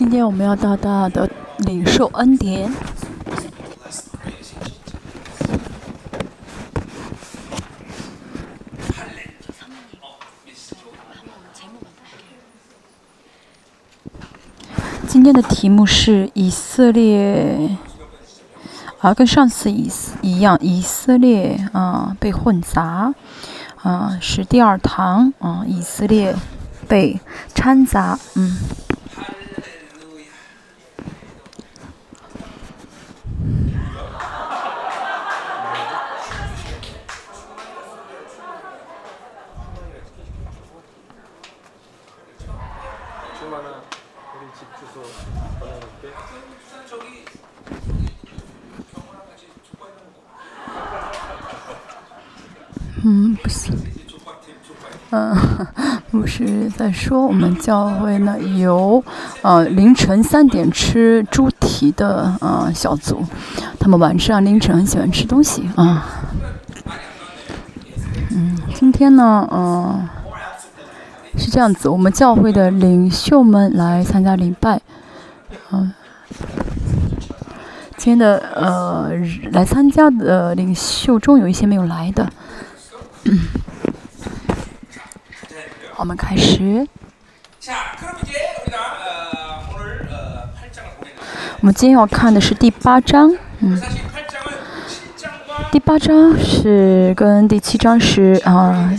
今天我们要大大的领受恩典。今天的题目是以色列，啊，跟上次一一样，以色列啊被混杂，啊是第二堂啊，以色列被掺杂，嗯，在说，我们教会呢有呃凌晨三点吃猪蹄的呃小组，他们晚上凌晨很喜欢吃东西啊。嗯，今天呢，嗯，是这样子，我们教会的领袖们来参加礼拜，嗯。今天的呃来参加的领袖中有一些没有来的。我们开始。我们今天要看的是第八章，嗯，第八章是跟第七章是啊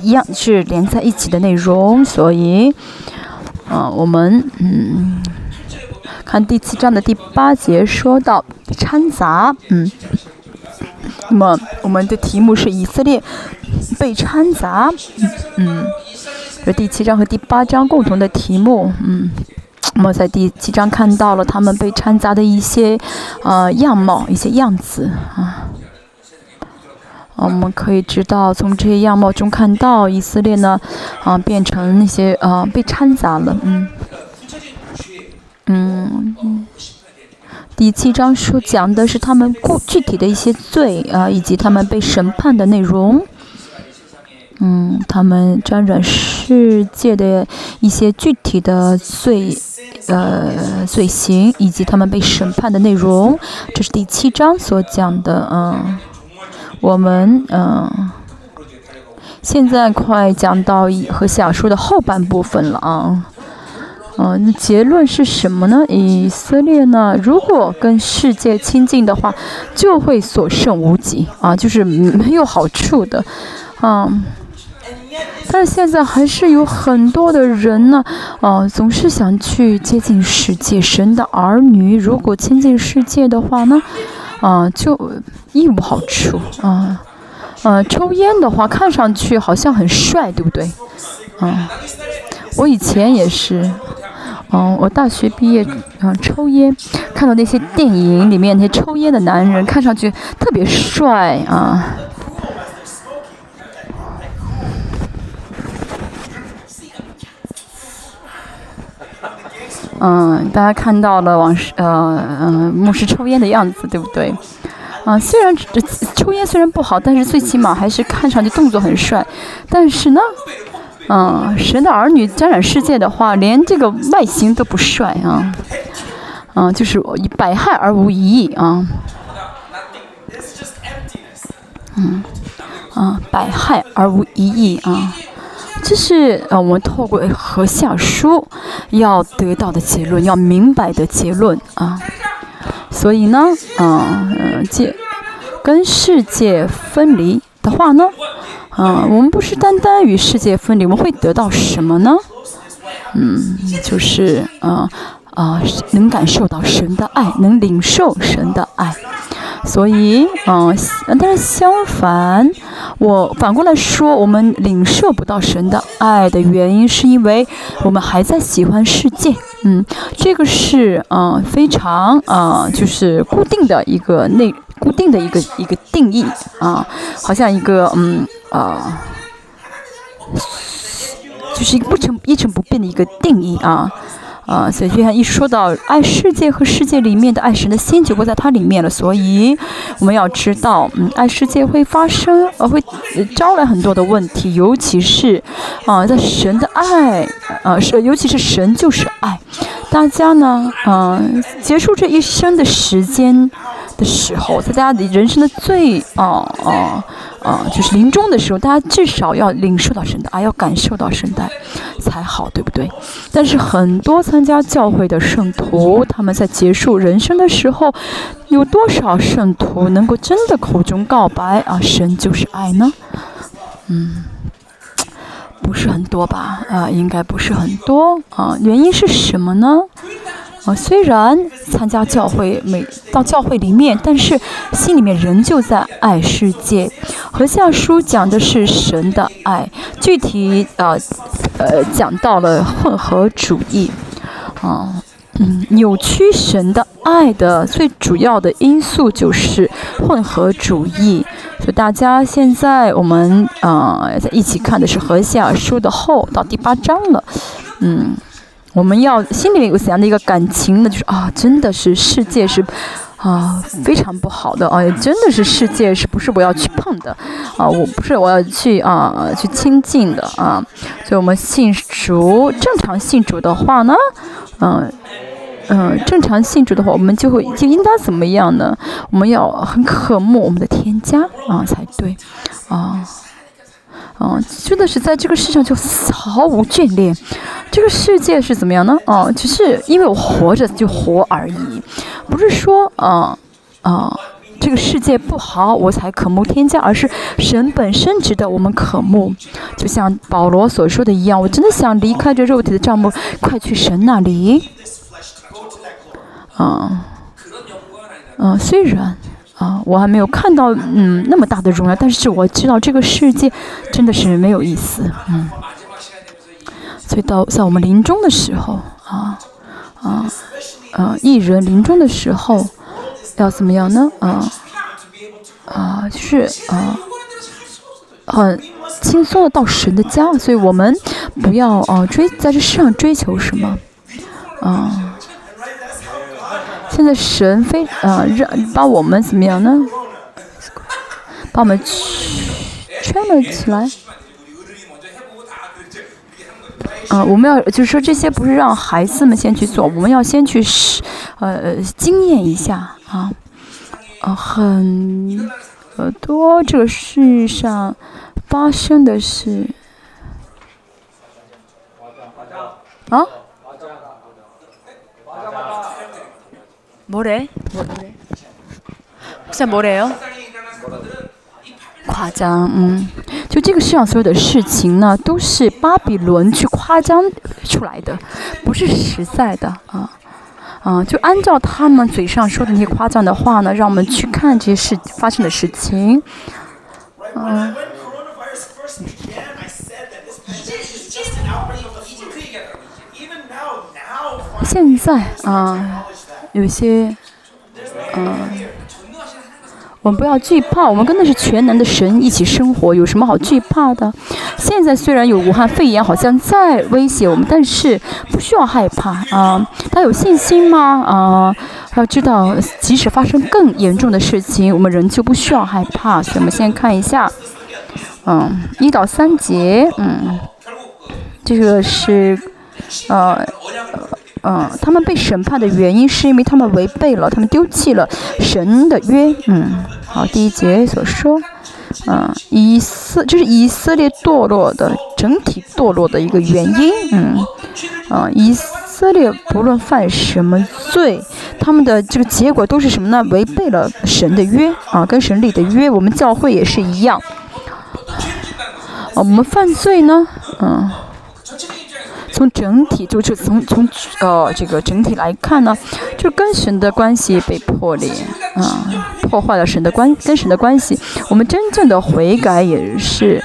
一样，是连在一起的内容，所以啊，我们嗯看第七章的第八节说到掺杂，嗯。那么我们的题目是以色列被掺杂，嗯，这第七章和第八章共同的题目，嗯，我们在第七章看到了他们被掺杂的一些呃样貌、一些样子啊，我们可以知道从这些样貌中看到以色列呢啊变成那些呃被掺杂了，嗯，嗯。第七章说讲的是他们故具体的一些罪啊，以及他们被审判的内容。嗯，他们沾染世界的一些具体的罪，呃，罪行，以及他们被审判的内容。这是第七章所讲的。嗯，我们嗯，现在快讲到和小说的后半部分了啊。嗯，那结论是什么呢？以色列呢，如果跟世界亲近的话，就会所剩无几啊，就是没有好处的，啊。但是现在还是有很多的人呢，啊，总是想去接近世界。神的儿女如果亲近世界的话呢，啊，就一无好处啊。呃，抽烟的话，看上去好像很帅，对不对？啊，我以前也是。嗯，我大学毕业，嗯，抽烟，看到那些电影里面那些抽烟的男人，看上去特别帅啊。嗯，大家看到了往事，呃，嗯，牧师抽烟的样子，对不对？啊，虽然这抽烟虽然不好，但是最起码还是看上去动作很帅。但是呢？嗯，神的儿女沾染世界的话，连这个外形都不帅啊，嗯，就是以百害而无一益啊，嗯，啊，百害而无一益啊，这是呃我们透过和下书要得到的结论，要明白的结论啊，所以呢，嗯嗯，界跟世界分离的话呢。嗯，我们不是单单与世界分离，我们会得到什么呢？嗯，就是啊啊，能感受到神的爱，能领受神的爱。所以，嗯，但是相反，我反过来说，我们领受不到神的爱的原因，是因为我们还在喜欢世界。嗯，这个是嗯，非常啊，就是固定的一个内。固定的一个一个定义啊，好像一个嗯啊，就是一个不成一成不变的一个定义啊啊，所以就像一说到爱世界和世界里面的爱神的心就不在它里面了，所以我们要知道，嗯，爱世界会发生呃会招来很多的问题，尤其是啊，在神的爱啊是尤其是神就是爱。大家呢，嗯，结束这一生的时间的时候，在大家的人生的最啊啊啊，就是临终的时候，大家至少要领受到神的爱，要感受到神的爱才好，对不对？但是很多参加教会的圣徒，他们在结束人生的时候，有多少圣徒能够真的口中告白啊，神就是爱呢？嗯。不是很多吧？啊，应该不是很多啊。原因是什么呢？啊，虽然参加教会，每到教会里面，但是心里面仍旧在爱世界。和下书讲的是神的爱，具体啊，呃，讲到了混合主义，啊。嗯，扭曲神的爱的最主要的因素就是混合主义。所以大家现在我们啊在一起看的是何西尔书的后到第八章了。嗯，我们要心里面有怎样的一个感情呢？就是啊，真的是世界是啊非常不好的啊，真的是世界是不是我要去碰的啊？我不是我要去啊去亲近的啊。所以我们信主，正常信主的话呢，嗯。嗯，正常信主的话，我们就会就应当怎么样呢？我们要很渴慕我们的天家啊，才对，啊，啊，真的是在这个世上就毫无眷恋。这个世界是怎么样呢？哦，只是因为我活着就活而已，不是说啊啊这个世界不好我才渴慕天家，而是神本身值得我们渴慕。就像保罗所说的一样，我真的想离开这肉体的帐幕，快去神那里。啊，嗯，虽然啊，我还没有看到嗯那么大的荣耀，但是我知道这个世界真的是没有意思，嗯。所以到在我们临终的时候啊啊啊，一人临终的时候要怎么样呢？啊啊，就是啊，很轻松的到神的家，所以我们不要啊追在这世上追求什么啊。现在神非啊让把我们怎么样呢？把我们圈了起来。啊，我们要就是说这些不是让孩子们先去做，我们要先去试呃经验一下啊啊很多这个世上发生的事啊。뭐래뭐래목사뭐래요夸张，嗯，就这个世上所有的事情呢，都是巴比伦去夸张出来的，不是实在的啊啊！就按照他们嘴上说的那些夸张的话呢，让我们去看这些事发生的事情，嗯。现在啊。 有些，嗯，我们不要惧怕，我们跟的是全能的神一起生活，有什么好惧怕的？现在虽然有武汉肺炎，好像在威胁我们，但是不需要害怕啊！他有信心吗？啊，要知道，即使发生更严重的事情，我们仍旧不需要害怕。所以我们先看一下，嗯，一到三节，嗯，这个是，呃。嗯，他们被审判的原因是因为他们违背了，他们丢弃了神的约。嗯，好，第一节所说，嗯，以色就是以色列堕落的整体堕落的一个原因。嗯，啊，以色列不论犯什么罪，他们的这个结果都是什么呢？违背了神的约啊，跟神立的约。我们教会也是一样。啊，我们犯罪呢？嗯。从整体就是从从呃这个整体来看呢，就跟神的关系被破裂，啊，破坏了神的关跟神的关系。我们真正的悔改也是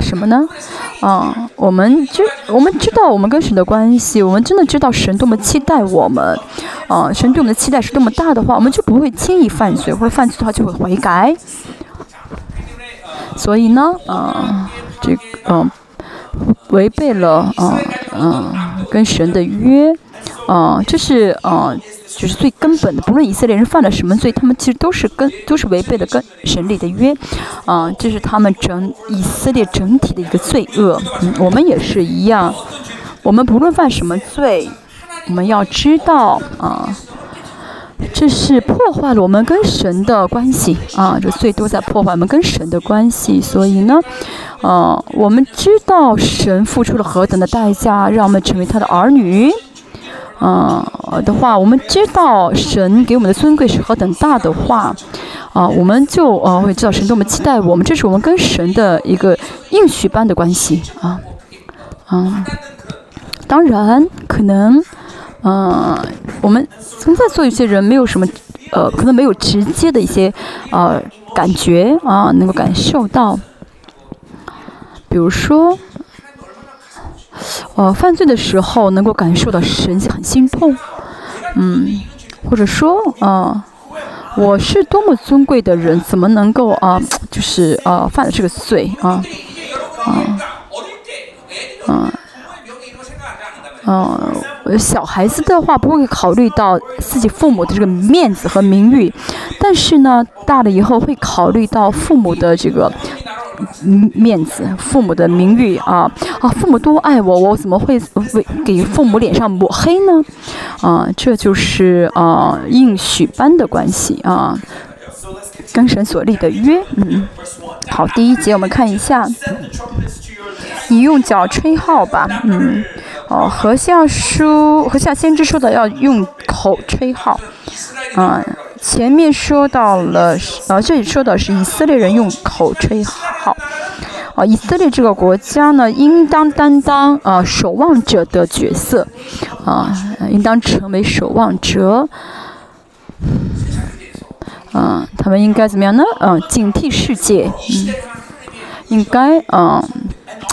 什么呢？啊，我们知我们知道我们跟神的关系，我们真的知道神多么期待我们，啊，神对我们的期待是多么大的话，我们就不会轻易犯罪，或者犯罪的话就会悔改。所以呢，啊，这个嗯。违背了啊嗯跟神的约啊，这是啊就是最根本的。不论以色列人犯了什么罪，他们其实都是跟都是违背了跟神立的约啊，这是他们整以色列整体的一个罪恶。嗯，我们也是一样，我们不论犯什么罪我们要知道啊，这是破坏了我们跟神的关系啊，这最多在破坏我们跟神的关系。所以呢，呃，我们知道神付出了何等的代价，让我们成为他的儿女。嗯，的话，我们知道神给我们的尊贵是何等大的话，啊，我们就呃会知道神多么期待我们，这是我们跟神的一个应许般的关系啊，嗯，当然可能，嗯，我们存在做一些人没有什么，呃，可能没有直接的一些呃感觉啊，能够感受到，比如说。呃，犯罪的时候能够感受到神很心痛，嗯，或者说，啊，我是多么尊贵的人，怎么能够啊，就是啊，犯了这个罪啊，啊，啊，嗯，小孩子的话不会考虑到自己父母的这个面子和名誉，但是呢，大了以后会考虑到父母的这个。嗯面子，父母的名誉啊啊！父母多爱我，我怎么会为给父母脸上抹黑呢？啊，这就是啊应许般的关系啊，跟神所立的约。嗯，好，第一节我们看一下，你用脚吹号吧。嗯，哦，何下书何下先知说的要用口吹号。啊，前面说到了，啊，这里说的是以色列人用口吹号。啊，以色列这个国家呢，应当担当啊守望者的角色，啊，应当成为守望者。啊，他们应该怎么样呢？嗯，警惕世界，嗯，应该嗯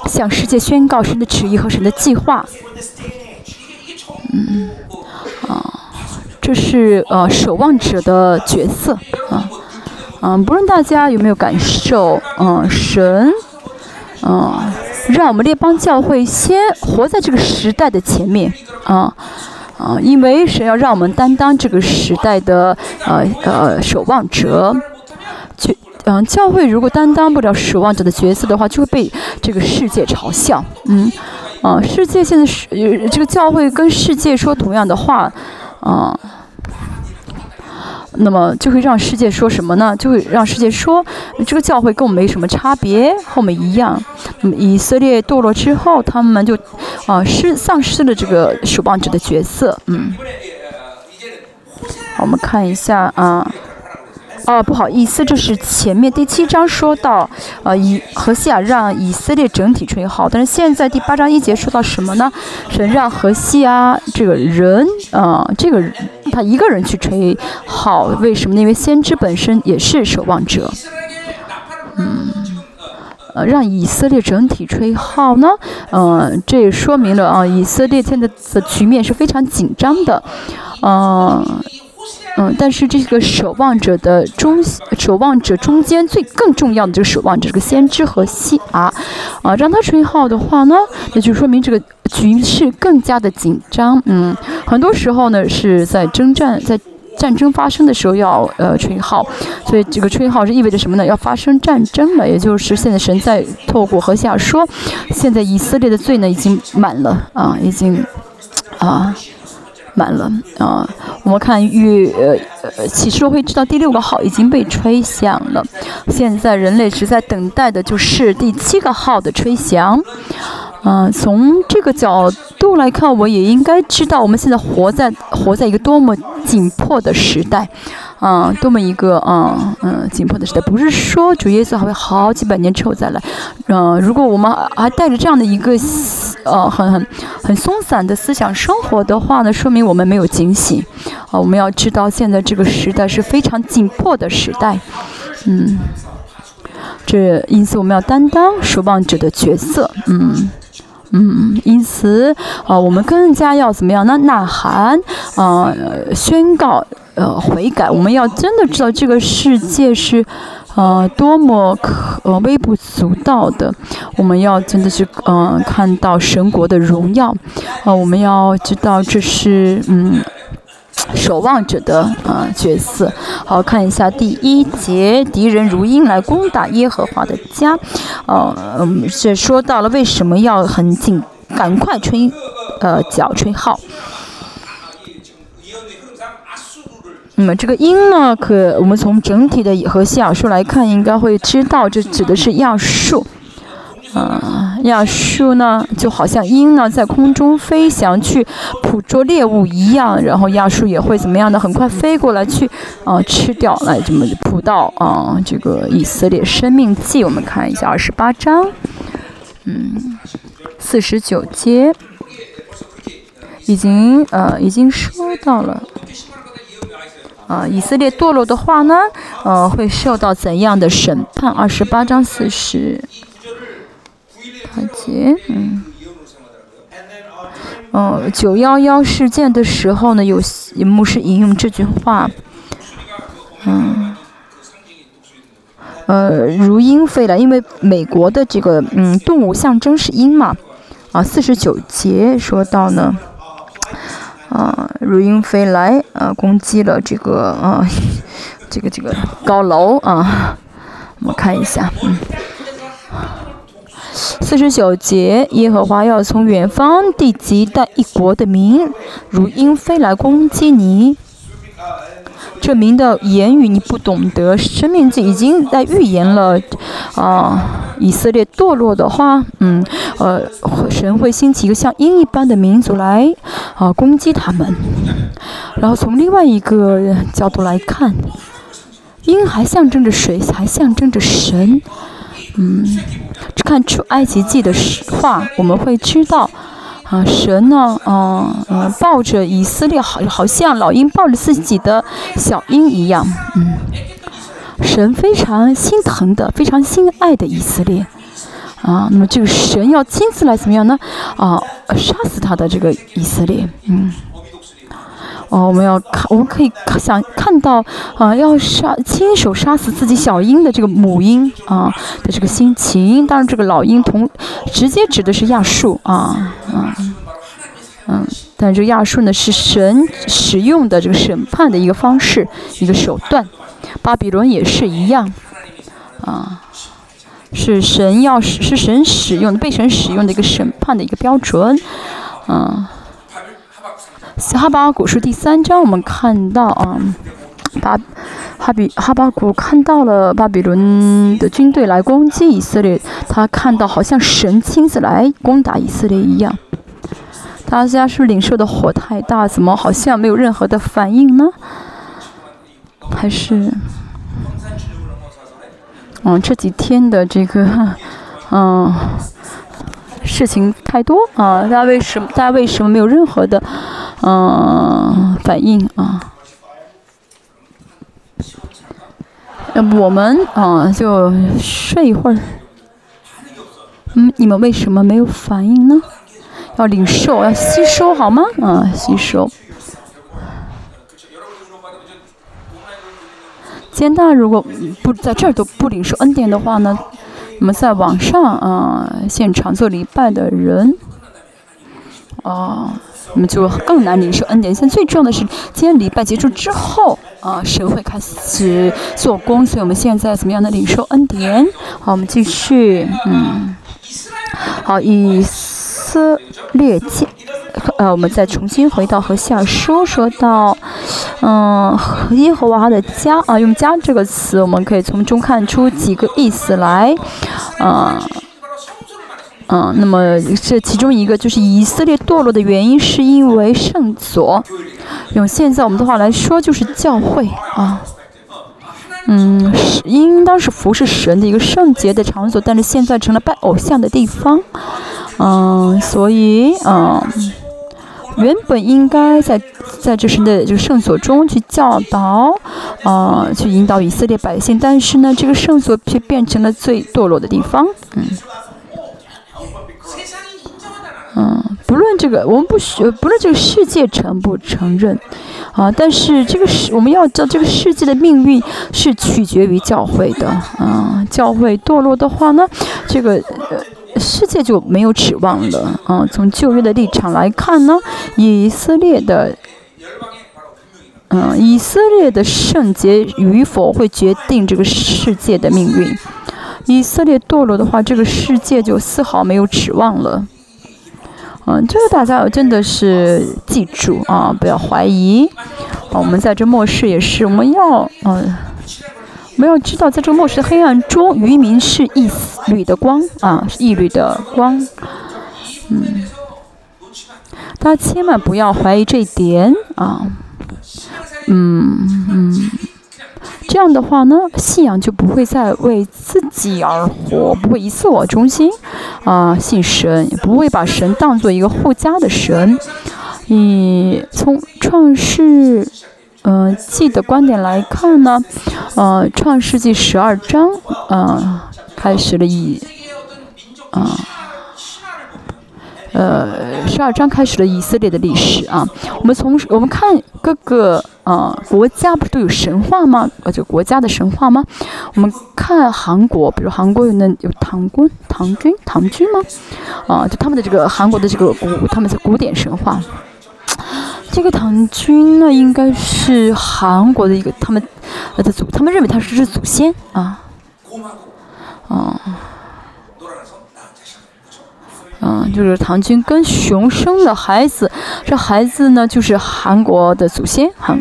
向世界宣告神的旨意和神的计划。嗯，这是呃守望者的角色啊，嗯，不论大家有没有感受，嗯，神，嗯，让我们列邦教会先活在这个时代的前面啊啊，因为神要让我们担当这个时代的呃呃守望者，就嗯，教会如果担当不了守望者的角色的话，就会被这个世界嘲笑，嗯，啊，世界现在是这个教会跟世界说同样的话，啊。那么就会让世界说什么呢？就会让世界说这个教会跟我们没什么差别，和我们一样。以色列堕落之后，他们就啊失丧失了这个守望者的角色。嗯，我们看一下啊。哦，不好意思，这是前面第七章说到，呃，以何西亚让以色列整体吹号，但是现在第八章一节说到什么呢？神让何西亚这个人，啊，这个他一个人去吹号，为什么？因为先知本身也是守望者，嗯，呃，让以色列整体吹号呢？嗯，这也说明了啊，以色列现在的局面是非常紧张的，嗯。嗯，但是这个守望者的中，守望者中间最更重要的就是守望者，这个先知和西啊，啊，让他吹号的话呢，那就说明这个局势更加的紧张。嗯，很多时候呢是在征战，在战争发生的时候要呃吹号，所以这个吹号是意味着什么呢？要发生战争了，也就是现在神在透过和下说，现在以色列的罪呢已经满了啊，已经啊。满了啊！我们看预呃启示录会知道第六个号已经被吹响了。现在人类只在等待的就是第七个号的吹响。嗯，从这个角度来看，我也应该知道我们现在活在活在一个多么紧迫的时代。啊，多么一个啊嗯紧迫的时代！不是说主耶稣还会好几百年之后再来。嗯，如果我们还带着这样的一个呃很很很松散的思想生活的话呢，说明我们没有警醒。啊，我们要知道现在这个时代是非常紧迫的时代。嗯，这因此我们要担当守望者的角色。嗯嗯，因此啊，我们更加要怎么样呢？呐喊啊，宣告。呃，悔改，我们要真的知道这个世界是，呃，多么可呃微不足道的。我们要真的是，嗯，看到神国的荣耀，啊，我们要知道这是，嗯，守望者的呃角色，好看一下第一节敌人如鹰来攻打耶和华的家。呃，这说到了为什么要很紧，赶快吹呃角吹号。那么这个鹰呢？可我们从整体的和小数来看，应该会知道这指的是要数。啊，亚述呢，就好像鹰呢在空中飞翔去捕捉猎物一样，然后亚述也会怎么样呢，很快飞过来去啊吃掉，来这么捕到啊这个以色列生命记，我们看一下二十八章，嗯，四十九节，已经呃已经说到了。啊，以色列堕落的话呢，呃，会受到怎样的审判？二十八章四十节，嗯，哦，九幺幺事件的时候呢，有牧师引用这句话，嗯，呃，如鹰飞来，因为美国的这个嗯动物象征是鹰嘛，啊，四十九节说到呢。啊，如鹰飞来，啊，攻击了这个啊，这个这个高楼啊。我们看一下，嗯，四十九节，耶和华要从远方地极带一国的民，如鹰飞来攻击你。这名的言语你不懂得，生命记已经在预言了，啊，以色列堕落的话，嗯，呃，神会兴起一个像鹰一般的民族来，啊，攻击他们。然后从另外一个角度来看，鹰还象征着谁？还象征着神。嗯，看出埃及记的话，我们会知道。啊，神呢？啊，嗯，抱着以色列，好，好像老鹰抱着自己的小鹰一样。嗯，神非常心疼的，非常心爱的以色列。啊，那么这个神要亲自来怎么样呢？啊，杀死他的这个以色列。嗯。哦，我们要看，我们可以想看到，啊，要杀亲手杀死自己小鹰的这个母鹰啊的这个心情。当然，这个老鹰同直接指的是亚述啊，啊，嗯，但这亚述呢是神使用的这个审判的一个方式，一个手段。巴比伦也是一样，啊，是神要使是神使用的，被神使用的一个审判的一个标准，啊。哈巴古书第三章，我们看到啊，巴哈比哈巴古看到了巴比伦的军队来攻击以色列，他看到好像神亲自来攻打以色列一样。大家是不是领受的火太大？怎么好像没有任何的反应呢？还是嗯，这几天的这个嗯事情太多啊？大家为什么？大家为什么没有任何的？嗯，反应啊，要不我们啊就睡一会儿。嗯，你们为什么没有反应呢？要领受，要吸收，好吗？啊，吸收。今天大家如果不在这儿都不领受恩典的话呢，我们在网上啊现场做礼拜的人，啊。那么就更难领受恩典。现在最重要的是，今天礼拜结束之后啊，神会开始做工，所以我们现在怎么样的领受恩典？好，我们继续，嗯，好，以色列记，呃，我们再重新回到和下书，说到，嗯，耶和华的家啊，用家这个词，我们可以从中看出几个意思来，啊。嗯，那么这其中一个就是以色列堕落的原因，是因为圣所。用现在我们的话来说，就是教会啊。嗯，是应当是服侍神的一个圣洁的场所，但是现在成了拜偶像的地方。嗯，所以嗯，原本应该在在这神的这个圣所中去教导啊，去引导以色列百姓，但是呢，这个圣所却变成了最堕落的地方。嗯。嗯，不论这个，我们不需，不论这个世界承不承认，啊，但是这个世，我们要知道这个世界的命运是取决于教会的，啊，教会堕落的话呢，这个呃世界就没有指望了，啊，从旧约的立场来看呢，以色列的，嗯，以色列的圣洁与否会决定这个世界的命运，以色列堕落的话，这个世界就丝毫没有指望了。嗯，这个大家真的是记住啊，不要怀疑。我们在这末世也是，我们要嗯，我们要知道，在这末世的黑暗中，渔民是一缕的光啊，是一缕的光。嗯，大家千万不要怀疑这一点啊。嗯嗯。这样的话呢，信仰就不会再为自己而活，不会以自我中心，啊，信神也不会把神当做一个护家的神。你从创世，嗯，记的观点来看呢，呃，创世纪十二章，嗯，开始了以，啊。呃，十二章开始了以色列的历史啊。我们从我们看各个呃国家不是都有神话吗？呃，就国家的神话吗？我们看韩国，比如韩国有那有唐军、唐军、唐军吗？啊，就他们的这个韩国的这个古他们的古典神话。这个唐军呢，应该是韩国的一个他们的祖，他们认为他是是祖先啊，啊。嗯，就是唐军跟熊生的孩子，这孩子呢就是韩国的祖先。韩，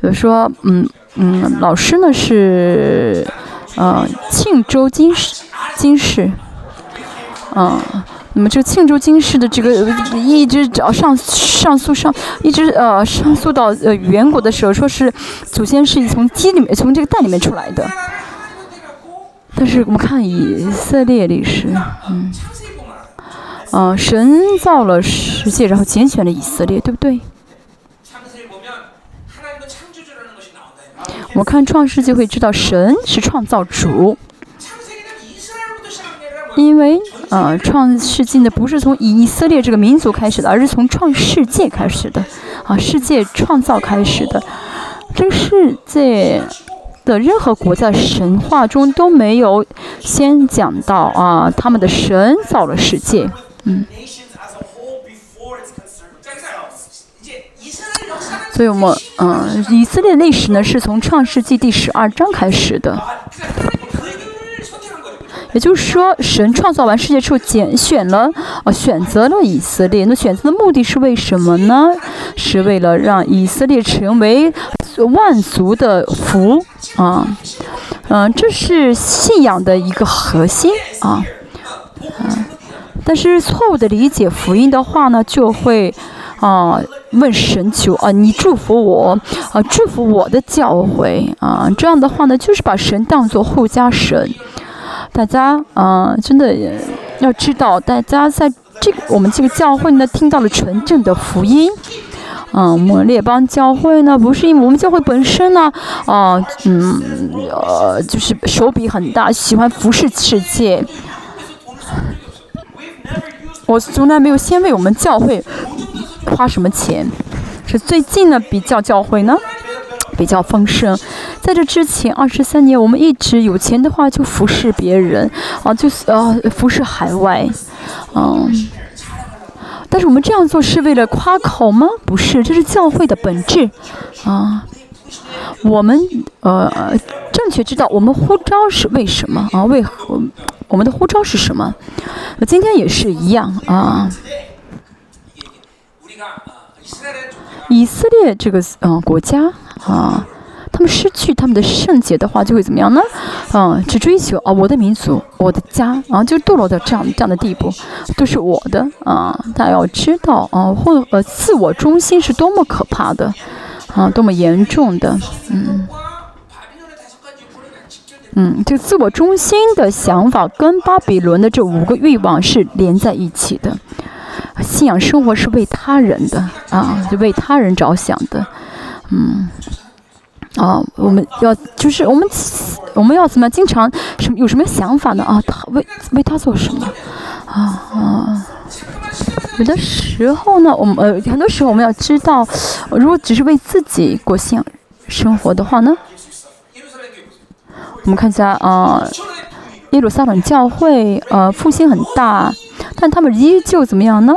比如说，嗯嗯，老师呢是，呃，庆州金氏金氏，嗯，那么这个庆州金氏的这个一直只要上上诉上，一直呃上诉到呃远古的时候，说是祖先是从鸡里面从这个蛋里面出来的。但是我们看以色列历史，嗯，啊，神造了世界，然后拣选了以色列，对不对？我们看创世纪会知道神是创造主，因为啊，创世纪呢不是从以色列这个民族开始的，而是从创世界开始的，啊，世界创造开始的，这个世界。的任何国家神话中都没有先讲到啊，他们的神造了世界，嗯。所以我们嗯，以色列历史呢是从创世纪第十二章开始的，也就是说，神创造完世界之后，拣选了啊，选择了以色列。那选择的目的是为什么呢？是为了让以色列成为。万族的福啊，嗯，这是信仰的一个核心啊，嗯，但是错误的理解福音的话呢，就会啊问神求啊，你祝福我啊，祝福我的教会啊，这样的话呢，就是把神当作护家神。大家啊，真的要知道，大家在这个我们这个教会呢，听到了纯正的福音。嗯，我们列邦教会呢，不是因为我们教会本身呢，啊，嗯，呃，就是手笔很大，喜欢服侍世界。我从来没有先为我们教会花什么钱，是最近呢比较教会呢比较丰盛。在这之前二十三年，我们一直有钱的话就服侍别人，啊，就是呃服侍海外，嗯。但是我们这样做是为了夸口吗？不是，这是教会的本质，啊，我们呃正确知道我们呼召是为什么啊？为何我们的呼召是什么？今天也是一样啊。以色列这个嗯国家啊。们失去他们的圣洁的话，就会怎么样呢？嗯，只追求啊，我的民族，我的家，啊，就堕落到这样这样的地步，都是我的啊！大家要知道啊，或呃，自我中心是多么可怕的啊，多么严重的，嗯，嗯，就自我中心的想法跟巴比伦的这五个欲望是连在一起的。信仰生活是为他人的啊，就为他人着想的，嗯。啊，我们要就是我们我们要怎么经常什么有什么想法呢？啊，他为为他做什么？啊啊，有的时候呢，我们呃很多时候我们要知道，如果只是为自己过性生活的话呢，我们看一下啊，耶路撒冷教会呃复兴很大，但他们依旧怎么样呢？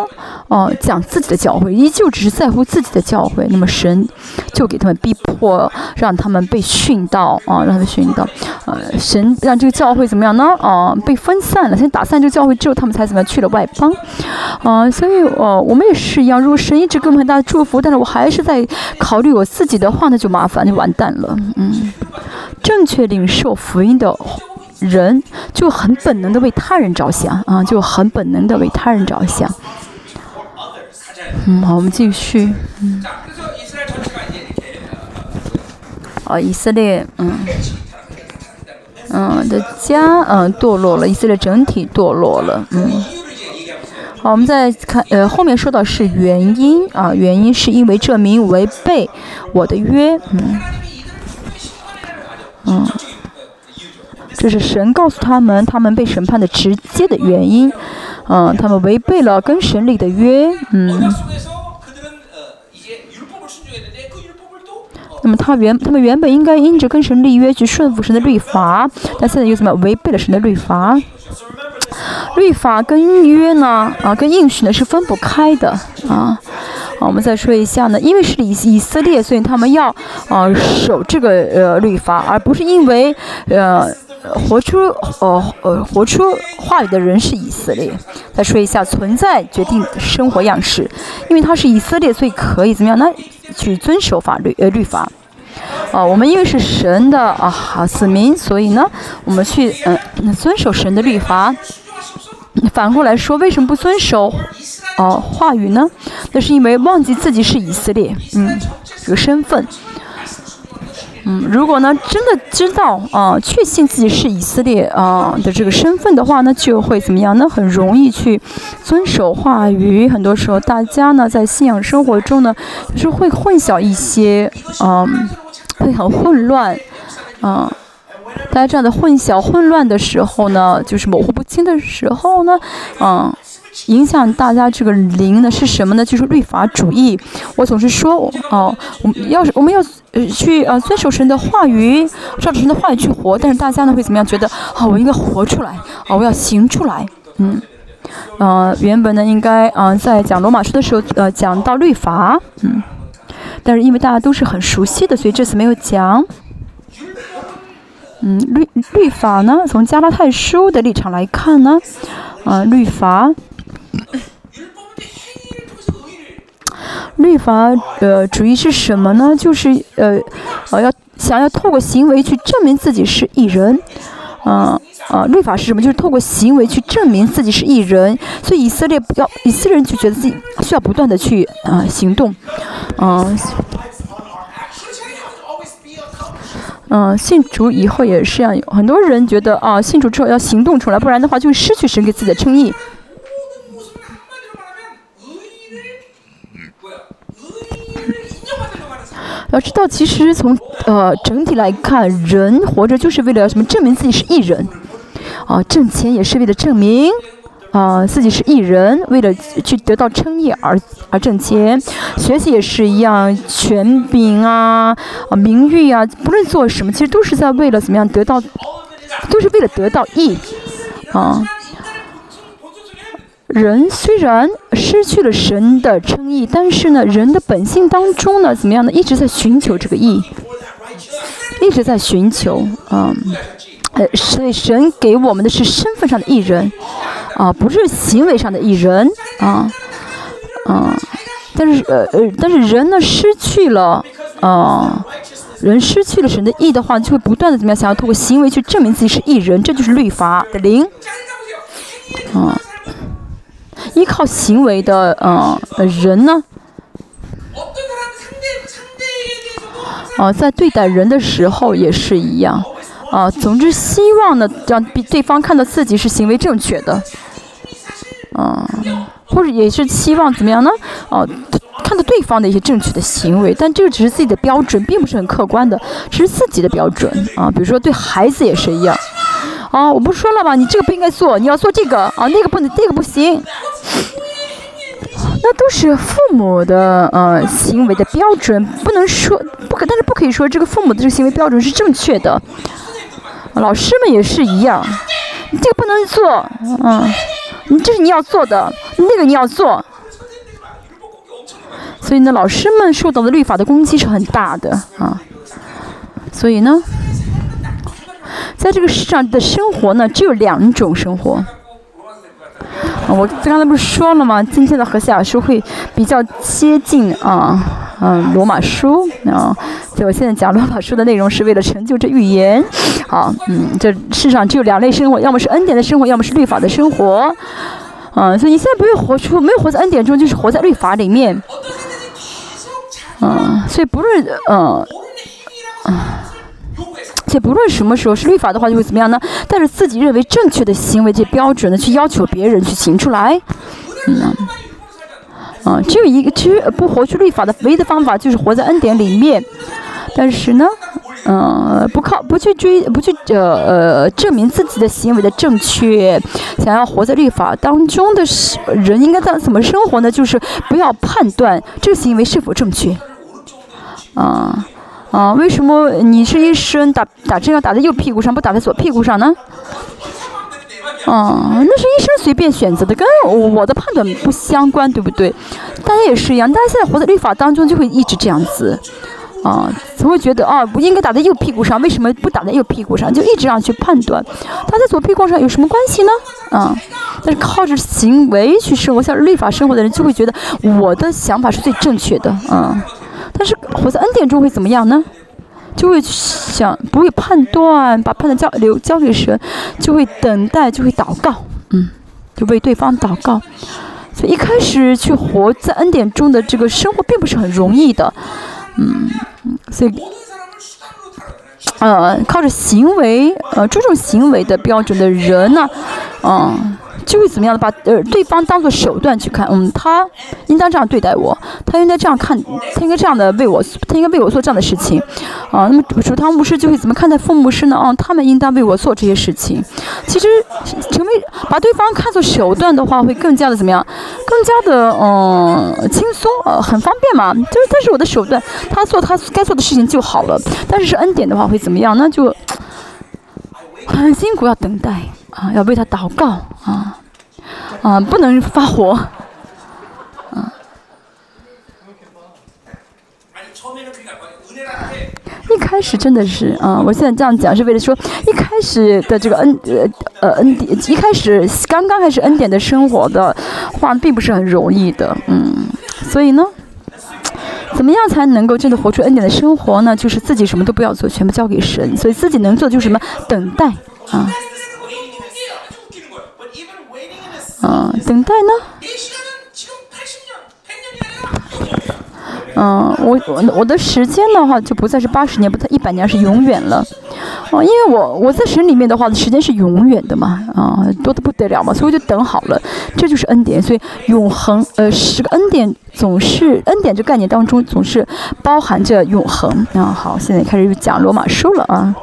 哦，讲自己的教会，依旧只是在乎自己的教会。那么神就给他们逼迫，让他们被训到啊，让他们训到。呃，神让这个教会怎么样呢？啊，被分散了。先打散这个教会之后，他们才怎么样去了外邦？啊，所以呃，我们也是一样。如果神一直给我们很大的祝福，但是我还是在考虑我自己的话，那就麻烦，就完蛋了。嗯，正确领受福音的人，就很本能的为他人着想啊，就很本能的为他人着想。嗯，好，我们继续。嗯。哦，以色列，嗯，嗯的家，嗯，堕落了。以色列整体堕落了，嗯。好，我们再看，呃，后面说到是原因啊，原因是因为这名违背我的约，嗯，嗯，这是神告诉他们，他们被审判的直接的原因。嗯，他们违背了跟神立的约，嗯。那么他原他们原本应该因着跟神立约去顺服神的律法，但现在又怎么违背了神的律法？律法跟约呢？啊，跟应许呢是分不开的啊。我们再说一下呢，因为是以以色列，所以他们要啊守这个呃律法，而不是因为呃。活出呃呃活出话语的人是以色列。再说一下，存在决定生活样式，因为他是以色列，所以可以怎么样呢？去遵守法律呃律法。啊，我们因为是神的啊子民，所以呢，我们去嗯遵守神的律法。反过来说，为什么不遵守啊话语呢？那是因为忘记自己是以色列，嗯，这个身份。嗯，如果呢真的知道啊，确信自己是以色列啊的这个身份的话呢，就会怎么样那？很容易去遵守话语。很多时候，大家呢在信仰生活中呢，就是会混淆一些，嗯，会很混乱，嗯，大家这样的混淆、混乱的时候呢，就是模糊不清的时候呢，嗯。影响大家这个灵呢是什么呢？就是律法主义。我总是说，哦，我们要是我们要呃去呃遵守神的话语，照着神的话语去活。但是大家呢会怎么样？觉得啊，我应该活出来，啊，我要行出来。嗯，呃，原本呢应该啊在讲罗马书的时候呃讲到律法，嗯，但是因为大家都是很熟悉的，所以这次没有讲。嗯，律律法呢，从加拉太书的立场来看呢，啊，律法。律法呃主义是什么呢？就是呃呃要想要透过行为去证明自己是艺人，啊啊律法是什么？就是透过行为去证明自己是艺人。所以以色列要以色列人就觉得自己需要不断的去啊行动，嗯嗯信主以后也是这样，很多人觉得啊信主之后要行动出来，不然的话就会失去神给自己的称义。要知道，其实从呃整体来看，人活着就是为了什么？证明自己是艺人，啊，挣钱也是为了证明，啊，自己是艺人，为了去得到称誉而而挣钱。学习也是一样，权柄啊，啊，名誉啊，不论做什么，其实都是在为了怎么样得到，都是为了得到义，啊。人虽然失去了神的称义，但是呢，人的本性当中呢，怎么样呢？一直在寻求这个义，一直在寻求，嗯，呃，所以神给我们的是身份上的艺人，啊，不是行为上的艺人，啊，嗯，但是呃呃，但是人呢，失去了，啊，人失去了神的义的话，就会不断的怎么样，想要通过行为去证明自己是艺人，这就是律法的灵，啊。依靠行为的，嗯，人呢，啊，在对待人的时候也是一样，啊，总之希望呢，让对方看到自己是行为正确的，嗯，或者也是希望怎么样呢？哦，看到对方的一些正确的行为，但这个只是自己的标准，并不是很客观的，只是自己的标准啊。比如说对孩子也是一样。啊，我不说了吗？你这个不应该做，你要做这个啊，那个不能，那个不行。那都是父母的呃行为的标准，不能说不可，但是不可以说这个父母的这个行为标准是正确的。老师们也是一样，你这个不能做，嗯，你这是你要做的，那个你要做，所以呢，老师们受到的律法的攻击是很大的啊。所以呢，在这个世上的生活呢，只有两种生活。我刚才不是说了吗？今天的何西亚书会比较接近啊，嗯，罗马书啊。所以我现在讲罗马书的内容是为了成就这预言。好，嗯，这世上只有两类生活，要么是恩典的生活，要么是律法的生活。嗯，所以你现在不用活出，没有活在恩典中，就是活在律法里面。嗯，所以不论嗯，且不论什么时候是律法的话，就会怎么样呢？带着自己认为正确的行为这标准呢，去要求别人去行出来。嗯，啊，只有一个，其实不活出律法的唯一的方法就是活在恩典里面。但是呢？嗯，不靠不去追，不去呃呃证明自己的行为的正确，想要活在律法当中的是人应该在怎么生活呢？就是不要判断这个行为是否正确。啊啊，为什么你是医生打打针要打在右屁股上，不打在左屁股上呢？啊，那是医生随便选择的，跟我的判断不相关，对不对？大家也是一样，大家现在活在律法当中，就会一直这样子。啊，总会觉得啊，不应该打在右屁股上，为什么不打在右屁股上？就一直这样去判断，打在左屁股上有什么关系呢？啊，但是靠着行为去生活，像律法生活的人就会觉得我的想法是最正确的啊。但是活在恩典中会怎么样呢？就会想不会判断，把判断交留交给神，就会等待，就会祷告，嗯，就为对方祷告。所以一开始去活在恩典中的这个生活并不是很容易的，嗯。所以，呃，靠着行为，呃，注重行为的标准的人呢，嗯。就会怎么样的把呃对方当做手段去看，嗯，他应当这样对待我，他应该这样看，他应该这样的为我，他应该为我做这样的事情，啊，那么主堂牧师就会怎么看待父母师呢？啊，他们应当为我做这些事情。其实成为把对方看作手段的话，会更加的怎么样？更加的嗯轻松，呃，很方便嘛。就是但是我的手段，他做他该做的事情就好了。但是是恩典的话会怎么样？那就很辛苦，要等待。啊，要为他祷告啊，啊，不能发火，啊。一开始真的是啊，我现在这样讲是为了说，一开始的这个恩呃呃恩典，一开始刚刚开始恩典的生活的话，并不是很容易的，嗯，所以呢，怎么样才能够真的活出恩典的生活呢？就是自己什么都不要做，全部交给神，所以自己能做就是什么，等待啊。啊，等待呢？嗯，我我我的时间的话就不再是八十年，不再一百年，是永远了。哦，因为我我在神里面的话，时间是永远的嘛，啊，多的不得了嘛，所以我就等好了。这就是恩典，所以永恒，呃，是个恩典，总是恩典这概念当中总是包含着永恒。啊，好，现在开始讲罗马书了啊。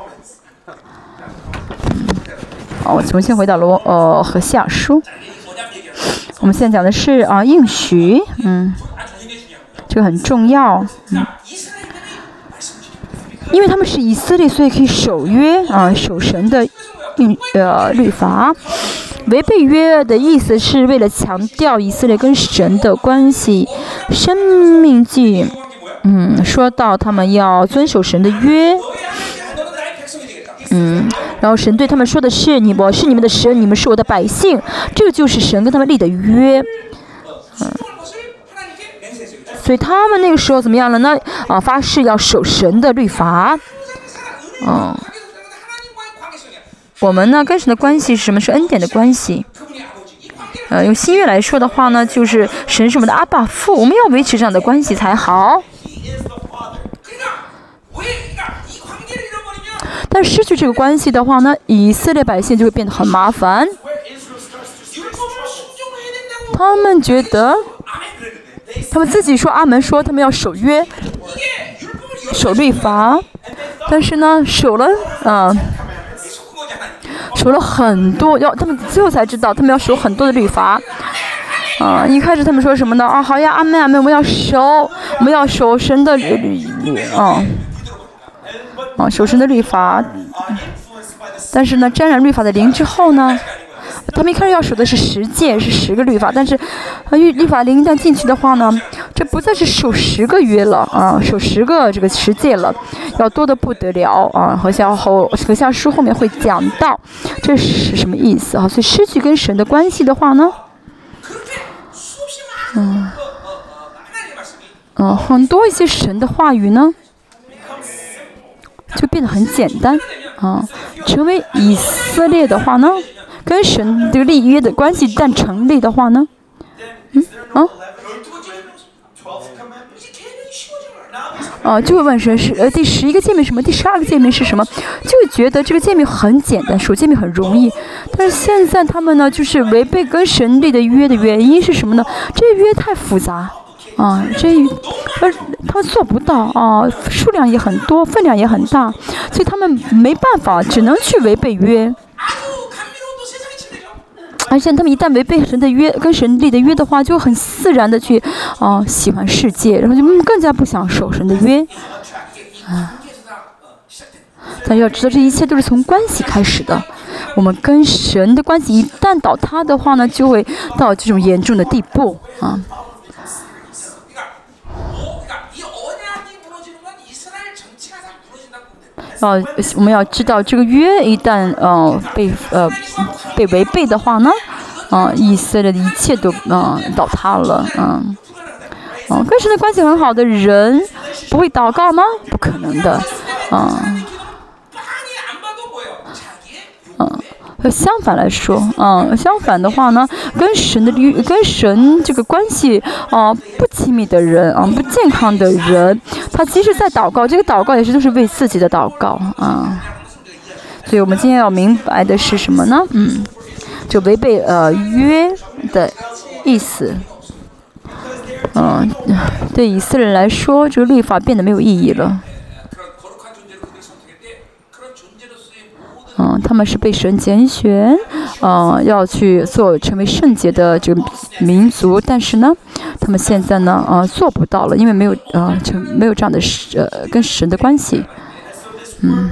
好，我重新回到罗呃和西亚书。我们现在讲的是啊应许，嗯，这个很重要，嗯，因为他们是以色列，所以可以守约啊，守神的律呃律法。违背约的意思是为了强调以色列跟神的关系。生命记，嗯，说到他们要遵守神的约。嗯，然后神对他们说的是：“你我是你们的神，你们是我的百姓。”这就是神跟他们立的约。嗯，所以他们那个时候怎么样了呢？啊，发誓要守神的律法。嗯，我们呢跟神的关系是什么？是恩典的关系。呃，用新约来说的话呢，就是神是我们的阿爸父，我们要维持这样的关系才好。但失去这个关系的话呢，以色列百姓就会变得很麻烦。他们觉得，他们自己说阿门，说他们要守约、守律法，但是呢，守了，嗯，守了很多，要他们最后才知道，他们要守很多的律法。啊，一开始他们说什么呢？啊，好呀，阿门阿门，我们要守，我们要守神的律律，啊。啊，守神的律法，但是呢，沾染律法的灵之后呢，他们一开始要守的是十诫，是十个律法，但是，呃，律律法灵一旦进去的话呢，这不再是守十个约了啊，守十个这个十诫了，要多的不得了啊。和下后和下书后面会讲到这是什么意思啊？所以失去跟神的关系的话呢，嗯，嗯，很多一些神的话语呢，就变得很简单啊。成为以色列的话呢？跟神的立约的关系一旦成立的话呢，嗯啊，啊就会问神是呃第十一个界面什么？第十二个界面是什么？就会觉得这个界面很简单，数界面很容易。但是现在他们呢，就是违背跟神立的约的原因是什么呢？这约太复杂啊，这呃他们做不到啊，数量也很多，分量也很大，所以他们没办法，只能去违背约。而且他们一旦违背神的约，跟神立的约的话，就很自然的去，啊，喜欢世界，然后就更加不想守神的约。啊，但要知道，这一切都是从关系开始的。我们跟神的关系一旦倒塌的话呢，就会到这种严重的地步啊。哦，我们要知道，这个约一旦呃被呃被违背的话呢，啊，以色列的一切都啊倒塌了，嗯，哦，跟神的关系很好的人不会祷告吗？不可能的，啊。相反来说，嗯，相反的话呢，跟神的跟神这个关系啊不亲密的人啊，不健康的人，他即使在祷告，这个祷告也是都是为自己的祷告啊。所以我们今天要明白的是什么呢？嗯，就违背呃约的意思。嗯，对以色列人来说，这个律法变得没有意义了。嗯，他们是被神拣选，嗯，要去做成为圣洁的这个民族，但是呢，他们现在呢，啊，做不到了，因为没有，啊，就没有这样的呃跟神的关系，嗯，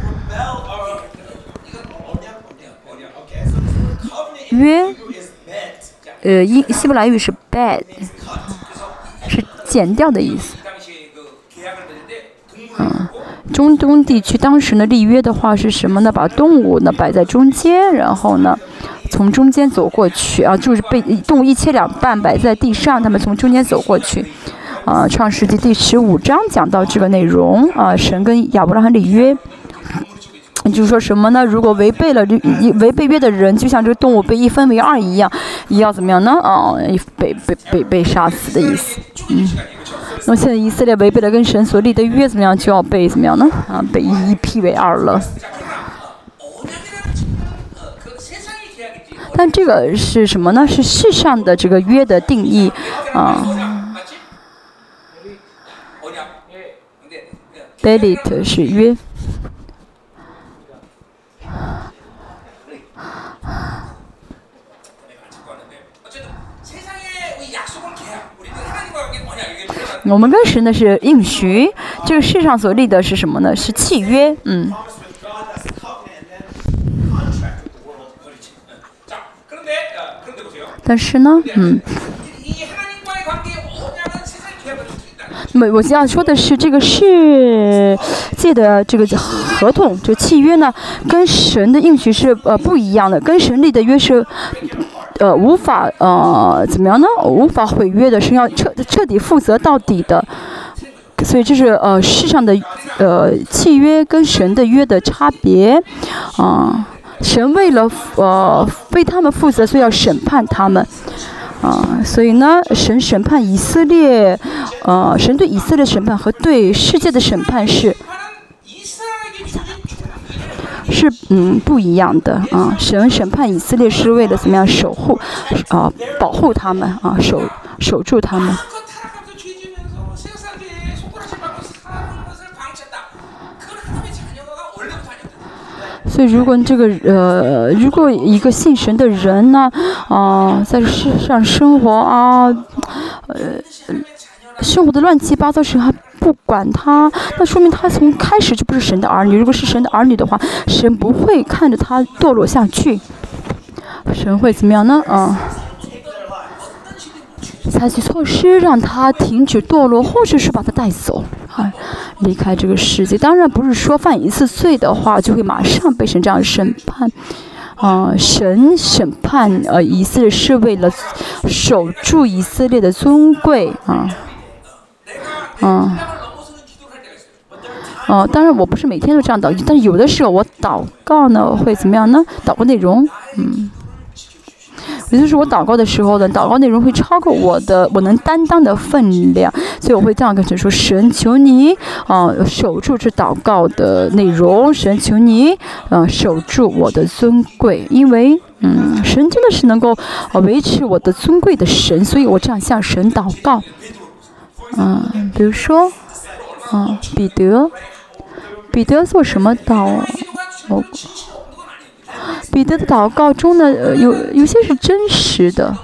约，呃，英希伯来语是 bad，是剪掉的意思，嗯。中东地区当时呢立约的话是什么呢？把动物呢摆在中间，然后呢从中间走过去啊，就是被动物一切两半摆在地上，他们从中间走过去。啊，创世纪第十五章讲到这个内容啊，神跟亚伯拉罕立约，就是说什么呢？如果违背了违背约的人，就像这个动物被一分为二一样，要怎么样呢？啊，被被被被杀死的意思，嗯。那么现在以色列违背了跟神所立的约，怎么样就要被怎么样呢？啊，被一劈为二了。但这个是什么呢？是世上的这个约的定义啊。Belit 是约。我们跟神的是应许，这个世上所立的是什么呢？是契约，嗯。但是呢，嗯。那么我要说的是，这个世界的这个合同，就契约呢，跟神的应许是呃不一样的，跟神立的约是。呃，无法呃，怎么样呢？无法毁约的是要彻彻底负责到底的，所以这是呃世上的呃契约跟神的约的差别啊。神为了呃为他们负责，所以要审判他们啊。所以呢，神审判以色列，呃，神对以色列审判和对世界的审判是。是嗯不一样的啊，神审判以色列是为了怎么样守护啊保护他们啊守守住他们。所以如果这个呃如果一个信神的人呢啊在世上生活啊呃生活的乱七八糟时候。不管他，那说明他从开始就不是神的儿女。如果是神的儿女的话，神不会看着他堕落下去。神会怎么样呢？啊，采取措施让他停止堕落，或者是把他带走，啊，离开这个世界。当然不是说犯一次罪的话就会马上被神这样审判，啊，神审判呃以色列是为了守住以色列的尊贵，啊，嗯。哦，当然我不是每天都这样祷，但是有的时候我祷告呢会怎么样呢？祷告内容，嗯，也就是我祷告的时候呢，祷告内容会超过我的我能担当的分量，所以我会这样跟神说：神求你啊，守住这祷告的内容，神求你啊，守住我的尊贵，因为嗯，神真的是能够啊维持我的尊贵的神，所以我这样向神祷告，嗯，比如说，啊，彼得。彼得做什么祷？哦，彼得的祷告中呢，有有些是真实的，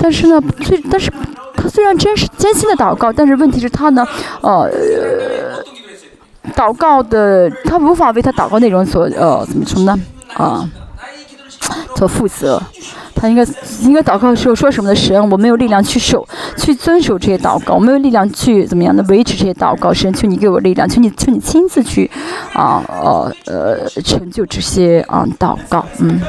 但是呢，最但是他虽然真实真心的祷告，但是问题是他呢，呃，祷告的他无法为他祷告内容所呃怎么说呢？啊，所负责。他应该应该祷告的时候说什么的神，我没有力量去守去遵守这些祷告，我没有力量去怎么样的维持这些祷告。神，求你给我力量，求你求你亲自去啊呃呃成就这些啊祷告。嗯，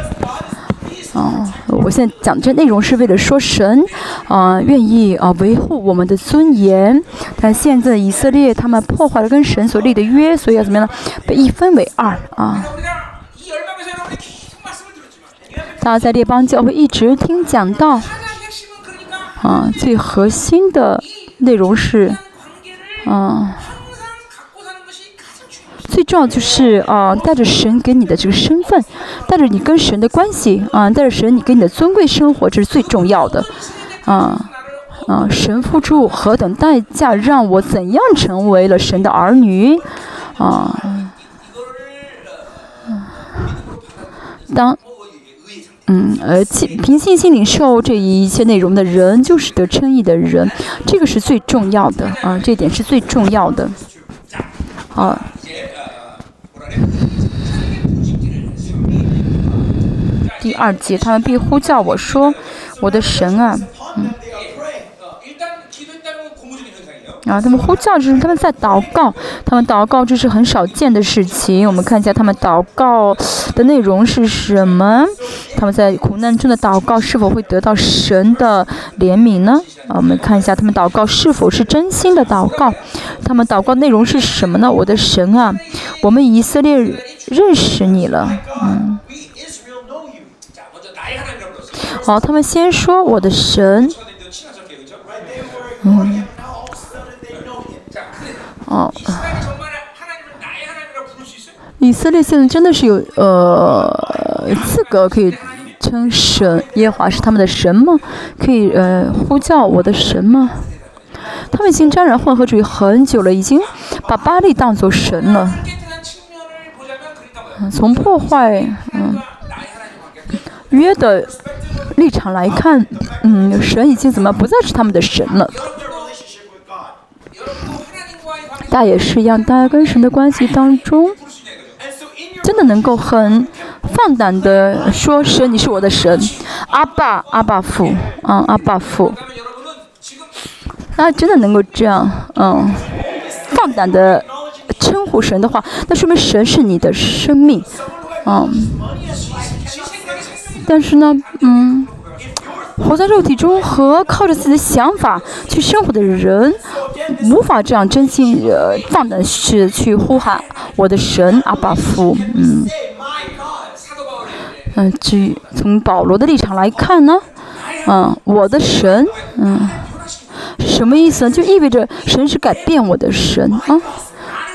啊，我现在讲这内容是为了说神啊愿意啊维护我们的尊严，但现在以色列他们破坏了跟神所立的约，所以要怎么样呢？被一分为二啊。大家在列邦教会一直听讲道，啊，最核心的内容是，啊，最重要就是啊，带着神给你的这个身份，带着你跟神的关系，啊，带着神你跟你的尊贵生活，这是最重要的，啊，啊，神付出何等代价，让我怎样成为了神的儿女，啊，当。嗯，呃，凭信心领受这一切内容的人，就是得称义的人，这个是最重要的啊，这点是最重要的。好，第二节，他们必呼叫我说：“我的神啊！”啊，他们呼叫就是他们在祷告，他们祷告这是很少见的事情。我们看一下他们祷告的内容是什么？他们在苦难中的祷告是否会得到神的怜悯呢？啊，我们看一下他们祷告是否是真心的祷告。他们祷告内容是什么呢？我的神啊，我们以色列认识你了。嗯。好，他们先说我的神。嗯。哦，以色列现在真的是有呃资格可以称神耶华是他们的神吗？可以呃呼叫我的神吗？他们已经沾染混合主义很久了，已经把巴利当作神了。从破坏嗯约的立场来看，嗯，神已经怎么不再是他们的神了？大也是一样，大家跟神的关系当中，真的能够很放胆的说神，你是我的神，阿爸阿爸父，嗯阿爸父，那真的能够这样，嗯，放胆的称呼神的话，那说明神是你的生命，嗯，但是呢，嗯。活在肉体中和靠着自己的想法去生活的人，无法这样真心呃放胆去去呼喊我的神阿巴夫，嗯，嗯，至于从保罗的立场来看呢，嗯，我的神，嗯，什么意思呢？就意味着神是改变我的神啊，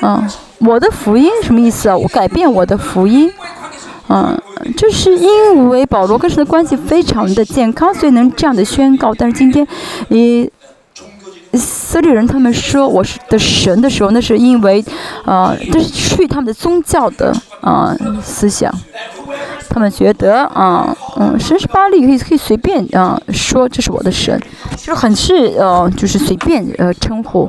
嗯，我的福音什么意思啊？我改变我的福音。嗯，就是因为保罗跟神的关系非常的健康，所以能这样的宣告。但是今天，以色列人他们说我是的神的时候，那是因为，呃，这是去他们的宗教的啊思想。他们觉得啊，嗯，神是巴利，可以可以随便啊说这是我的神，就是很是呃，就是随便呃称呼。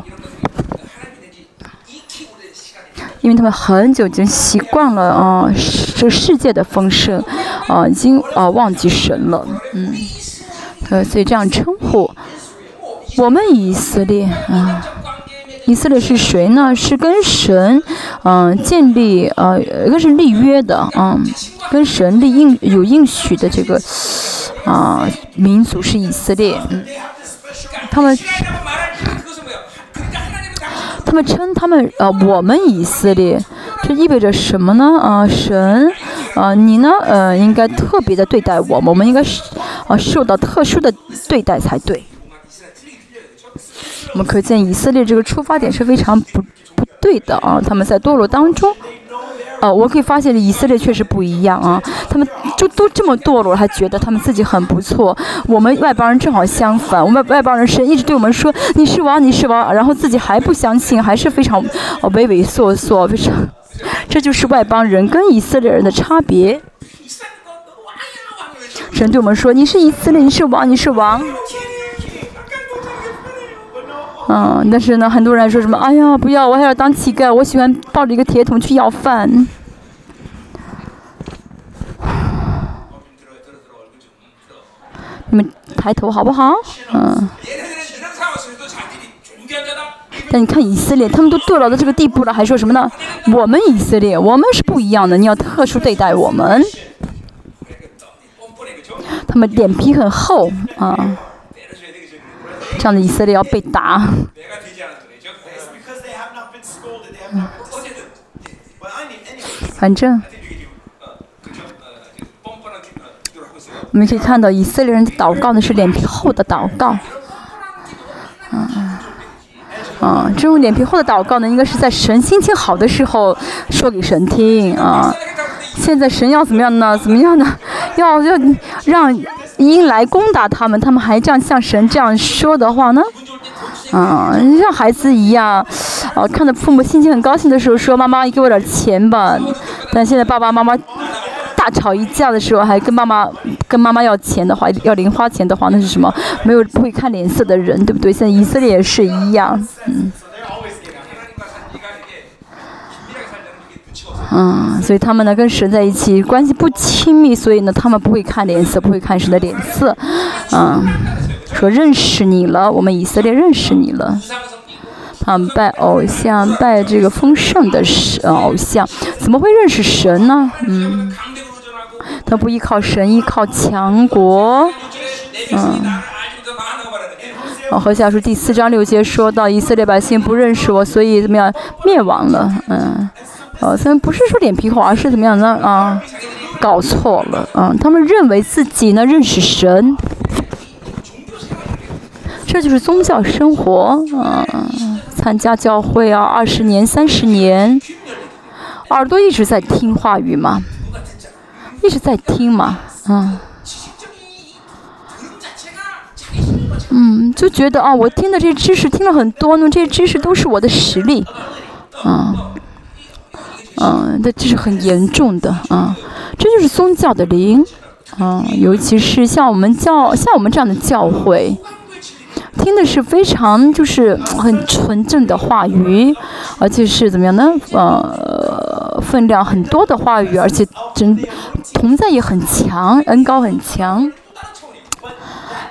因为他们很久已经习惯了啊，这世界的丰盛，啊，已经啊忘记神了，嗯，呃，所以这样称呼我们以色列啊。以色列是谁呢？是跟神，嗯，建立呃，一个是立约的，嗯，跟神立应有应许的这个啊民族是以色列，嗯，他们他们称他们呃我们以色列，这意味着什么呢？啊，神啊，你呢？呃，应该特别的对待我们，我们应该是啊受到特殊的对待才对。我们可见以色列这个出发点是非常不不对的啊！他们在堕落当中，哦，我可以发现以色列确实不一样啊！他们就都这么堕落，还觉得他们自己很不错。我们外邦人正好相反，我们外邦人神一直对我们说你是王，你是王，然后自己还不相信，还是非常哦畏畏缩缩，非常。这就是外邦人跟以色列人的差别。神对我们说你是以色列，你是王，你是王。嗯，但是呢，很多人说什么？哎呀，不要，我还要当乞丐，我喜欢抱着一个铁桶去要饭。你们抬头好不好？嗯。但你看以色列，他们都堕落到这个地步了，还说什么呢？我们以色列，我们是不一样的，你要特殊对待我们。他们脸皮很厚啊。这样的以色列要被打。反正，我们可以看到以色列人的祷告呢是脸皮厚的祷告。嗯嗯，啊，这种脸皮厚的祷告呢，应该是在神心情好的时候说给神听啊。现在神要怎么样呢？怎么样呢？要要让。因来攻打他们，他们还这样像神这样说的话呢？啊，像孩子一样，哦，看到父母心情很高兴的时候说：“妈妈，你给我点钱吧。”但现在爸爸妈妈大吵一架的时候，还跟妈妈跟妈妈要钱的话，要零花钱的话，那是什么？没有不会看脸色的人，对不对？现在以色列也是一样，嗯。嗯，所以他们呢跟神在一起关系不亲密，所以呢他们不会看脸色，不会看神的脸色。嗯，说认识你了，我们以色列认识你了。他们拜偶像，拜这个丰盛的神偶像，怎么会认识神呢？嗯，他不依靠神，依靠强国。嗯，哦，和下书第四章六节说到以色列百姓不认识我，所以怎么样灭亡了？嗯。呃，虽然不是说脸皮厚，而是怎么样呢？啊，搞错了啊！他们认为自己呢认识神，这就是宗教生活啊！参加教会啊，二十年、三十年，耳朵一直在听话语嘛，一直在听嘛，嗯，嗯，就觉得啊，我听的这些知识听了很多，呢这些知识都是我的实力，啊。这这是很严重的啊！这就是宗教的灵啊，尤其是像我们教像我们这样的教会，听的是非常就是很纯正的话语，而且是怎么样呢？呃，分量很多的话语，而且真同在也很强，恩高很强。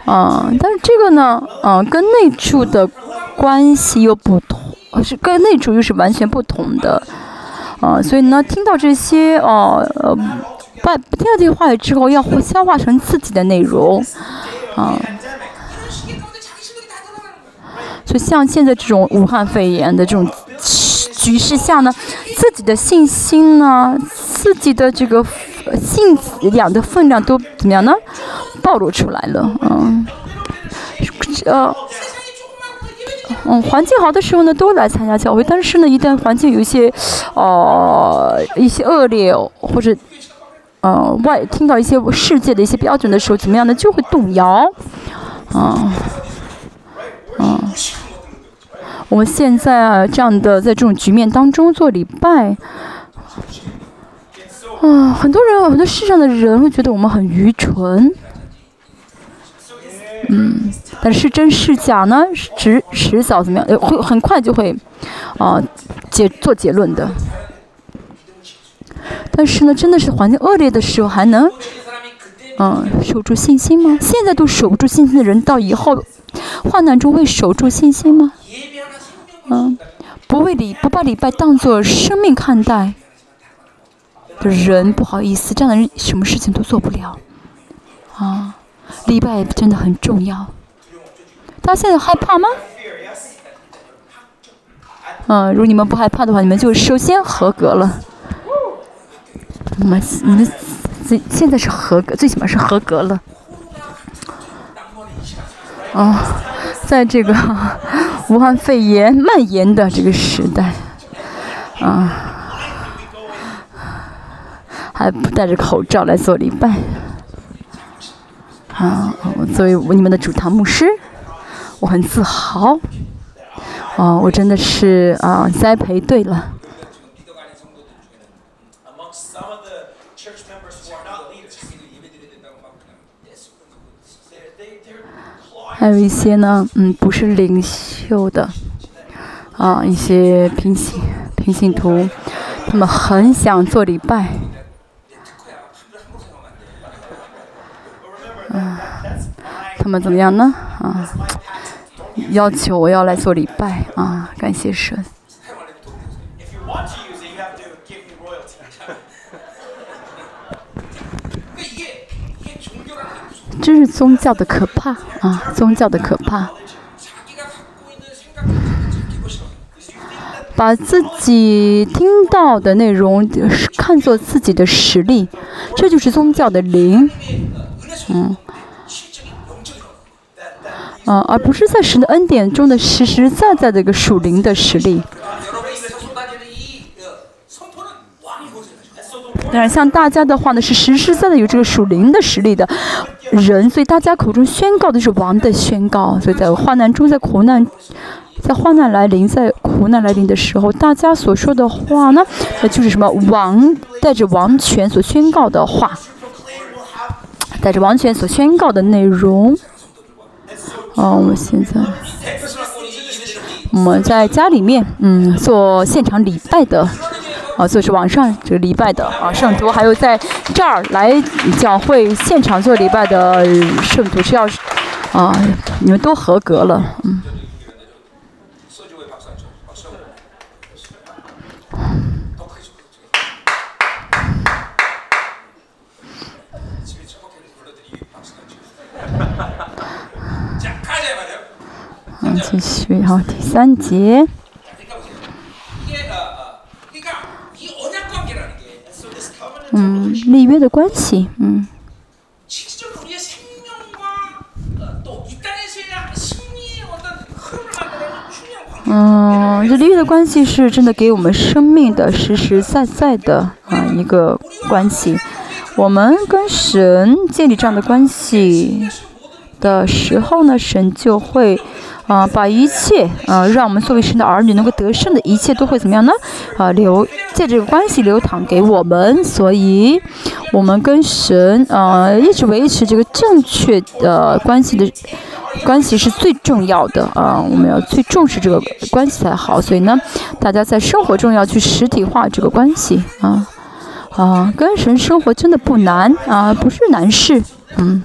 啊，但是这个呢，啊，跟内住的关系又不同，是跟内住又是完全不同的。啊，所以呢，听到这些哦，呃，不听到这些话语之后，要消化成自己的内容，啊，所以像现在这种武汉肺炎的这种局势下呢，自己的信心呢，自己的这个信仰的分量都怎么样呢？暴露出来了，嗯，呃。嗯，环境好的时候呢，都来参加教会。但是呢，一旦环境有一些，呃，一些恶劣或者，呃，外听到一些世界的一些标准的时候，怎么样呢？就会动摇。啊，啊，我们现在啊，这样的在这种局面当中做礼拜，啊，很多人，很多世上的人会觉得我们很愚蠢。嗯，但是真是假呢？迟迟早怎么样？会很快就会，啊，结做结论的。但是呢，真的是环境恶劣的时候，还能嗯，守住信心吗？现在都守不住信心的人，到以后患难中会守住信心吗？嗯，不为礼不把礼拜当做生命看待的人，不好意思，这样的人什么事情都做不了。啊，礼拜真的很重要。大家现在害怕吗？嗯，如果你们不害怕的话，你们就首先合格了。你们你们最现在是合格，最起码是合格了。哦，在这个 武汉肺炎蔓延的这个时代，啊，还不戴着口罩来做礼拜。啊，作为你们的主堂牧师，我很自豪。哦，我真的是啊，栽培对了。还有一些呢，嗯，不是领袖的，啊，一些平行平行图，他们很想做礼拜。啊，他们怎么样呢？啊？要求我要来做礼拜啊！感谢神。这是宗教的可怕啊！宗教的可怕，把自己听到的内容看作自己的实力，这就是宗教的灵，嗯。啊，而不是在神的恩典中的实实在在的一个属灵的实力。当然，像大家的话呢，是实实在在有这个属灵的实力的人，所以大家口中宣告的是王的宣告。所以在患难中，在苦难，在患难来临，在苦难来临的时候，大家所说的话呢，那就是什么王带着王权所宣告的话，带着王权所宣告的内容。哦，我们现在我们在家里面，嗯，做现场礼拜的，啊，就是网上这个礼拜的啊，圣徒，还有在这儿来教会现场做礼拜的圣徒是要，啊，你们都合格了，嗯。继续，好，第三节。嗯，立约的关系，嗯。嗯，这立约的关系是真的给我们生命的实实在在的啊一个关系。我们跟神建立这样的关系的时候呢，神就会。啊，把一切啊，让我们作为神的儿女能够得胜的一切都会怎么样呢？啊，流借这个关系流淌给我们，所以，我们跟神啊一直维持这个正确的关系的关系是最重要的啊，我们要最重视这个关系才好。所以呢，大家在生活中要去实体化这个关系啊啊，跟神生活真的不难啊，不是难事，嗯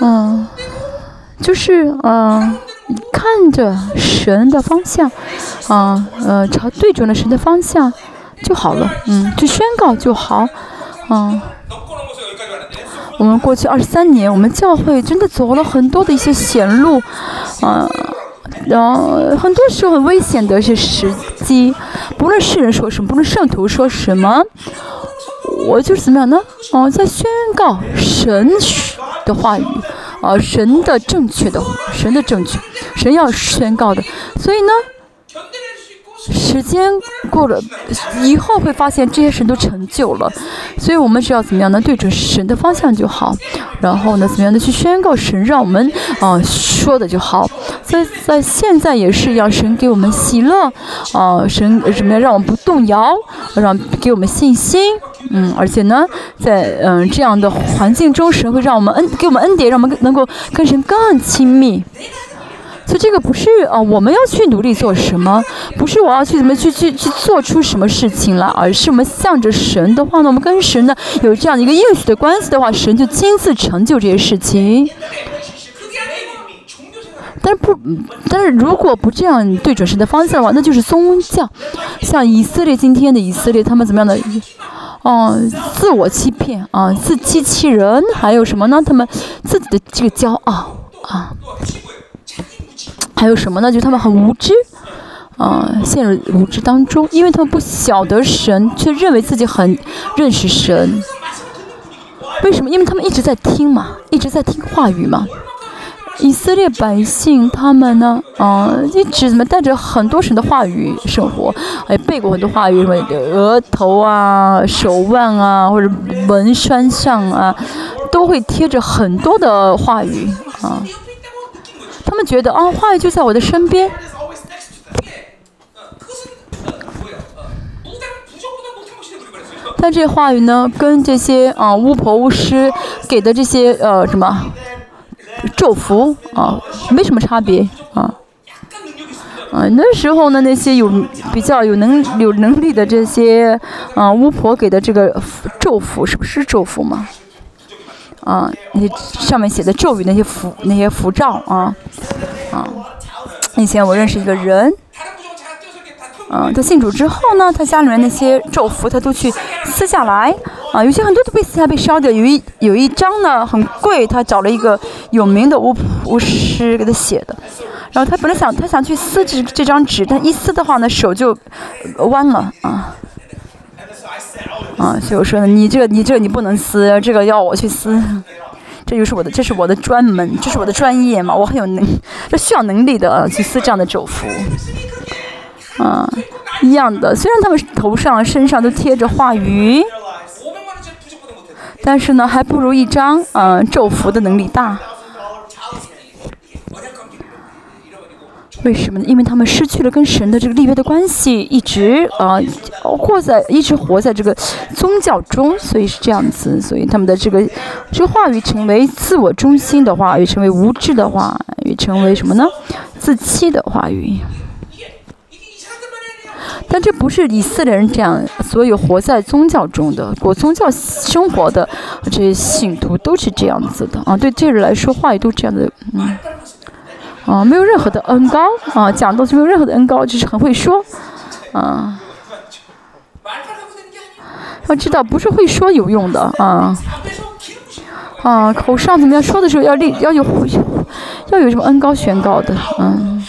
嗯。就是嗯，看着神的方向，啊呃，朝对准了神的方向就好了，嗯，去宣告就好，嗯。我们过去二十三年，我们教会真的走了很多的一些险路，啊，然后很多时候很危险的一些时机，不论世人说什么，不论圣徒说什么，我就是怎么样呢？哦，在宣告神的话语。啊，神的正确的，神的正确，神要宣告的，所以呢，时间过了以后会发现这些神都成就了，所以我们只要怎么样呢？对准神的方向就好，然后呢，怎么样的去宣告神让我们啊说的就好。在在现在也是一样，神给我们喜乐，啊，神什么样让我们不动摇，让给我们信心。嗯，而且呢，在嗯这样的环境中，神会让我们恩给我们恩典，让我们能够跟神更亲密。所以这个不是啊，我们要去努力做什么，不是我要去怎么去去去做出什么事情来，而是我们向着神的话呢，我们跟神呢有这样一个应许的关系的话，神就亲自成就这些事情。但是不，但是如果不这样对准神的方向的话，那就是宗教。像以色列今天的以色列，他们怎么样的？哦，自我欺骗啊，自欺欺人，还有什么呢？他们自己的这个骄傲啊，还有什么呢？就他们很无知啊，陷入无知当中，因为他们不晓得神，却认为自己很认识神。为什么？因为他们一直在听嘛，一直在听话语嘛。以色列百姓他们呢，嗯，一直怎么带着很多神的话语生活，也背过很多话语，什么额头啊、手腕啊，或者纹身上啊，都会贴着很多的话语啊。他们觉得啊，话语就在我的身边。但这话语呢，跟这些啊巫婆巫师给的这些呃什么？咒符啊，没什么差别啊。啊，那时候呢，那些有比较有能有能力的这些啊巫婆给的这个咒符，是不是咒符嘛？啊，那些上面写的咒语，那些符，那些符咒啊，啊。以前我认识一个人。嗯，他信主之后呢，他家里面那些咒符他都去撕下来，啊，有些很多都被撕下被烧掉，有一有一张呢很贵，他找了一个有名的巫巫师给他写的，然后他本来想他想去撕这这张纸，但一撕的话呢手就弯了啊，啊，所以我说，你这个你这个你不能撕，这个要我去撕，这就是我的这是我的专门，这是我的专业嘛，我很有能，这需要能力的去撕这样的咒符。啊，一样的。虽然他们头上、身上都贴着话语，但是呢，还不如一张嗯咒符的能力大。为什么呢？因为他们失去了跟神的这个立约的关系，一直啊活在一直活在这个宗教中，所以是这样子。所以他们的这个这个话语成为自我中心的话语，成为无知的话语，成为什么呢？自欺的话语。但这不是以色列人这样，所有活在宗教中的、过宗教生活的这些信徒都是这样子的啊。对这人来说，话语都这样的，嗯，啊，没有任何的恩高啊，讲东西没有任何的恩高，就是很会说，啊，要知道不是会说有用的啊，啊，口上怎么样说的时候要立要有要有什么恩高宣告的，嗯。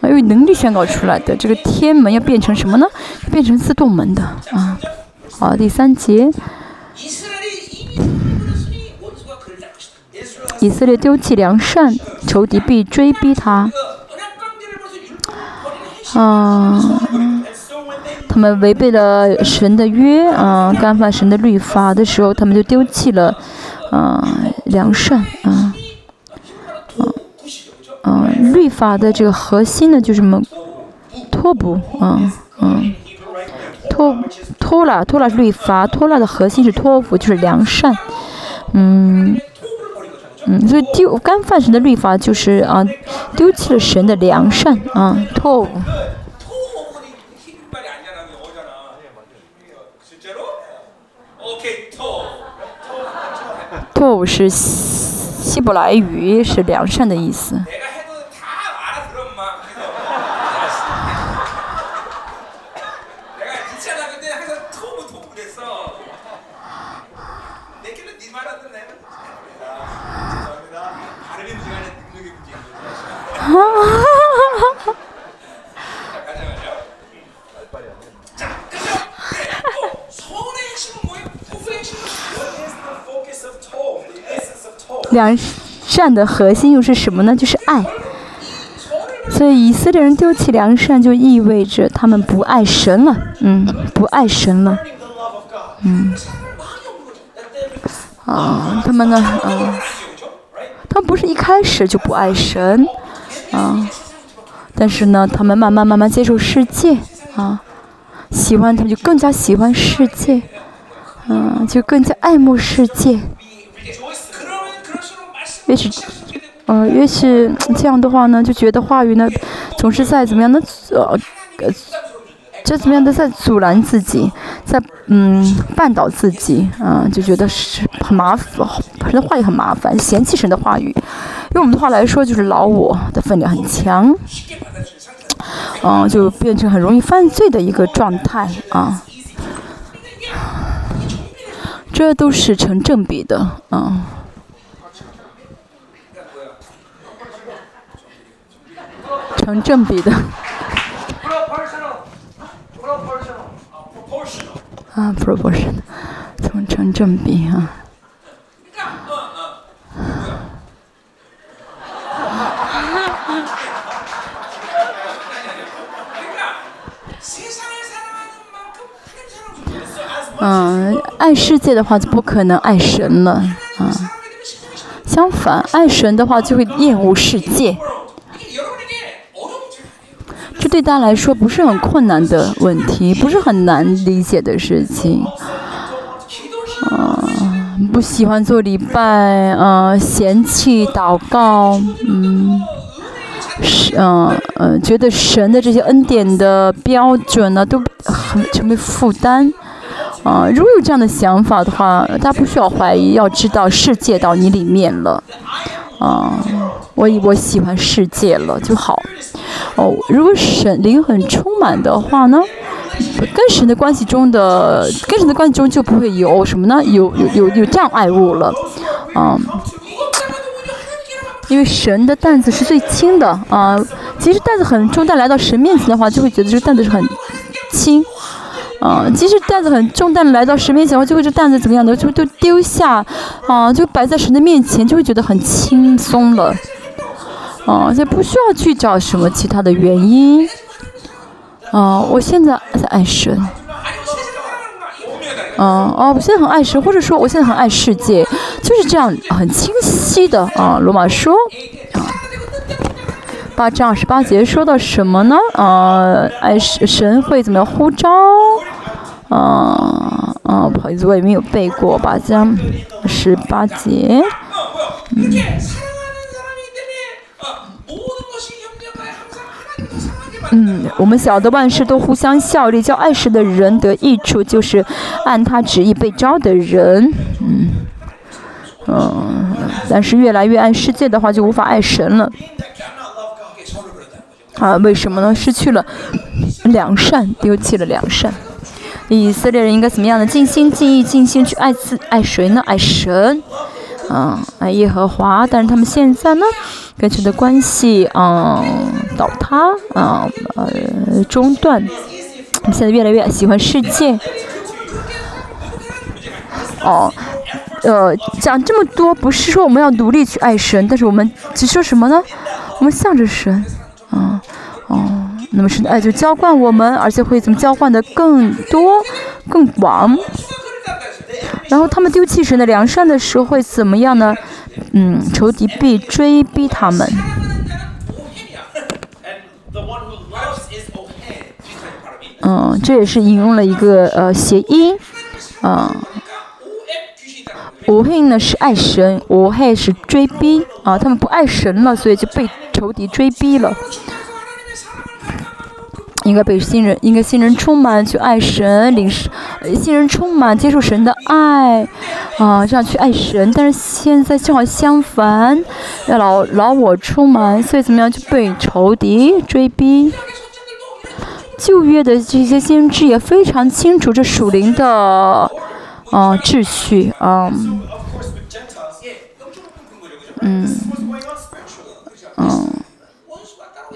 要有能力宣告出来的，这个天门要变成什么呢？变成自动门的啊！好，第三节，以色列丢弃良善，仇敌必追逼他。啊，他们违背了神的约啊，干犯神的律法的时候，他们就丢弃了啊良善啊。嗯，律法的这个核心呢，就是什么？托布，嗯嗯，托托拉，托拉是律法，托拉的核心是托付，就是良善，嗯嗯，所以丢干饭神的律法就是啊，丢弃了神的良善啊，错误。错误是希伯来语，是良善的意思。良善的核心又是什么呢？就是爱。所以以色列人丢弃良善，就意味着他们不爱神了。嗯，不爱神了。嗯。啊，他们呢？啊，他们不是一开始就不爱神，啊，但是呢，他们慢慢慢慢接受世界，啊，喜欢他们就更加喜欢世界，嗯，就更加爱慕世界。越是呃，越是这样的话呢，就觉得话语呢，总是在怎么样的呃，这怎么样的在阻拦自己，在嗯绊倒自己啊，就觉得是很麻烦，神的话语很麻烦，嫌弃神的话语。用我们的话来说，就是老我的分量很强，嗯，就变成很容易犯罪的一个状态啊。这都是成正比的，啊，成正比的。啊，proportion，成成正比啊。嗯，爱世界的话就不可能爱神了，啊，相反，爱神的话就会厌恶世界。这对大家来说不是很困难的问题，不是很难理解的事情。啊，不喜欢做礼拜，啊，嫌弃祷告，嗯，是，嗯，嗯，觉得神的这些恩典的标准呢，都很成为负担。啊，如果有这样的想法的话，大家不需要怀疑，要知道世界到你里面了。啊，我我喜欢世界了就好。哦，如果神灵很充满的话呢，跟神的关系中的跟神的关系中就不会有什么呢？有有有有障碍物了。啊，因为神的担子是最轻的啊。其实担子很重，但来到神面前的话，就会觉得这个担子是很轻。啊，即使担子很重，但来到神面前的话，就会这担子怎么样的，就都丢下，啊，就摆在神的面前，就会觉得很轻松了，啊，就不需要去找什么其他的原因，啊，我现在在爱神，啊，哦，我现在很爱神，或者说我现在很爱世界，就是这样很清晰的啊，罗马书，八章二十八节说到什么呢？啊，爱神神会怎么样呼召？啊啊，不好意思，我也没有背过八章十八节。嗯。嗯，我们晓得万事都互相效力，叫爱神的人得益处，就是按他旨意被招的人。嗯。嗯，但是越来越爱世界的话，就无法爱神了。啊，为什么呢？失去了良善，丢弃了良善。以色列人应该怎么样呢？尽心尽意尽心去爱自爱谁呢？爱神，啊，爱耶和华。但是他们现在呢，跟神的关系啊倒塌啊呃中断。现在越来越喜欢世界。哦，呃，讲这么多不是说我们要努力去爱神，但是我们只说什么呢？我们向着神。啊，哦，那么是爱就浇灌我们，而且会怎么浇灌的更多、更广。然后他们丢弃神的良善的时候会怎么样呢？嗯，仇敌必追逼他们。嗯，这也是引用了一个呃谐音，啊，无恨呢是爱神，无恨是追逼啊，他们不爱神了，所以就被。仇敌追逼了，应该被新人，应该新人充满去爱神，领新人充满接受神的爱，啊，这样去爱神。但是现在正好相反，要老老我充满，所以怎么样就被仇敌追逼。旧约的这些先知也非常清楚这属灵的啊秩序啊，嗯。嗯，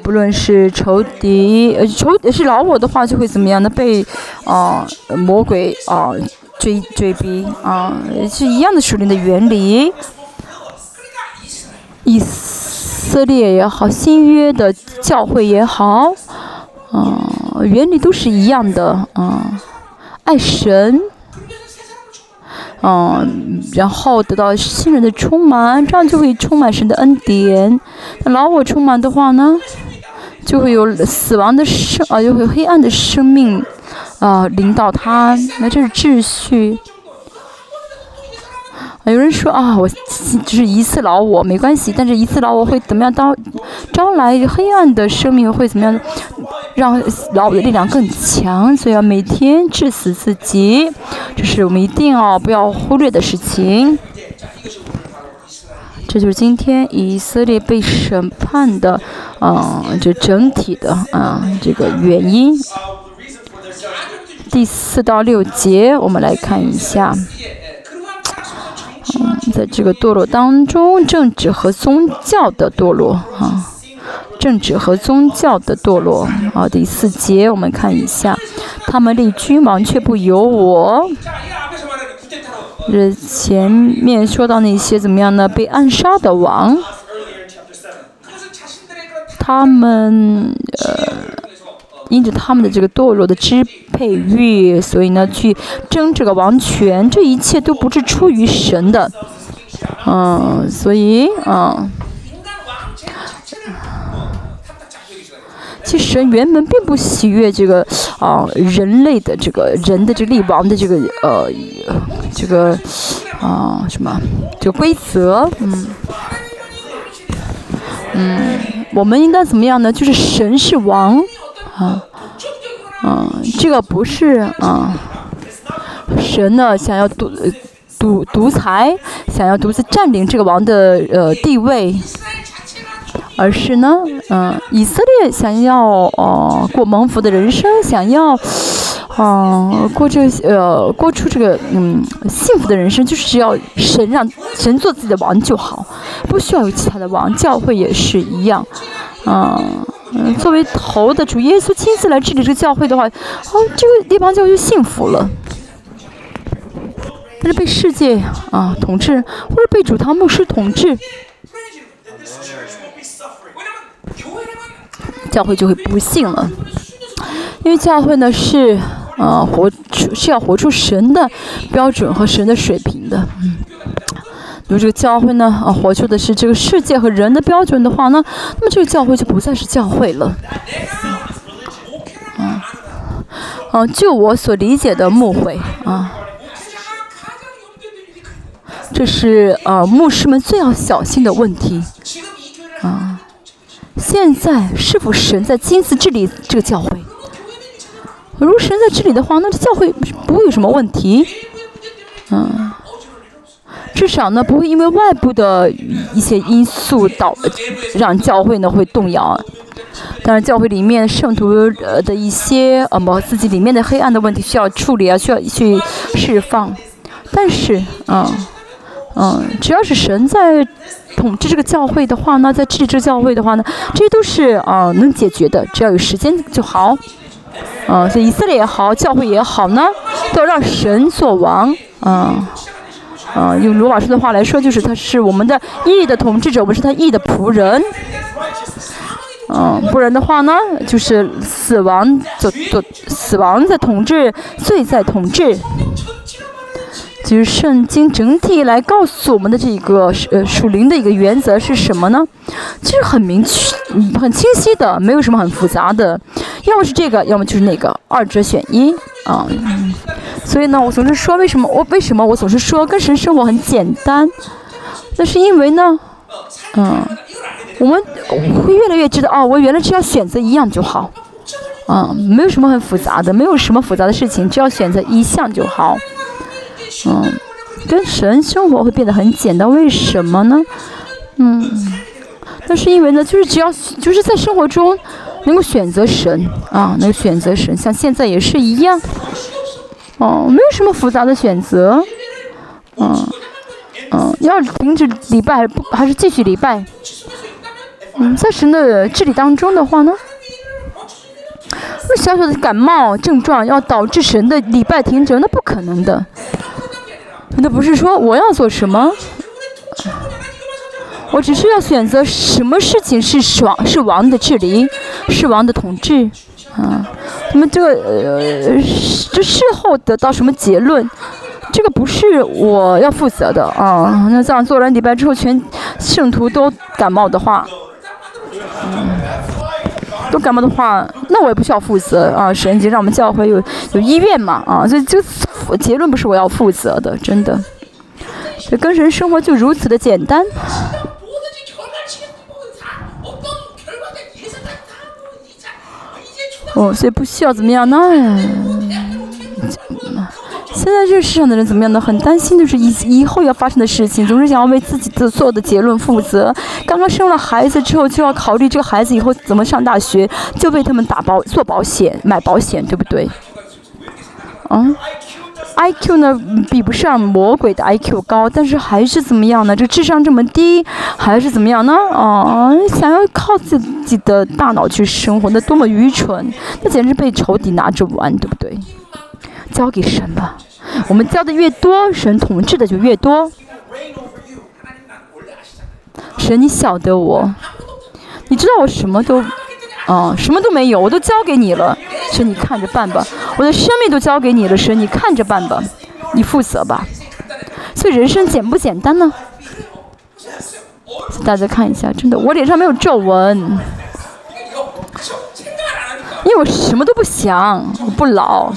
不论是仇敌，呃，仇是老我的话，就会怎么样呢？被啊魔鬼啊追追逼啊，是一样的属灵的原理。以色列也好，新约的教会也好，啊，原理都是一样的啊，爱神。嗯，然后得到新人的充满，这样就会充满神的恩典。那老我充满的话呢，就会有死亡的生啊，就会黑暗的生命啊领导他。那这是秩序。有人说啊，我只是一次老我没关系，但是一次老我会怎么样？招招来黑暗的生命会怎么样？让老我的力量更强，所以要每天致死自己，这是我们一定要不要忽略的事情。这就是今天以色列被审判的，嗯，这整体的啊这个原因。第四到六节，我们来看一下。在这个堕落当中，政治和宗教的堕落啊，政治和宗教的堕落啊。第四节，我们看一下，他们立君王却不由我。这前面说到那些怎么样呢？被暗杀的王，他们呃。因着他们的这个堕落的支配欲，所以呢，去争这个王权，这一切都不是出于神的，嗯，所以嗯，其实神原本并不喜悦这个啊人类的这个人的这立王的这个呃这个啊什么这个规则，嗯嗯，我们应该怎么样呢？就是神是王。啊，嗯，这个不是啊，神呢想要独独独裁，想要独自占领这个王的呃地位，而是呢，嗯，以色列想要哦过蒙福的人生，想要嗯过这呃过出这个嗯幸福的人生，就是只要神让神做自己的王就好，不需要有其他的王，教会也是一样，嗯。嗯，作为头的主耶稣亲自来治理这个教会的话，哦，这个地方教会就幸福了。但是被世界啊统治，或者被主堂牧师统治，教会就会不幸了。因为教会呢是啊活出是要活出神的标准和神的水平的。嗯。如这个教会呢，啊，活出的是这个世界和人的标准的话呢，那么这个教会就不再是教会了。啊，啊，就我所理解的牧会啊，这是啊牧师们最要小心的问题。啊，现在是否神在亲自治理这个教会？如果神在治理的话，那这教会不会有什么问题。嗯。至少呢，不会因为外部的一些因素导让教会呢会动摇。当然，教会里面圣徒呃的一些呃么自己里面的黑暗的问题需要处理啊，需要去释放。但是，嗯嗯，只要是神在统治这个教会的话呢，在治理这个教会的话呢，这些都是啊能解决的，只要有时间就好。嗯，所以以色列也好，教会也好呢，都要让神做王。嗯。啊，用罗老师的话来说，就是他是我们的义的统治者，我们是他义的仆人。嗯，不然的话呢，就是死亡的的死亡在统治，罪在统治。就是圣经整体来告诉我们的这个呃属灵的一个原则是什么呢？其实很明确、很清晰的，没有什么很复杂的，要么是这个，要么就是那个，二者选一啊。所以呢，我总是说，为什么我为什么我总是说跟神生活很简单？那是因为呢，嗯，我们会越来越知道，哦，我原来只要选择一样就好，嗯，没有什么很复杂的，没有什么复杂的事情，只要选择一项就好。嗯，跟神生活会变得很简单，为什么呢？嗯，那是因为呢，就是只要就是在生活中能够选择神啊，能够选择神，像现在也是一样。哦，没有什么复杂的选择。嗯嗯，要停止礼拜还是不还是继续礼拜？嗯，在神的治理当中的话呢，那小小的感冒症状要导致神的礼拜停止，那不可能的。那不是说我要做什么，我只是要选择什么事情是王是王的治理，是王的统治，啊，那么这个呃，这事后得到什么结论，这个不是我要负责的啊。那这样做完礼拜之后，全圣徒都感冒的话，嗯，都感冒的话，那我也不需要负责啊。神经让我们教会有有医院嘛啊，所以这。结论不是我要负责的，真的。这跟神生活就如此的简单。哦，所以不需要怎么样呢？现在这个世上的人怎么样呢？很担心，就是以以后要发生的事情，总是想要为自己的所有的结论负责。刚刚生了孩子之后，就要考虑这个孩子以后怎么上大学，就为他们打保做保险、买保险，对不对？嗯 iq 呢比不上魔鬼的 iq 高但是还是怎么样呢？这智商这么低还是怎么样呢？哦想要靠自己的大脑去生活那多么愚蠢那简直被仇敌拿着玩对不对？交给神吧。我们交的越多神统治的就越多。神你晓得我。你知道我什么都哦什么都没有我都交给你了神你看着办吧。我的生命都交给你了神你看着办吧。你负责吧。所以人生简不简单呢？大家看一下真的我脸上没有皱纹。因为我什么都不想我不老。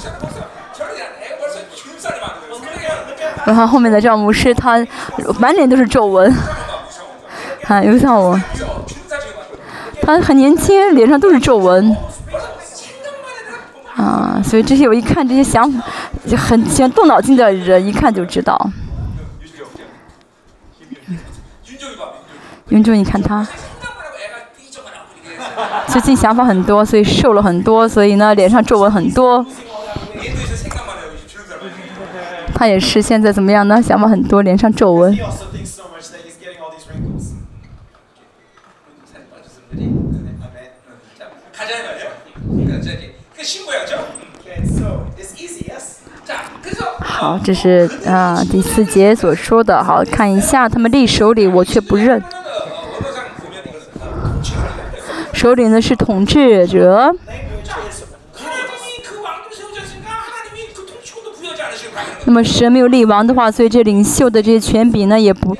然后后面的赵牧师他满脸都是皱纹。啊有像我。他很年轻脸上都是皱纹。啊所以这些我一看这些想法很喜欢动脑筋的人一看就知道。嗯。云珠你看他。最近想法很多所以瘦了很多所以呢脸上皱纹很多。他也是现在怎么样呢？想法很多脸上皱纹。빠졌으면 아멘. 자, 가자 말이에요. 자, 이제 그 신고해야죠. Okay, so it's easy, yes? 자, 그래서 好，这是啊、第四节所说的。好，看一下他们立手里，我却不认。 언어상 보면 이것은 首领呢是统治者， 하나님이 그 왕좀 세우지 않습니까? 하나님이 그 통치권도 부여하지 않으시고 가는 거예요. 那么神没有立王的话，所以这领袖的这些权柄呢，也不，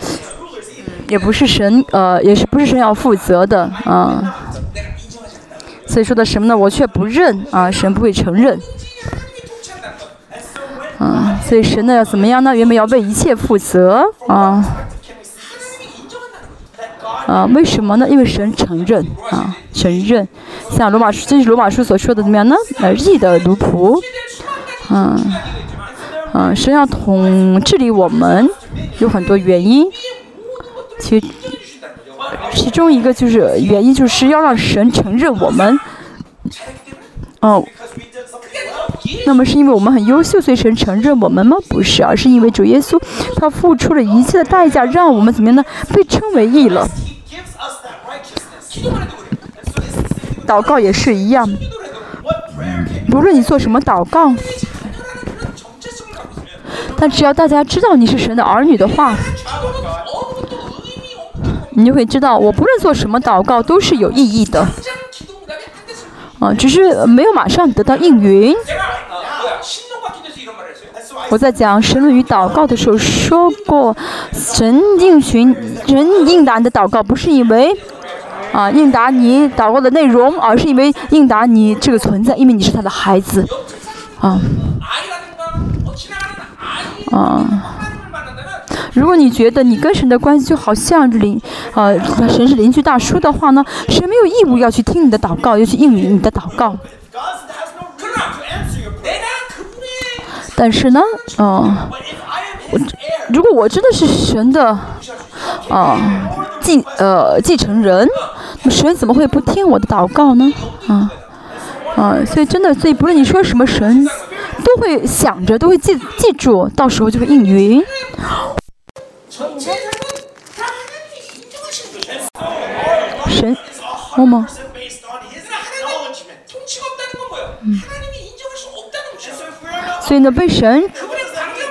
也不是神，呃，也是不是神要负责的啊？所以说的什么呢？我却不认啊，神不会承认。嗯，所以神呢要怎么样呢？原本要为一切负责啊。啊，为什么呢？因为神承认啊，承认。像罗马书，这是罗马书所说的怎么样呢？啊，义的奴仆。嗯，嗯，神要统、治理我们，有很多原因。其其中一个就是原因，就是要让神承认我们。哦，那么是因为我们很优秀，所以神承认我们吗？不是，而是因为主耶稣他付出了一切的代价，让我们怎么样呢？被称为义了。祷告也是一样，无论你做什么祷告，但只要大家知道你是神的儿女的话。你就会知道我不论做什么祷告都是有意义的。啊只是没有马上得到应允。我在讲神论与祷告的时候说过神应寻人应答你的祷告不是因为啊应答你祷告的内容而是因为应答你这个存在因为你是他的孩子。啊。啊。如果你觉得你跟神的关系就好像邻，呃，神是邻居大叔的话呢，神没有义务要去听你的祷告，要去应允你的祷告。但是呢，哦，我如果我真的是神的，啊，继呃继承人，神怎么会不听我的祷告呢？啊，啊，所以真的，所以不论你说什么神，都会想着，都会记记住，到时候就会应允。神？默默嗯所以呢被神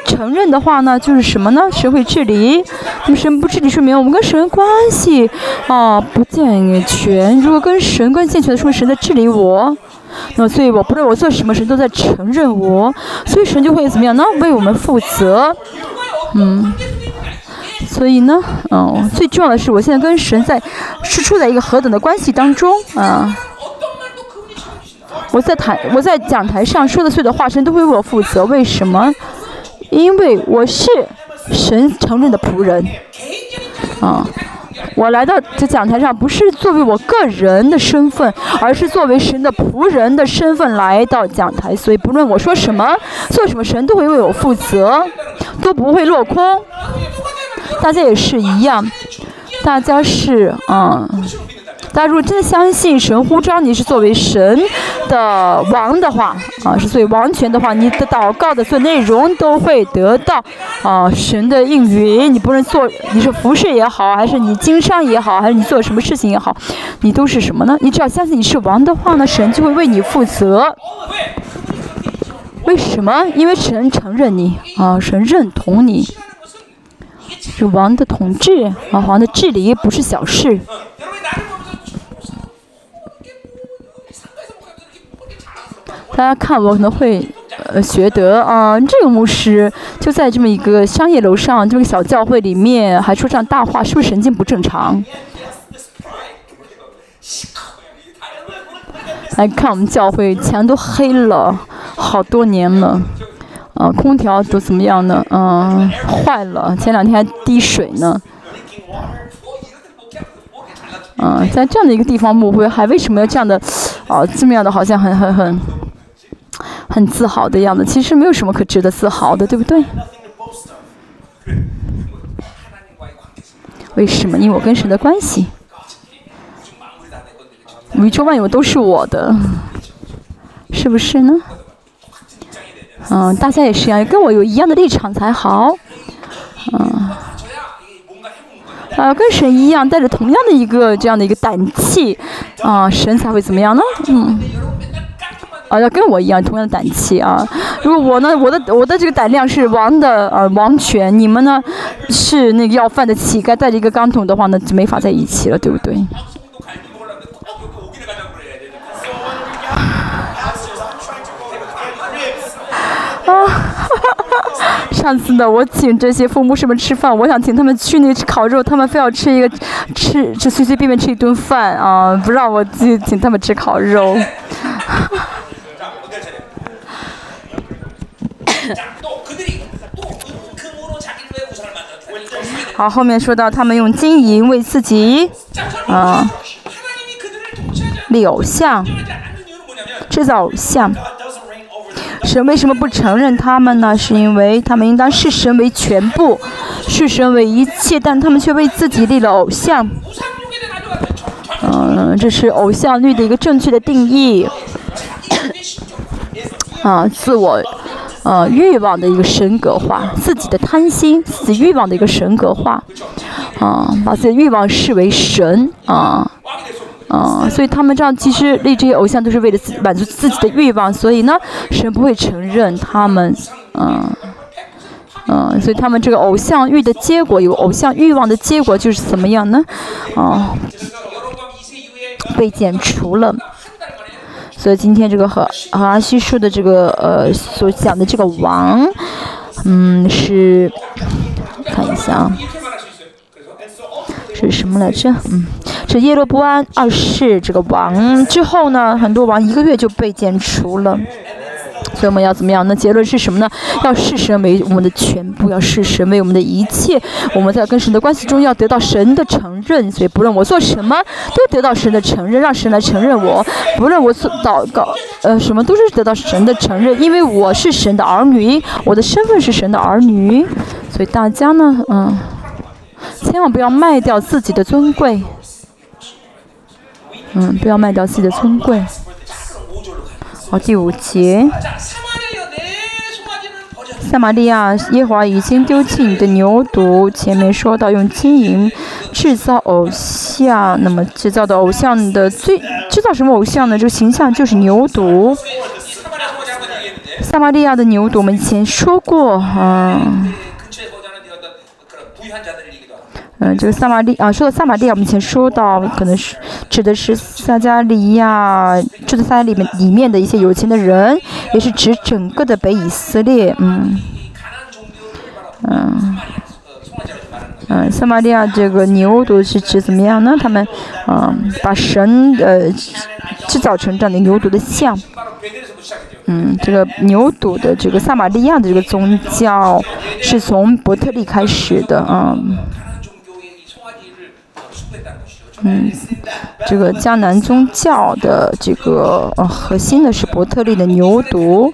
承认的话呢就是什么呢？神会治理？那么神不治理说明我们跟神关系啊不健全。如果跟神关系健全的说明神在治理我。那所以我不论我做什么神都在承认我。所以神就会怎么样呢？为我们负责。嗯。所以呢哦最重要的是我现在跟神在是处在一个何等的关系当中啊。我在台我在讲台上说的所有的话神都会为我负责为什么？因为我是神承认的仆人啊。我来到这讲台上不是作为我个人的身份而是作为神的仆人的身份来到讲台所以不论我说什么做什么神都会为我负责都不会落空。大家也是一样，大家是嗯。大家如果真的相信神呼召你是作为神的王的话，啊，是作为王权的话，你的祷告的所有内容都会得到啊神的应允。你不论做你是服侍也好，还是你经商也好，还是你做什么事情也好，你都是什么呢？你只要相信你是王的话呢，神就会为你负责。为什么？因为神承认你啊，神认同你。是王的统治啊，王的治理不是小事。大家看我可能会呃觉得啊，这个牧师就在这么一个商业楼上，这么个小教会里面还说这样大话，是不是神经不正常？来看我们教会，墙都黑了，好多年了。啊空调都怎么样呢？嗯坏了前两天还滴水呢。嗯在这样的一个地方抹灰还为什么要这样的啊这么样的好像很很很很自豪的样子？其实没有什么可值得自豪的对不对？为什么？因为我跟谁的关系。每周万有都是我的是不是呢？嗯大家也是一样跟我有一样的立场才好。嗯。啊跟神一样带着同样的一个这样的一个胆气啊神才会怎么样呢？嗯。啊要跟我一样同样的胆气啊。如果我呢我的我的这个胆量是王的呃王权你们呢是那个要饭的乞丐带着一个钢桶的话呢就没法在一起了对不对？上次呢，我请这些父母什么吃饭，我想请他们去那吃烤肉，他们非要吃一个吃吃随随便便吃一顿饭啊、不让我自己请他们吃烤肉。好，后面说到他们用金银为自己，啊、柳巷像，制造偶像。神为什么不承认他们呢？是因为他们应当视神为全部，视神为一切。但他们却为自己立了偶像。嗯，这是偶像律的一个正确的定义。啊，自我，呃，欲望的一个神格化，自己的贪心，自己欲望的一个神格化。啊，把自己的欲望视为神。啊。嗯，所以他们这样其实立这些偶像都是为了满足自己的欲望，所以呢，神不会承认他们，嗯，嗯，所以他们这个偶像欲的结果，有偶像欲望的结果就是怎么样呢？哦，被剪除了。所以今天这个和和阿息说的这个呃所讲的这个王，嗯，是看一下啊，是什么来着？嗯。是耶罗波安二世这个王之后呢，很多王一个月就被剪除了。所以我们要怎么样呢？结论是什么呢？要视神为我们的全部，要视神为我们的一切。我们在跟神的关系中要得到神的承认。所以不论我做什么，都得到神的承认，让神来承认我。不论我所祷告，呃，什么都是得到神的承认，因为我是神的儿女，我的身份是神的儿女。所以大家呢，嗯。千万不要卖掉自己的尊贵。嗯不要卖掉自己的尊贵。好第五节。萨马利亚耶华已经丢弃你的牛犊前面说到用金银制造偶像那么制造的偶像的最制造什么偶像呢这个形象就是牛犊。萨马利亚的牛犊我们以前说过哈嗯，这个撒玛利啊，说到撒玛利亚，我们以前说到可能是指的是撒加利亚这在撒加里面里面的一些有钱的人，也是指整个的北以色列，嗯，嗯，嗯，撒玛利亚这个牛犊是指怎么样呢？他们嗯，把神呃制造成这样的牛犊的像，嗯，这个牛犊的这个撒玛利亚的这个宗教是从伯特利开始的，嗯。嗯这个迦南宗教的这个呃核心的是伯特利的牛犊。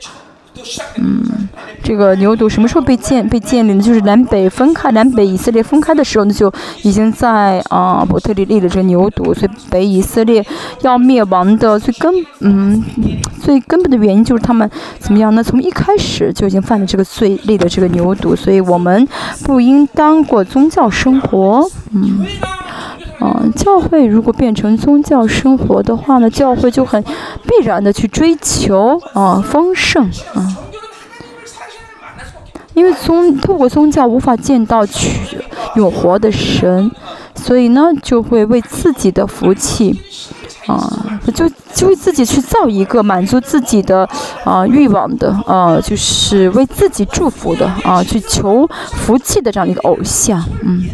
嗯这个牛犊什么时候被建被建立呢？就是南北分开南北以色列分开的时候呢就已经在啊伯特利立了这个牛犊所以北以色列要灭亡的最根嗯最根本的原因就是他们怎么样呢？从一开始就已经犯了这个罪立了这个牛犊所以我们不应当过宗教生活。嗯。啊，教会如果变成宗教生活的话呢，教会就很必然的去追求啊丰盛啊，因为宗透过宗教无法见到取永活的神，所以呢就会为自己的福气啊，就就会自己去造一个满足自己的啊欲望的啊，就是为自己祝福的啊，去求福气的这样一个偶像，嗯。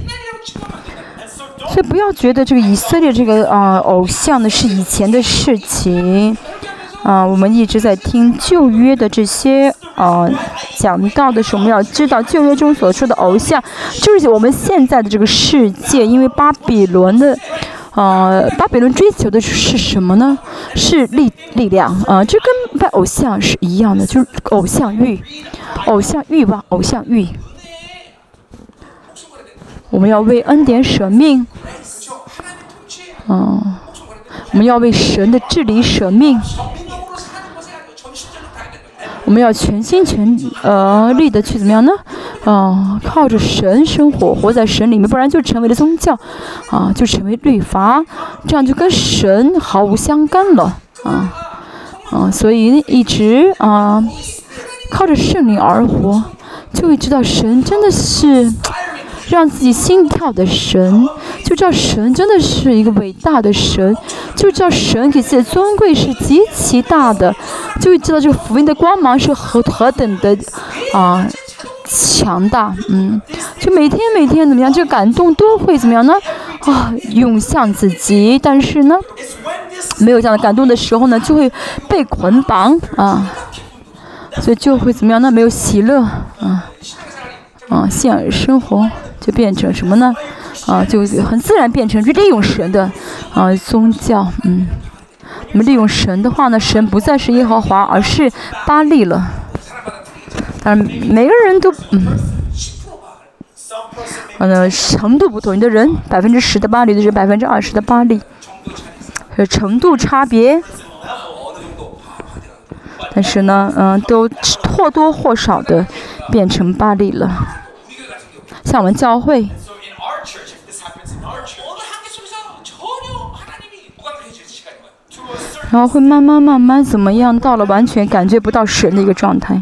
所以不要觉得这个以色列这个啊、偶像呢是以前的事情，啊、我们一直在听旧约的这些啊、讲到的时候，我们要知道旧约中所说的偶像，就是我们现在的这个世界，因为巴比伦的。呃，巴比伦追求的是什么呢？是力力量啊、这跟拜偶像是一样的，就是偶像欲、偶像欲望、偶像欲。我们要为恩典舍命，嗯，我们要为神的治理舍命，我们要全心全呃力的去怎么样呢？啊，靠着神生活，活在神里面，不然就成为了宗教，啊，就成为律法，这样就跟神毫无相干了，啊，啊，所以一直啊靠着圣灵而活，就会知道神真的是。让自己心跳的神，就知道神真的是一个伟大的神，就知道神给自己的尊贵是极其大的，就会知道这个福音的光芒是何何等的啊、强大，嗯，就每天每天怎么样，这个感动都会怎么样呢？啊，涌向自己，但是呢，没有这样的感动的时候呢，就会被捆绑啊，所以就会怎么样呢？没有喜乐啊啊，信仰生活就变成什么呢？啊，就很自然变成去利用神的啊宗教，嗯，我们利用神的话呢，神不再是耶和华，而是巴利了。当然，每个人都嗯，some person may 呃，程度不同，有的人百分之十的巴利，有的人百分之二十的巴利，呃，程度差别。但是呢，嗯、都或多或少的变成巴利了。像我们教会。然后会慢慢慢慢怎么样到了完全感觉不到神的一个状态。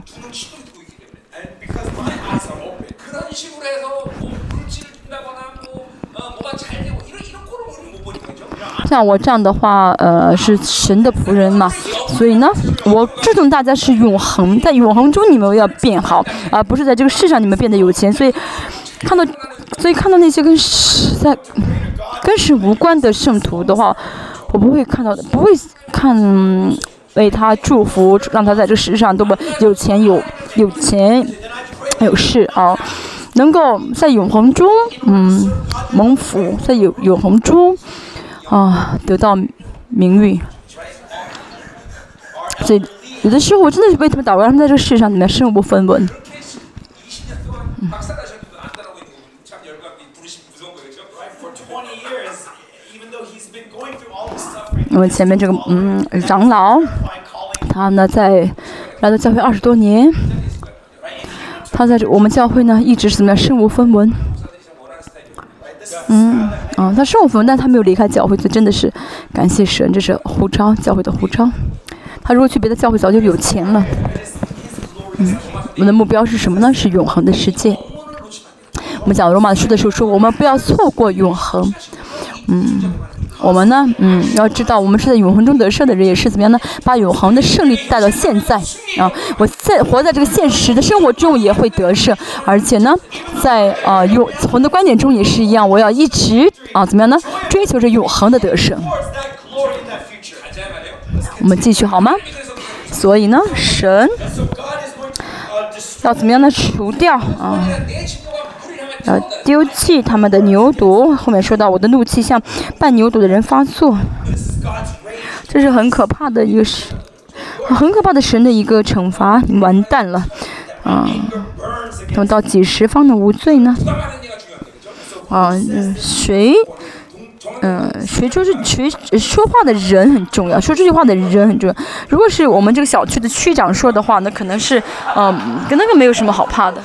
像我这样的话，呃，是神的仆人嘛，所以呢，我注重大家是永恒，在永恒中你们要变好，而不是在这个世上你们变得有钱。所以看到，所以看到那些跟神在跟神无关的圣徒的话，我不会看到的，不会看为他祝福，让他在这世上多么有钱有有钱有势啊。能够在永恒中，嗯，蒙福，在永永恒中，啊，得到名誉。所以有的时候我真的是被他们打，让，他们在这个世上里面身无分文。那么前面这个嗯长老，他呢在来到教会二十多年，他在我们教会呢一直是样身无分文。嗯，啊，他身无分文，但他没有离开教会，这真的是感谢神，这是呼召，教会的呼召。他如果去别的教会，早就有钱了。嗯，我们的目标是什么呢？是永恒的世界。我们讲罗马书的时候说，我们不要错过永恒。嗯，我们呢，嗯，要知道我们是在永恒中得胜的人，也是怎么样呢？把永恒的胜利带到现在啊！我在活在这个现实的生活中也会得胜，而且呢，在啊永恒的观点中也是一样，我要一直啊怎么样呢？追求着永恒的得胜。我们继续好吗？所以呢，神要怎么样呢？除掉啊，呃，丢弃他们的牛犊。后面说到我的怒气向半牛犊的人发作，这是很可怕的一个神，很可怕的神的一个惩罚。完蛋了，嗯，等到几十方的无罪呢。嗯，谁？嗯，谁？就是谁？说话的人很重要。说这句话的人很重要。如果是我们这个小区的区长说的话，那可能是嗯，跟那个没有什么好怕的。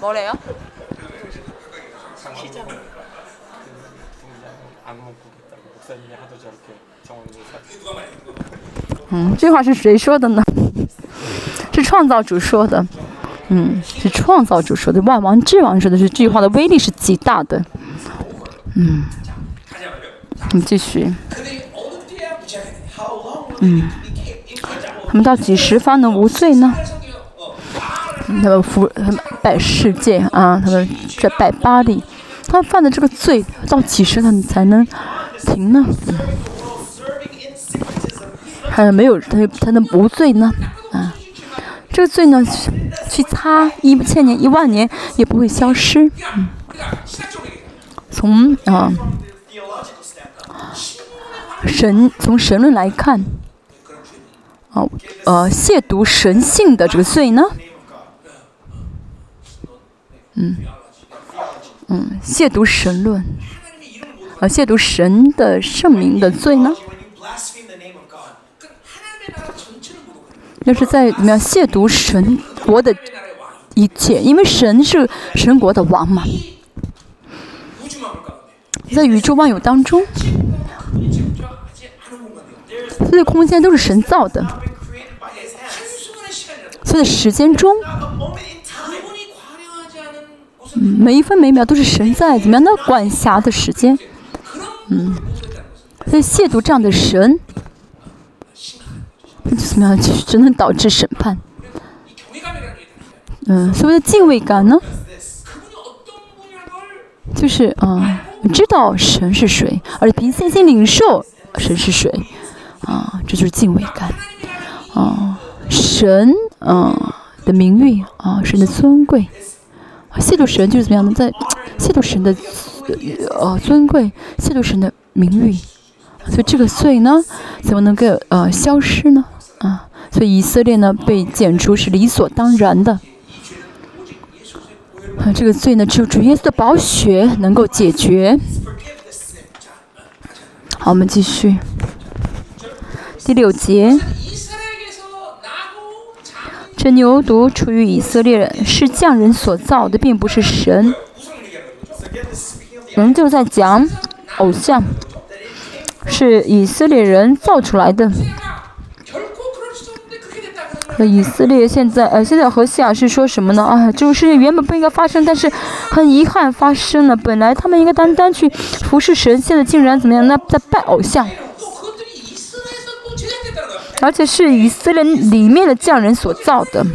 冇嚟啊！ 안 먹겠다고 목사님이 하도 저렇게 정원으로 사 누가 말해? 누가 말해? 嗯，这话是谁说的呢？是创造主说的。嗯，是创造主说的。万王之王说的是这句话的威力是极大的。嗯， 가자 말이요. 我们继续。 그들이 어느 때야 무지하게 되냐? How long will they be incapable 他们到几时方能无罪呢？ 他们服，他们拜世界啊，他们在拜巴里，他犯的这个罪到几时他们才能停呢？还没有，他才能不罪呢。啊，这个罪呢，去擦一千年一万年也不会消失。嗯，从啊神，从神论来看，啊，呃，亵渎神性的这个罪呢。嗯。嗯亵渎神论。呃亵渎神的圣名的罪呢？那是在怎么样亵渎神国的一切因为神是神国的王嘛。在宇宙万有当中所有的空间都是神造的。所以时间中每一分每秒都是神在怎么样的管辖的时间，嗯，所以亵渎这样的神，怎么样，只能导致审判。嗯，所谓的敬畏感呢，就是啊，知道神是谁，而且凭信心领受神是谁，啊，这就是敬畏感。啊，神，啊的名誉，啊神的尊贵。亵渎神就是怎么样呢？在亵渎神的呃尊贵，亵渎神的名誉。所以这个罪呢，怎么能够呃消失呢？啊，所以以色列呢被剪除是理所当然的。啊，这个罪呢，只有主耶稣的宝血能够解决。好，我们继续。第六节，这牛犊出于以色列人，是匠人所造的，并不是神。我们就在讲偶像，是以色列人造出来的。以色列现在，呃，现在和西啊是说什么呢？啊，这种事情原本不应该发生，但是很遗憾发生了。本来他们应该单单去服侍神，现在竟然怎么样？那在拜偶像。而且是以色列里面的匠人所造的，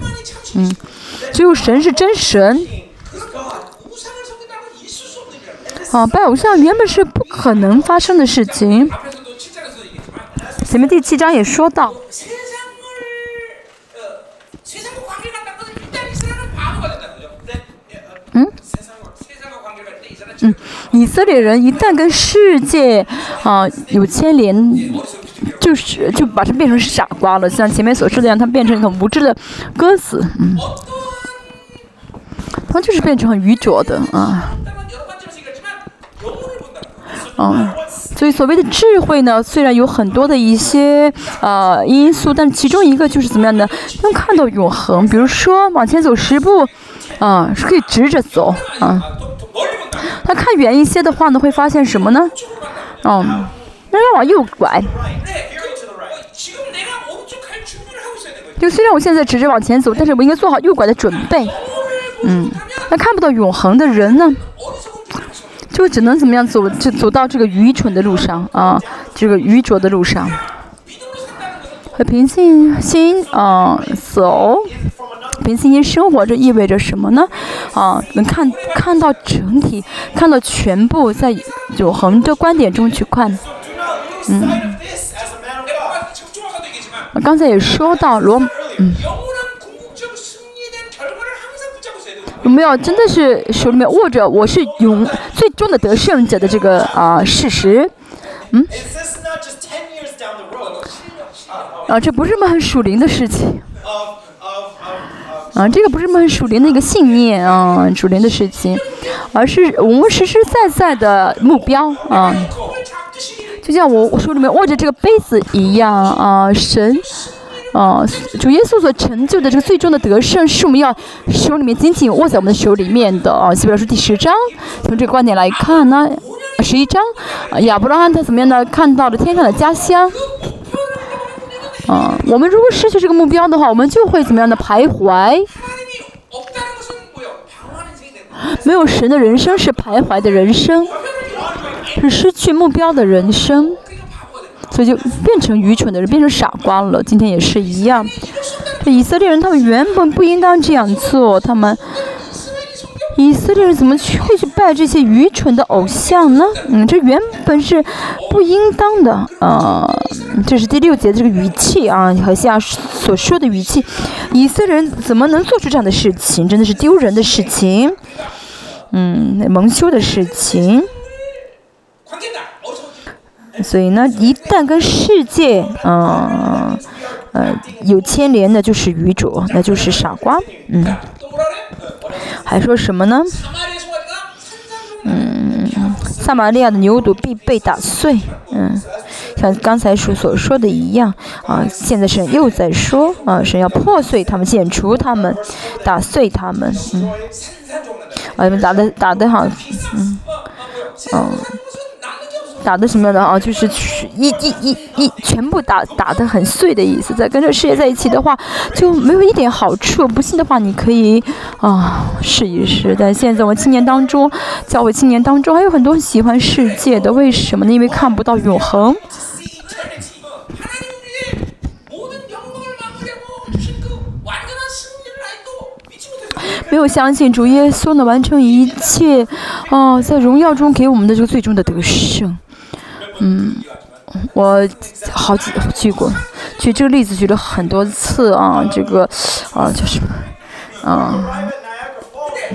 嗯，只有神是真神。啊，拜偶像原本是不可能发生的事情。前面第七章也说到。嗯？嗯，以色列人一旦跟世界啊有牵连。就是就把它变成傻瓜了。像前面所说的样他变成一个无知的鸽子嗯。他就是变成很愚拙的啊。嗯。所以所谓的智慧呢虽然有很多的一些啊因素但其中一个就是怎么样呢？能看到永恒比如说往前走十步啊是可以直着走啊。那看远一些的话呢会发现什么呢？嗯。往右拐。就虽然我现在直着往前走但是我应该做好右拐的准备。嗯那看不到永恒的人呢就只能怎么样走就走到这个愚蠢的路上啊这个愚拙的路上。和平信心嗯走。平信心生活这意味着什么呢？啊能看看到整体看到全部在永恒的观点中去看。嗯。刚才也说到罗嗯有没有真的是手里面握着我是永最终的得胜者的这个啊事实？嗯啊这不是什么很属灵的事情。啊这个不是什么很属灵的一个信念啊属灵的事情而是我们实实在在的目标啊。就像我我手里面握着这个杯子一样啊神啊主耶稣所成就的这个最终的得胜是我们要手里面紧紧握在我们的手里面的啊基本上是第十章从这个观点来看呢十一章亚伯拉罕他怎么样呢看到了天上的家乡啊我们如果失去这个目标的话我们就会怎么样的徘徊？没有神的人生是徘徊的人生。是失去目标的人生，所以就变成愚蠢的人，变成傻瓜了。今天也是一样，以色列人他们原本不应当这样做，他们以色列人怎么去会去拜这些愚蠢的偶像呢？嗯，这原本是不应当的。呃，这是第六节这个语气啊，和下所说的语气，以色列人怎么能做出这样的事情？真的是丢人的事情，嗯，蒙羞的事情。所以呢，一旦跟世界，嗯，呃，有牵连的，就是愚拙，那就是傻瓜，嗯。还说什么呢？嗯，撒马利亚的牛犊必被打碎，嗯。像刚才所所说的一样，啊，现在神又在说，啊，神要破碎他们，剪除他们，打碎他们，嗯。哎，打的打的好，嗯，哦。打的什么样的啊？就是一、一、一、一，全部打打的很碎的意思。在跟这个世界在一起的话，就没有一点好处。不信的话，你可以啊试一试。但现在我青年当中，在我青年当中还有很多喜欢世界的，为什么呢？因为看不到永恒。没有相信主耶稣能完成一切，哦，在荣耀中给我们的这个最终的得胜。嗯，我好几去过，举这个例子举了很多次啊，这个啊就是？啊，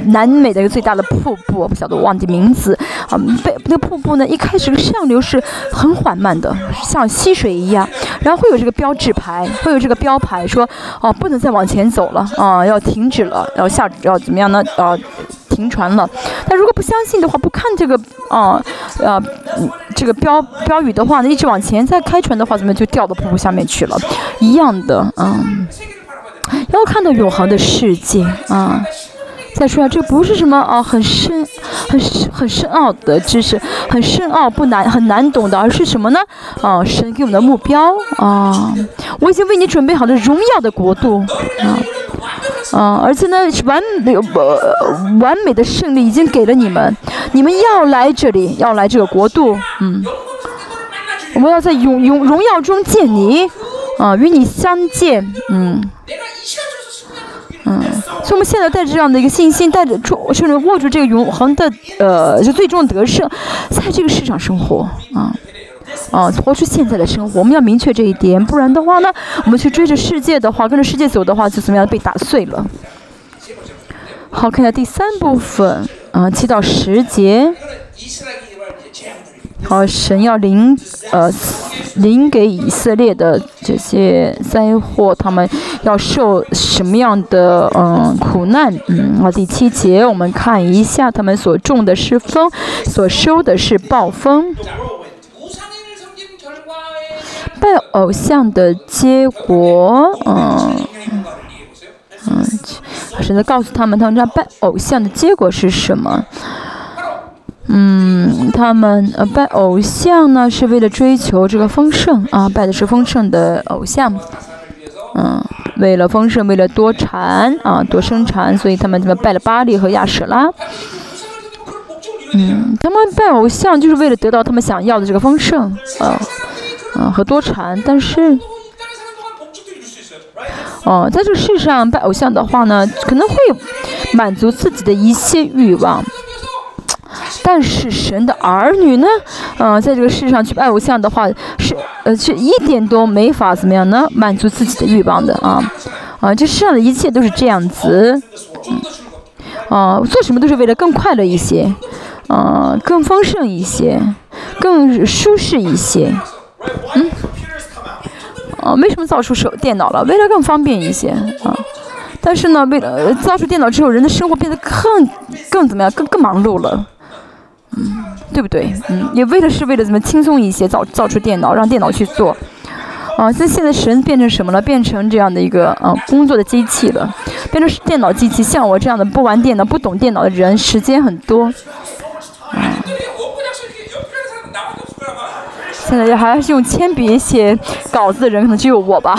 南美的一个最大的瀑布，我不晓得忘记名字啊。被那个瀑布呢，一开始这个上流是很缓慢的，像溪水一样，然后会有这个标志牌，会有这个标牌说，哦，不能再往前走了啊，要停止了，要下要怎么样呢？啊，停船了，那如果不相信的话，不看这个啊，呃，这个标标语的话呢，一直往前再开船的话，咱们就掉到瀑布下面去了，一样的啊。要看到永恒的世界啊！再说啊，这不是什么啊很深、很深、很深奥的知识，很深奥不难、很难懂的，而是什么呢？啊，神给我们的目标啊！我已经为你准备好了荣耀的国度啊！嗯，而且呢，完，完美的胜利已经给了你们，你们要来这里，要来这个国度，嗯，我们要在永永荣耀中见你，啊，与你相见，嗯，嗯，所以我们现在带着这样的一个信心，带着住，就能握住这个永恒的，呃，就最终得胜，在这个市场生活，啊。啊，活出现在的生活。我们要明确这一点，不然的话呢，我们去追着世界的话，跟着世界走的话，就怎么样被打碎了。好，看一下第三部分啊，七到十节。好，神要领呃领给以色列的这些灾祸，他们要受什么样的嗯苦难？嗯，好，第七节我们看一下，他们所种的是风，所收的是暴风。拜偶像的结果，嗯，嗯，神在告诉他们，他们这拜偶像的结果是什么？嗯，他们呃，拜偶像呢，是为了追求这个丰盛啊。拜的是丰盛的偶像，嗯，为了丰盛，为了多产啊，多生产。所以他们这个拜了巴利和亚舍拉，嗯，他们拜偶像就是为了得到他们想要的这个丰盛，啊。嗯，和多禅，但是，哦，在这世上拜偶像的话呢，可能会满足自己的一些欲望。但是神的儿女呢，嗯，在这个世上去拜偶像的话，是呃，却一点都没法怎么样呢，满足自己的欲望的啊，啊，这世上的一切都是这样子，嗯，啊，做什么都是为了更快乐一些，啊，更丰盛一些，更舒适一些。Right? Why did computers come out? 啊，为什么造出手电脑了？为了更方便一些啊。但是呢，为了造出电脑之后，人的生活变得更更怎么样？更更忙碌了。嗯，对不对？嗯，也为了是为了怎么轻松一些，造造出电脑，让电脑去做。啊，那现在神变成什么了？变成这样的一个啊工作的机器了，变成电脑机器。像我这样的不玩电脑、不懂电脑的人，时间很多。啊现在还是用铅笔写稿子的人可能只有我吧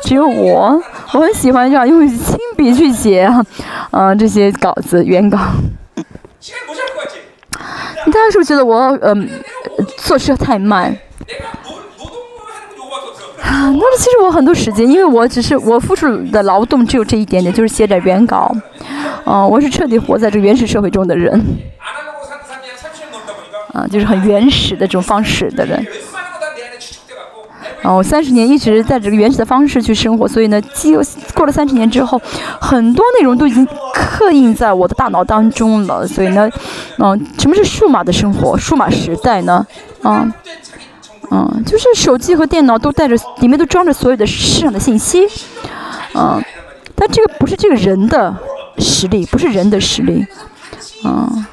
只有我我很喜欢这样用铅笔去写啊嗯这些稿子原稿。你当时是不是觉得我嗯做事太慢。啊那其实我很多时间因为我只是我付出的劳动只有这一点点就是写点原稿。嗯我是彻底活在这原始社会中的人。啊就是很原始的这种方式的人。哦三十年一直在这个原始的方式去生活所以呢就过了三十年之后很多内容都已经刻印在我的大脑当中了所以呢嗯什么是数码的生活数码时代呢？嗯嗯就是手机和电脑都带着里面都装着所有的市场的信息嗯但这个不是这个人的实力不是人的实力嗯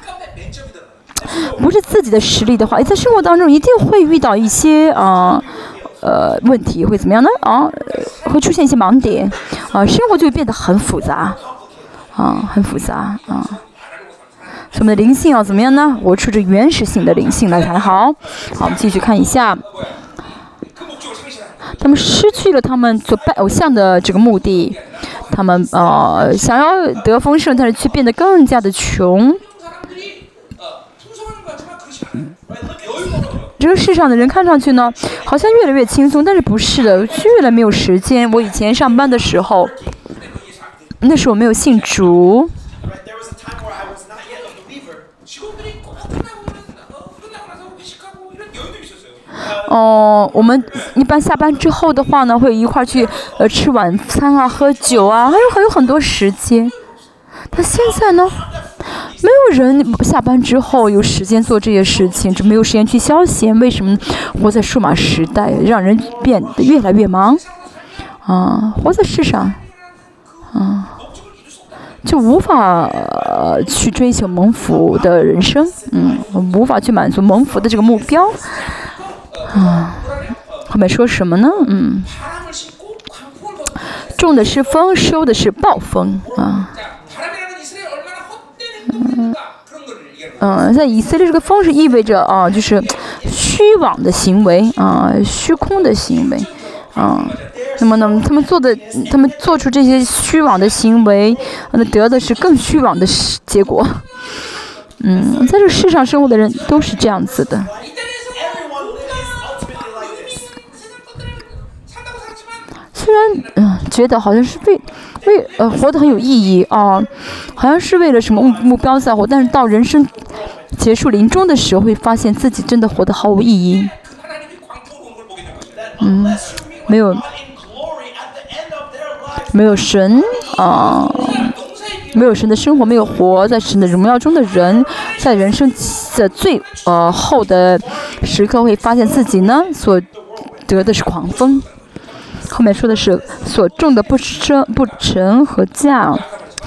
不是自己的实力的话，在生活当中一定会遇到一些啊，呃，问题会怎么样呢？啊，会出现一些盲点，啊，生活就会变得很复杂，啊，很复杂，啊。所以我们的灵性啊，怎么样呢？我出自原始性的灵性来谈。好，好，我们继续看一下，他们失去了他们做拜偶像的这个目的，他们啊，想要得丰盛，但是却变得更加的穷。这个世上的人看上去呢，好像越来越轻松，但是不是的，却越来越没有时间。我以前上班的时候，那时我没有姓竹。哦，我们一般下班之后的话呢，会一块儿去呃吃晚餐啊、喝酒啊，还有还有很多时间。但现在呢？没有人下班之后有时间做这些事情，就没有时间去消闲。为什么活在数码时代，让人变得越来越忙？啊，活在世上，啊，就无法、去追求蒙福的人生，嗯，无法去满足蒙福的这个目标，啊，后面说什么呢？嗯，种的是风，收的是暴风，啊。嗯，嗯，在以色列这个方式意味着啊，就是虚妄的行为啊，虚空的行为啊。那么呢，他们做的，他们做出这些虚妄的行为，那得的是更虚妄的结果。嗯，在这世上生活的人都是这样子的。虽然，嗯，觉得好像是被。为呃活得很有意义啊，好像是为了什么目目标在活，但是到人生结束临终的时候，会发现自己真的活得毫无意义。嗯，没有，没有神啊。没有神的生活，没有活在神的荣耀中的人，在人生的最呃后的时刻，会发现自己呢所得的是狂风。后面说的是所种的不生不成和价，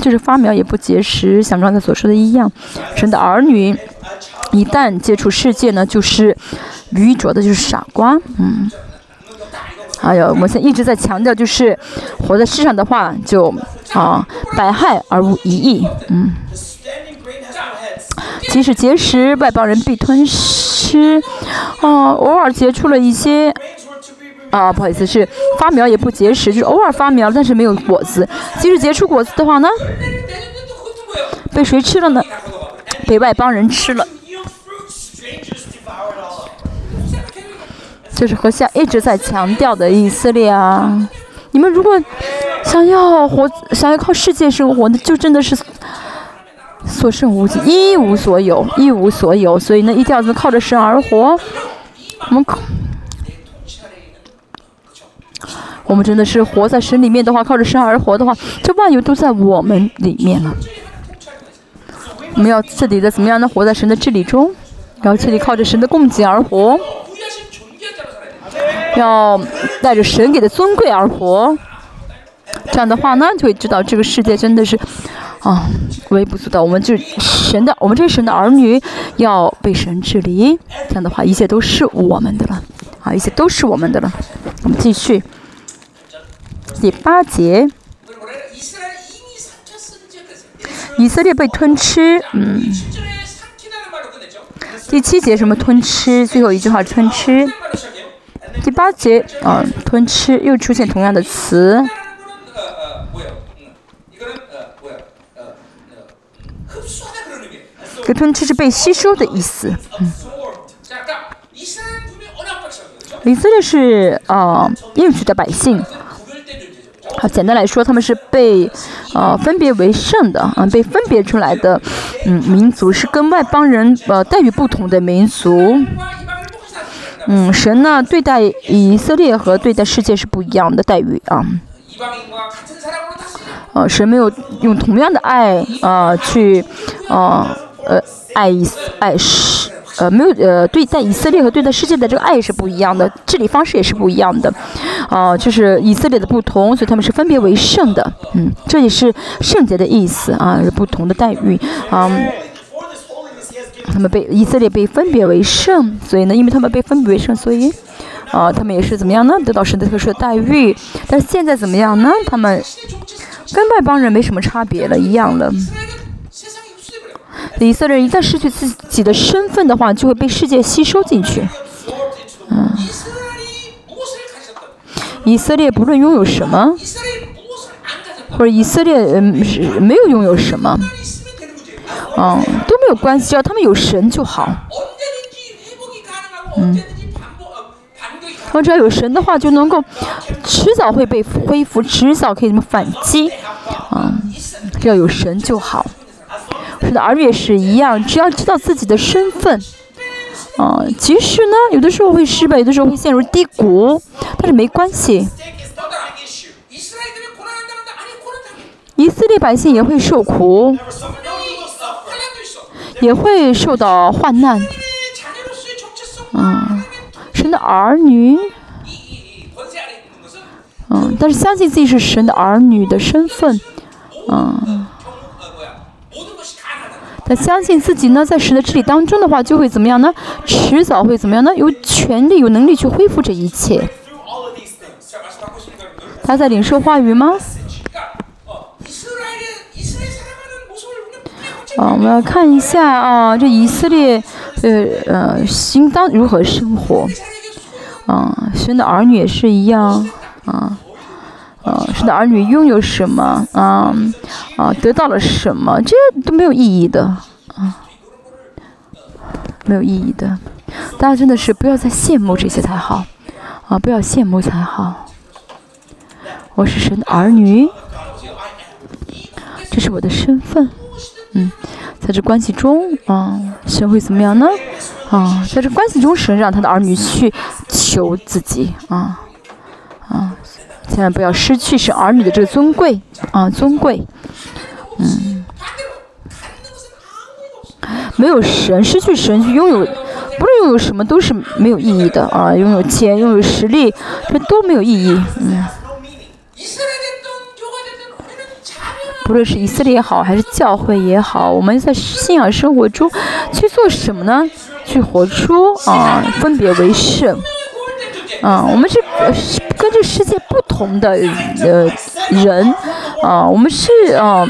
就是发苗也不结实，像刚才所说的一样。神的儿女一旦接触世界呢，就是愚拙的，就是傻瓜。嗯。还有，我们现在一直在强调，就是活在世上的话，就啊，百害而无一益。嗯，即使结实，外邦人必吞吃。啊，偶尔结出了一些啊，不好意思，是发苗也不结实，就是偶尔发苗，但是没有果子。即使结出果子的话呢，被谁吃了呢？被外邦人吃了。就是和下一直在强调的以色列啊，你们如果想要活，想要靠世界生活，那就真的是。所剩无几，一无所有，一无所有，所以呢，一定要靠着神而活。我们靠。我们真的是活在神里面的话，靠着神而活的话，这万有都在我们里面了。我们要彻底的怎么样呢？活在神的治理中，要彻底靠着神的供给而活，要带着神给的尊贵而活。这样的话呢，就会知道这个世界真的是啊微不足道。我们就神的，我们这是神的儿女，要被神治理。这样的话，一切都是我们的了。好一些都是我们的了。我们继续。第八节。以色列被吞吃嗯。第七节什么吞吃最后一句话吞吃。第八节啊吞吃又出现同样的词。这吞吃是被吸收的意思嗯。以色列是呃应许的百姓。好，简单来说，他们是被呃分别为圣的，嗯、被分别出来的，嗯，民族是跟外邦人呃待遇不同的民族。嗯，神呢对待以色列和对待世界是不一样的待遇啊。呃，神没有用同样的爱啊、呃、去，呃呃爱以爱世呃没有呃对待以色列和对待世界的这个爱是不一样的治理方式也是不一样的。哦就是以色列的不同所以他们是分别为圣的。嗯这也是圣洁的意思啊不同的待遇。啊他们被以色列被分别为圣所以呢因为他们被分别为圣所以啊他们也是怎么样呢？得到神的特殊待遇。但是现在怎么样呢？他们跟外邦人没什么差别了一样了。以色列人一旦失去自己的身份的话，就会被世界吸收进去。嗯，以色列不论拥有什么，或者以色列嗯是没有拥有什么，嗯都没有关系，只要他们有神就好。嗯，他们只要有神的话，就能够迟早会被恢复，迟早可以什么反击。啊、嗯，只要有神就好。是的儿女也是一样只要知道自己的身份。啊即使呢有的时候会失败有的时候会陷入低谷但是没关系。以色列百姓也会受苦也会受到患难。啊神的儿女。嗯但是相信自己是神的儿女的身份。啊他相信自己呢，在神的治理当中的话，就会怎么样呢？迟早会怎么样呢？有权利、有能力去恢复这一切。他在领受话语吗？啊，我们要看一下啊，这以色列，呃呃，应当如何生活？啊，神的儿女也是一样啊。啊，神的儿女拥有什么啊啊，得到了什么，这些都没有意义的啊，没有意义的。大家真的是不要再羡慕这些才好啊，不要羡慕才好。我是神的儿女，这是我的身份。嗯，在这关系中啊，神会怎么样呢？啊，在这关系中，神让他的儿女去求自己啊啊，千万不要失去是儿女的这个尊贵啊，尊贵。嗯，没有神失去神去拥有，不论拥有什么都是没有意义的啊。拥有钱、拥有实力，这都没有意义。嗯，不论是以色列也好，还是教会也好，我们在信仰生活中去做什么呢？去活出啊，分别为圣。嗯我们是根据世界不同的人啊我们是啊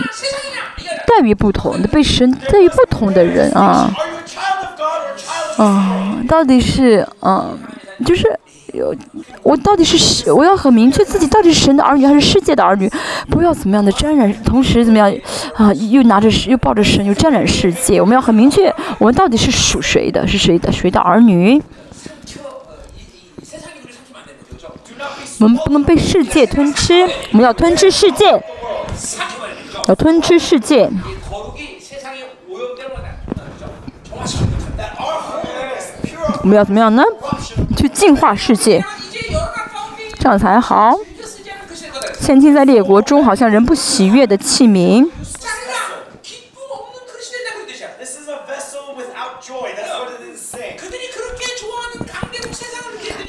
待遇不同的被神待遇不同的人啊嗯到底是嗯就是有我到底是我要很明确自己到底是神的儿女还是世界的儿女不要怎么样的沾染同时怎么样啊又拿着又抱着神又沾染世界我们要很明确我们到底是属谁的是谁的谁的儿女。我们不能被世界吞吃我们要吞吃世界。要吞吃世界。我们要怎么样呢？去净化世界。这样才好。现今在列国中好像人不喜悦的器皿。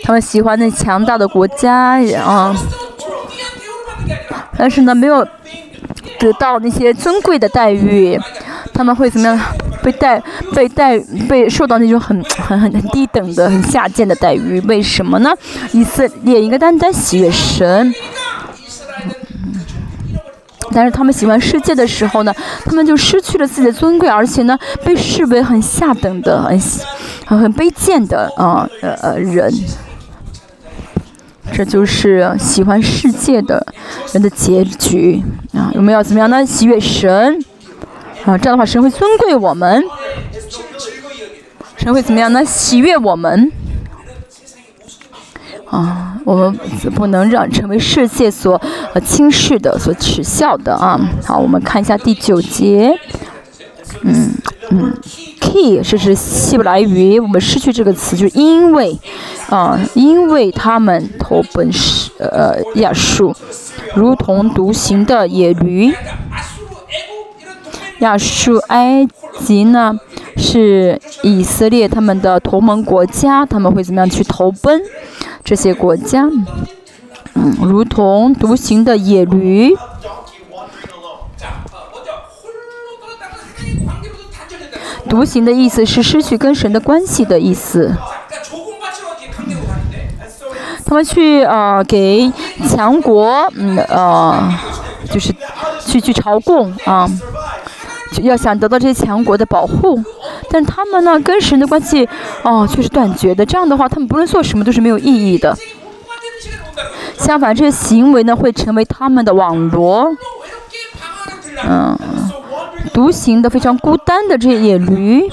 他们喜欢那强大的国家啊，但是呢，没有得到那些尊贵的待遇，他们会怎么样？被待被待被受到那种很很很低等的、很下贱的待遇？为什么呢？以色列一个单单血神，但是他们喜欢世界的时候呢，他们就失去了自己的尊贵，而且呢，被视为很下等的、很很卑贱的啊呃呃人。这就是喜欢世界的人的结局啊！我们要怎么样呢？喜悦神啊，这样的话，神会尊贵我们，神会怎么样呢？喜悦我们啊！我们不能让成为世界所呃轻视的、所耻笑的啊！好，我们看一下第九节，嗯嗯 key 是指希伯来语我们失去这个词就是因为啊因为他们投奔是呃亚述如同独行的野驴亚述埃及呢是以色列他们的同盟国家他们会怎么样去投奔这些国家？嗯如同独行的野驴无形的意思是失去跟神的关系的意思。他们去啊，给强国嗯，啊，就是去去朝贡啊，要想得到这些强国的保护。但他们呢，跟神的关系哦，却是断绝的。这样的话，他们不论做什么都是没有意义的。相反，这些行为呢，会成为他们的网罗。嗯。独行的非常孤单的这些野驴，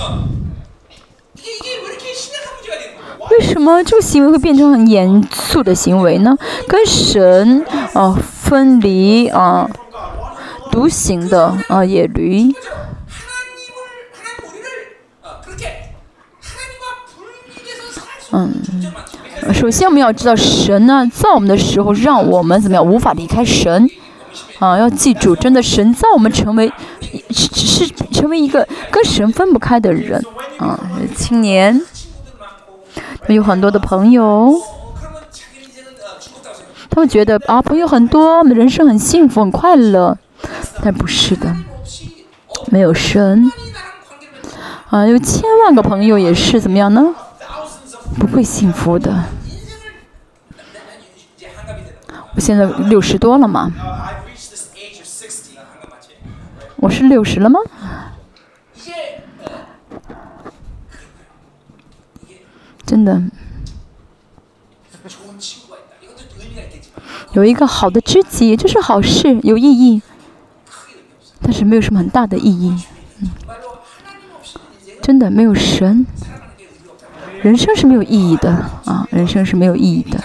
为什么这个行为会变成很严肃的行为呢？跟神啊分离啊，独行的啊野驴。嗯，首先我们要知道神呢，在我们的时候让我们怎么样无法离开神啊，要记住真的神在我们成为。是是成为一个跟神分不开的人，啊，青年，有很多的朋友，他们觉得啊，朋友很多，人生很幸福很快乐，但不是的，没有神，啊，有千万个朋友也是怎么样呢？不会幸福的。我现在六十多了嘛。我是六十了吗？真的，有一个好的知己就是好事，有意义，但是没有什么很大的意义。嗯，真的没有神，人生是没有意义的啊，人生是没有意义的。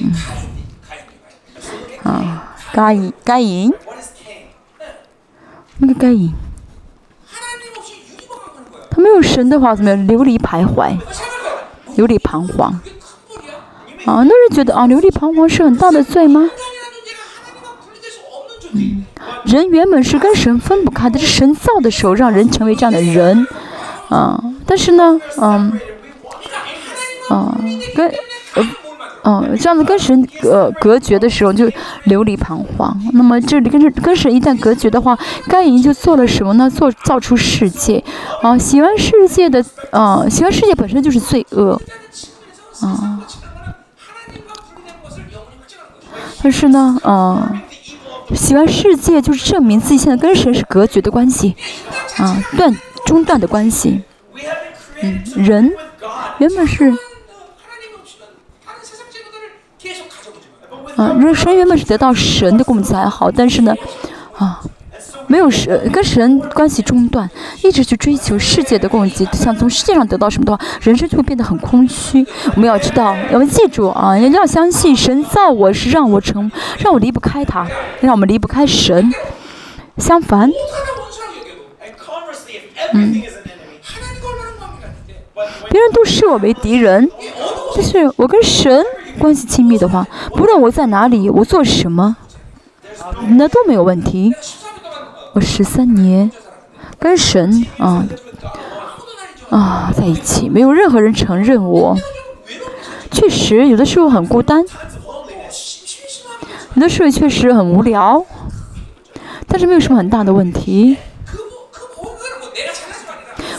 嗯，啊，该该赢。那个盖影他没有神的话怎么样流离徘徊？流离彷徨。啊那人觉得啊流离彷徨是很大的罪吗？嗯人原本是跟神分不开的是神造的时候让人成为这样的人。啊但是呢嗯啊跟呃嗯，这样子跟神呃隔绝的时候就流离彷徨。那么这里跟这跟神一旦隔绝的话，该隐就做了什么呢？做造出世界，啊，喜欢世界的，啊，喜欢世界本身就是罪恶，啊。但是呢，啊，喜欢世界就是证明自己现在跟神是隔绝的关系，啊，断中断的关系。嗯，人原本是。啊，如果神原本是得到神的供给还好，但是呢，啊，没有神跟神关系中断，一直去追求世界的供给，想从世界上得到什么的话，人生就会变得很空虚。我们要知道，我们记住啊，要相信神造我是让我成，让我离不开他，让我们离不开神。相反，嗯。别人都视我为敌人，但是我跟神关系亲密的话不论我在哪里我做什么那都没有问题。我十三年跟神啊啊在一起没有任何人承认我。确实有的时候很孤单有的时候确实很无聊但是没有什么很大的问题。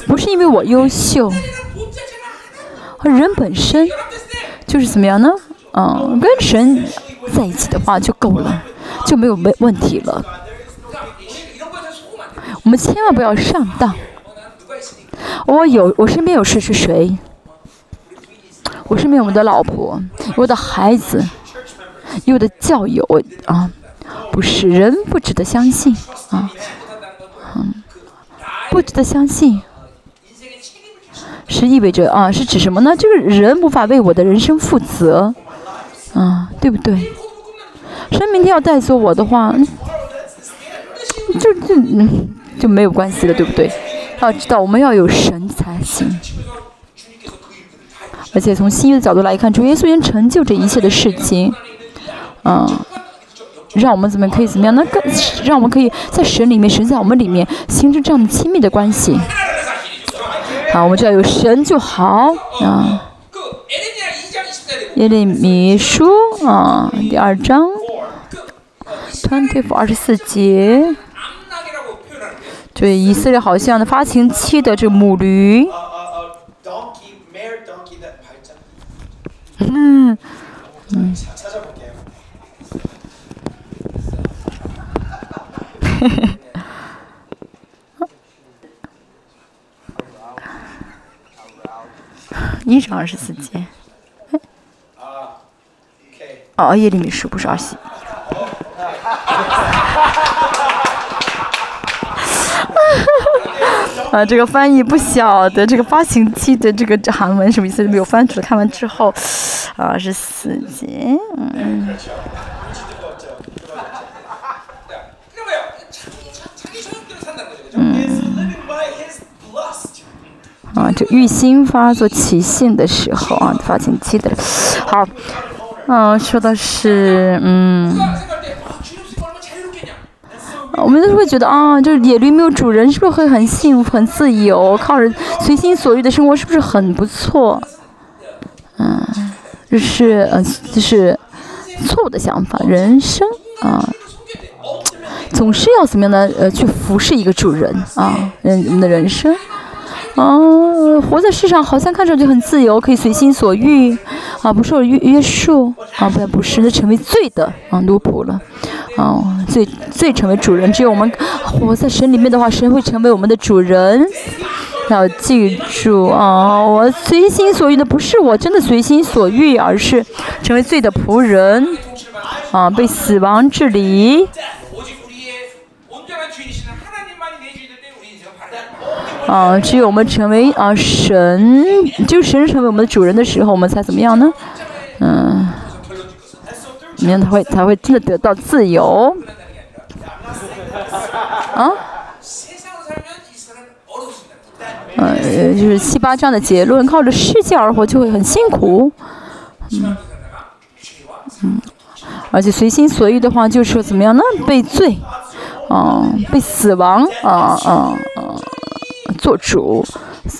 不是因为我优秀而人本身就是怎么样呢？嗯跟神在一起的话就够了就没有没问题了。我们千万不要上当。我有我身边有谁是谁？我身边有我的老婆我的孩子有我的教友啊不是人不值得相信啊嗯不值得相信。是意味着啊是指什么呢？就是人无法为我的人生负责。啊，对不对？神明天要带走我的话，就就嗯就没有关系了，对不对？要知道我们要有神才行。而且从新约的角度来看，主耶稣已经成就这一切的事情，嗯，让我们怎么可以怎么样？能更让我们可以在神里面，神在我们里面形成这样亲密的关系。好，我们只要有神就好啊。耶利米书啊，第二章，twenty four 二十四节。对，以色列好像的发情期的这母驴。嗯嗯。你是二十四节。哦叶丽女士不是儿西 啊这个翻译不晓得这个发行期的这个韩文？什么意思没有翻出来？看完之后啊是死结嗯。啊这玉心发作起限的时候啊发情期的好嗯，说的是，嗯，我们都是会觉得，啊，就是野驴没有主人，是不是会很幸福、很自由，靠着随心所欲的生活，是不是很不错？嗯，这是，呃，就是错误的想法。人生啊，总是要怎么样的，呃，去服侍一个主人啊，人我们的人生。啊，活在世上好像看上去很自由，可以随心所欲，啊，不受约约束，啊，不不是，那成为罪的啊奴仆了，啊，罪罪成为主人。只有我们活在神里面的话，神会成为我们的主人。要记住啊，我随心所欲的不是我真的随心所欲，而是成为罪的仆人，啊，被死亡治理。啊只有我们成为啊神就神成为我们的主人的时候我们才怎么样呢？嗯。你们才会才会真的得到自由。啊？呃就是七八章的结论靠着世界而活就会很辛苦。嗯。嗯。而且随心所欲的话就是说怎么样呢？被罪啊被死亡啊啊啊。做主，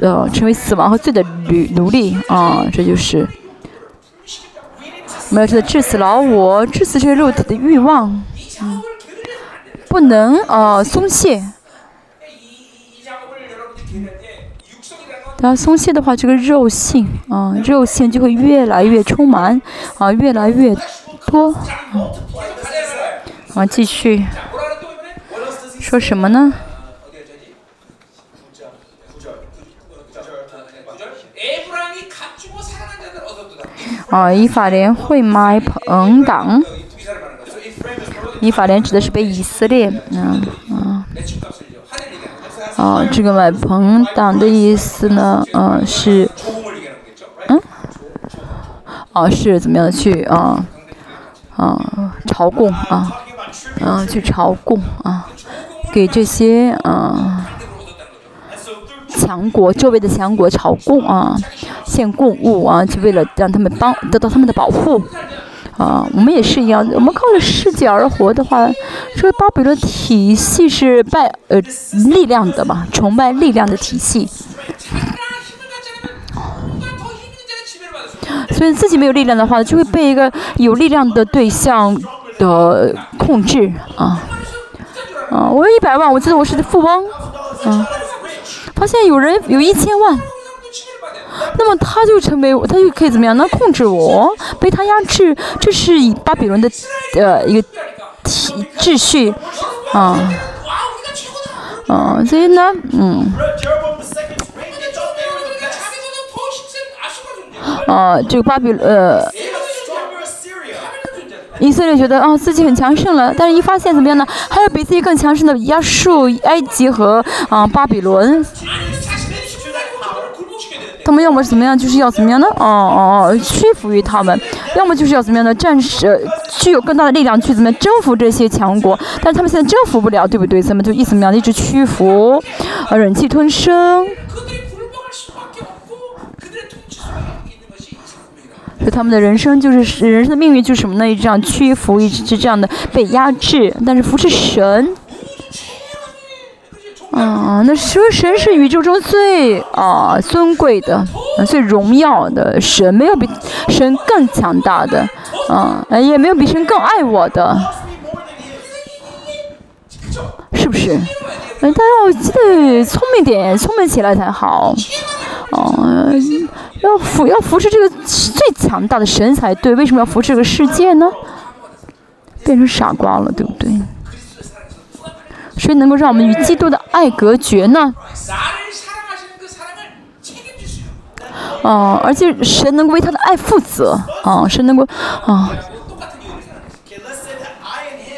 呃，成为死亡和罪的奴奴隶啊，这就是。我们要个，致死老我，致死这肉体的欲望，嗯，不能啊松懈，然后松懈的话，这个肉性啊，肉性就会越来越充满啊，越来越多，嗯，好，继续。说什么呢？啊，以法联会买棚党。以法联指的是被以色列。嗯嗯。啊，这个买棚党的意思呢？嗯是，嗯，啊是怎么样去啊啊朝贡啊，嗯去朝贡啊，给这些啊强国周围的强国朝贡啊。献贡物啊，就为了让他们帮得到他们的保护。啊，我们也是一样，我们靠着世界而活的话，这个巴比伦体系是拜呃力量的嘛，崇拜力量的体系。所以自己没有力量的话，就会被一个有力量的对象的控制啊。啊，我有一百万，我记得我是富翁，啊，发现有人有一千万。那么他就成为，他就可以怎么样？能控制我，被他压制。这是以巴比伦的，呃，一个体秩序，啊，啊，所以呢，嗯，啊，这个巴比，呃，以色列觉得啊自己很强盛了，但是一发现怎么样呢？还有比自己更强盛的亚述、埃及和啊巴比伦。他们要么怎么样，就是要怎么样呢？哦哦哦，屈服于他们，要么就是要怎么样呢？战士具有更大的力量去怎么样征服这些强国，但他们现在征服不了，对不对？他们就一怎么样，一直屈服，啊，忍气吞声。所以他们的人生就是人生的命运就是什么呢？一直这样屈服，一直这样的被压制，但是服侍神。啊，那说神是宇宙中最啊尊贵的、最荣耀的神，没有比神更强大的，嗯，也没有比神更爱我的，是不是？大家要记得聪明点，聪明起来才好。哦，要服要服侍这个最强大的神才对。为什么要服侍这个世界呢？变成傻瓜了，对不对？谁能够让我们与基督的爱隔绝呢？哦，而且神能为他的爱负责。哦，神能够，哦，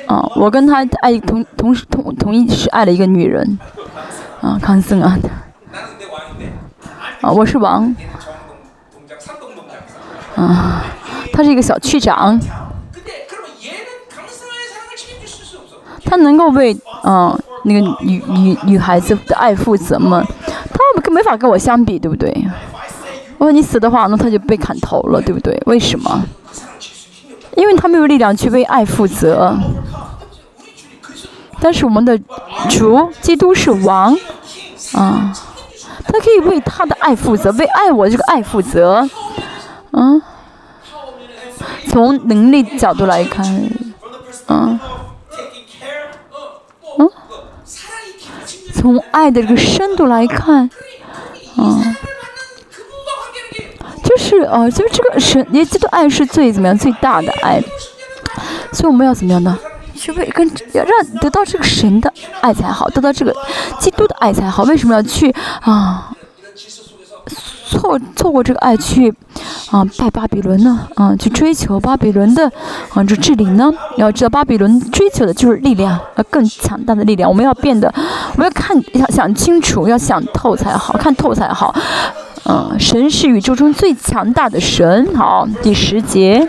哦，我跟他爱同同时同同一是爱了一个女人。啊，康森啊。啊，我是王。啊，他是一个小区长。他能够为嗯、那个女女女孩子的爱负责吗？他跟没法跟我相比，对不对？如果你死的话，那他就被砍头了，对不对？为什么？因为他没有力量去为爱负责。但是我们的主基督是王啊，他可以为他的爱负责，为爱我这个爱负责。嗯、从能力角度来看，嗯从爱的这个深度来看，啊，就是啊，就是这个神，耶稣的爱是最怎么样最大的爱，所以我们要怎么样呢？去为跟要让得到这个神的爱才好，得到这个基督的爱才好。为什么要去啊？错错过这个爱去，啊，拜巴比伦呢？啊，去追求巴比伦的，啊，这治理呢？要知道巴比伦追求的就是力量，要更强大的力量。我们要变得，我们要看，要想清楚，要想透才好看透才好。嗯，神是宇宙中最强大的神。好，第十节。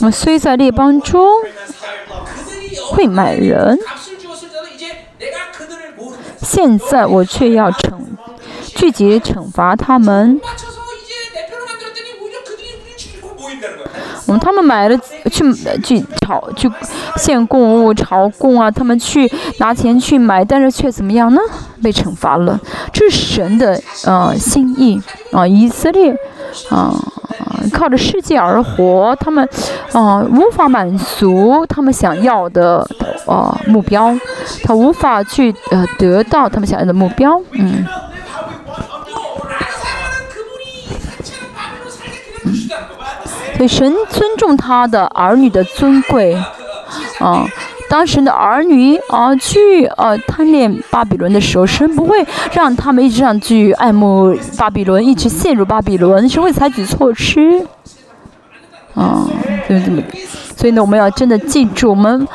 我虽在列邦中，会买人。现在我却要惩拒绝惩罚他们。嗯他们买了去去朝去献供物朝贡啊，他们去拿钱去买，但是却怎么样呢？被惩罚了，这是神的呃心意啊！以色列啊。啊靠着世界而活他们啊无法满足他们想要的呃目标他无法去呃得到他们想要的目标嗯。所以神尊重他的儿女的尊贵啊当神的儿女啊去呃贪恋巴比伦的时候，神不会让他们一直这样去爱慕巴比伦，一直陷入巴比伦，神会采取措施。啊，对这么，所以呢，我们要真的记住，我们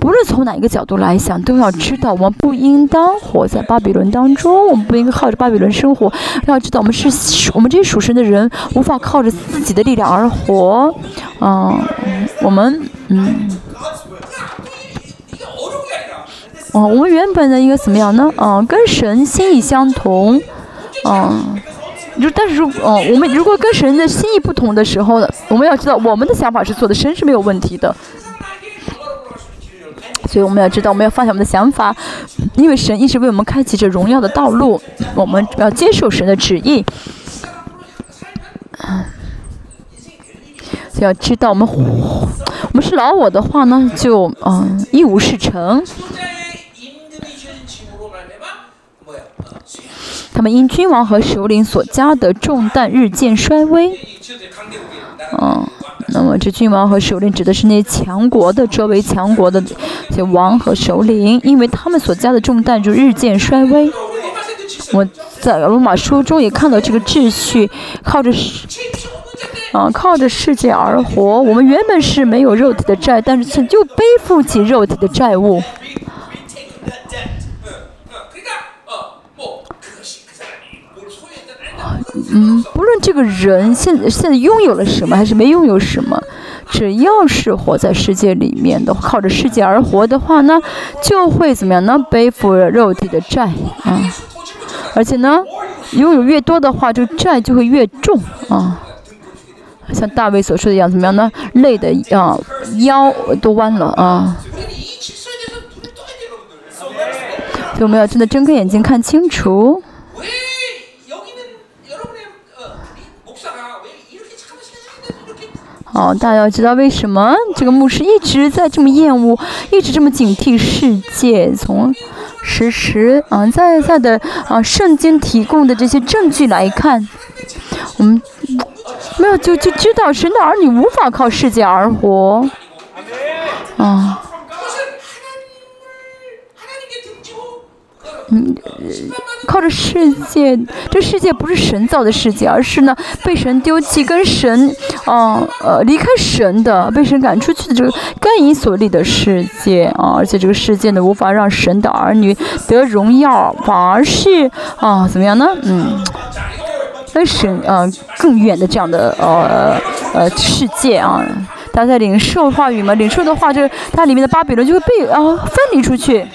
不论从哪一个角度来想，都要知道，我们不应当活在巴比伦当中，我们不应该靠着巴比伦生活。要知道，我们是我们这些属神的人，无法靠着自己的力量而活。嗯，我们嗯，哦我们原本的一个怎么样呢？嗯跟神心意相同。嗯就但是哦我们如果跟神的心意不同的时候呢我们要知道我们的想法是做的神是没有问题的。所以我们要知道我们要放下我们的想法因为神一直为我们开启着荣耀的道路我们要接受神的旨意。嗯要知道我们我们是老我的话呢就嗯一无是成。他们因君王和首领所加的重担日渐衰微。嗯那么这君王和首领指的是那些强国的周围强国的这些王和首领因为他们所加的重担就日渐衰微。我在罗马书中也看到这个秩序靠着世嗯靠着世界而活。我们原本是没有肉体的债但是却就背负起肉体的债务。嗯，不论这个人现在现在拥有了什么，还是没拥有什么，只要是活在世界里面的，靠着世界而活的话呢，就会怎么样呢？背负着肉体的债啊，而且呢，拥有越多的话就债就会越重啊。像大卫所说的一样，怎么样呢？累的啊，腰都弯了啊。所以我们要真的睁开眼睛看清楚。哦，大家要知道为什么这个牧师一直在这么厌恶，一直这么警惕世界，从时时啊在在的啊圣经提供的这些证据来看，我们没有就就知道神的儿女无法靠世界而活，啊。嗯，靠着世界，这世界不是神造的世界，而是呢被神丢弃、跟神，哦呃离开神的、被神赶出去的这个该隐所立的世界啊！而且这个世界呢，无法让神的儿女得荣耀，反而是啊怎么样呢？嗯，跟神啊更远的这样的呃呃世界啊！大家在领受话语嘛，领受的话就是它里面的巴比伦就会被啊分离出去。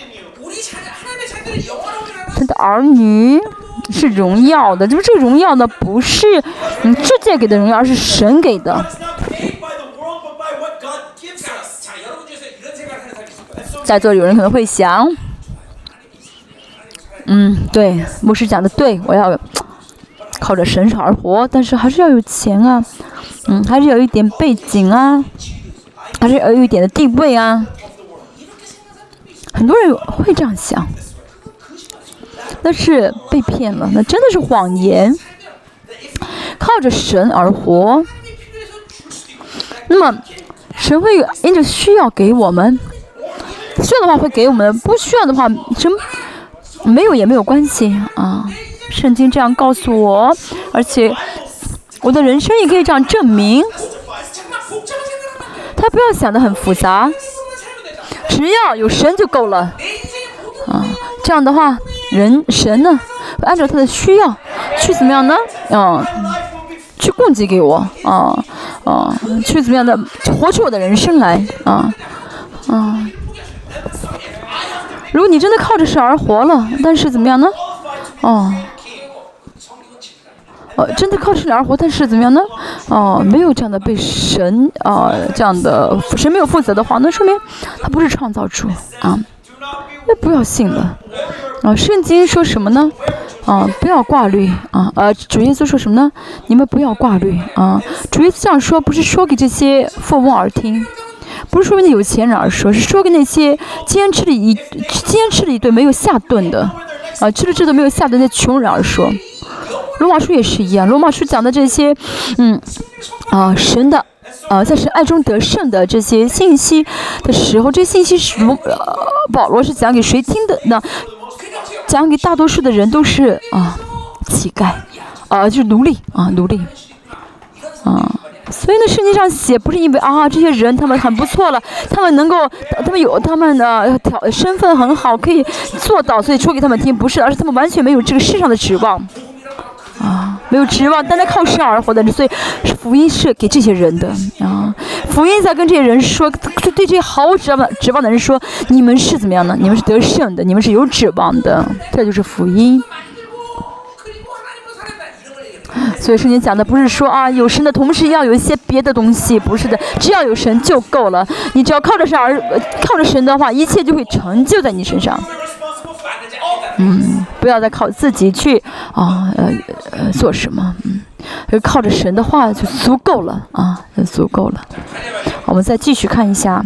他的儿女是荣耀的，就是这个荣耀呢，不是嗯世界给的荣耀，而是神给的。在座有人可能会想，嗯，对，牧师讲的对，我要靠着神而活，但是还是要有钱啊，嗯，还是有一点背景啊，还是有一点的地位啊。很多人会这样想。那是被骗了，那真的是谎言，靠着神而活。那么神会因着需要给我们，需要的话会给我们，不需要的话，神没有也没有关系啊。圣经这样告诉我，而且我的人生也可以这样证明，他不要想的很复杂，只要有神就够了。啊，这样的话。人神呢，按照他的需要去怎么样呢？嗯、去供给给我，啊、啊、去怎么样的活出我的人生来，啊、啊、如果你真的靠着神而活了，但是怎么样呢？哦。呃，真的靠着神而活，但是怎么样呢？哦、没有这样的被神啊、这样的神没有负责的话，那说明他不是创造主啊。那不要信了。啊，圣经说什么呢？啊，不要挂虑啊。呃，主耶稣说什么呢？你们不要挂虑啊。主耶稣这样说，不是说给这些富翁而听，不是说给那有钱人而说，是说给那些今天吃了一今天吃了一顿没有下顿的，啊，吃了这顿没有下顿的穷人而说。罗马书也是一样，罗马书讲的这些，嗯，啊，神的。啊，在神爱中得胜的这些信息的时候，这信息是罗呃保罗是讲给谁听的呢？讲给大多数的人都是啊乞丐，啊就是奴隶啊奴隶，啊。所以呢，圣经上写不是因为啊这些人他们很不错了，他们能够他们有他们的条身份很好，可以做到，所以说给他们听，不是，而是他们完全没有这个世上的指望，啊，没有指望，单单靠神而活的，所以福音是给这些人的啊，福音在跟这些人说，对这些毫无指望、指望的人说，你们是怎么样呢？你们是得胜的，你们是有指望的，这就是福音。所以说你讲的不是说啊，有神的同时要有一些别的东西，不是的，只要有神就够了，你只要靠着神而靠着神的话，一切就会成就在你身上。嗯。不要再靠自己去啊呃呃做什么嗯。就靠着神的话就足够了啊就足够了。我们再继续看一下。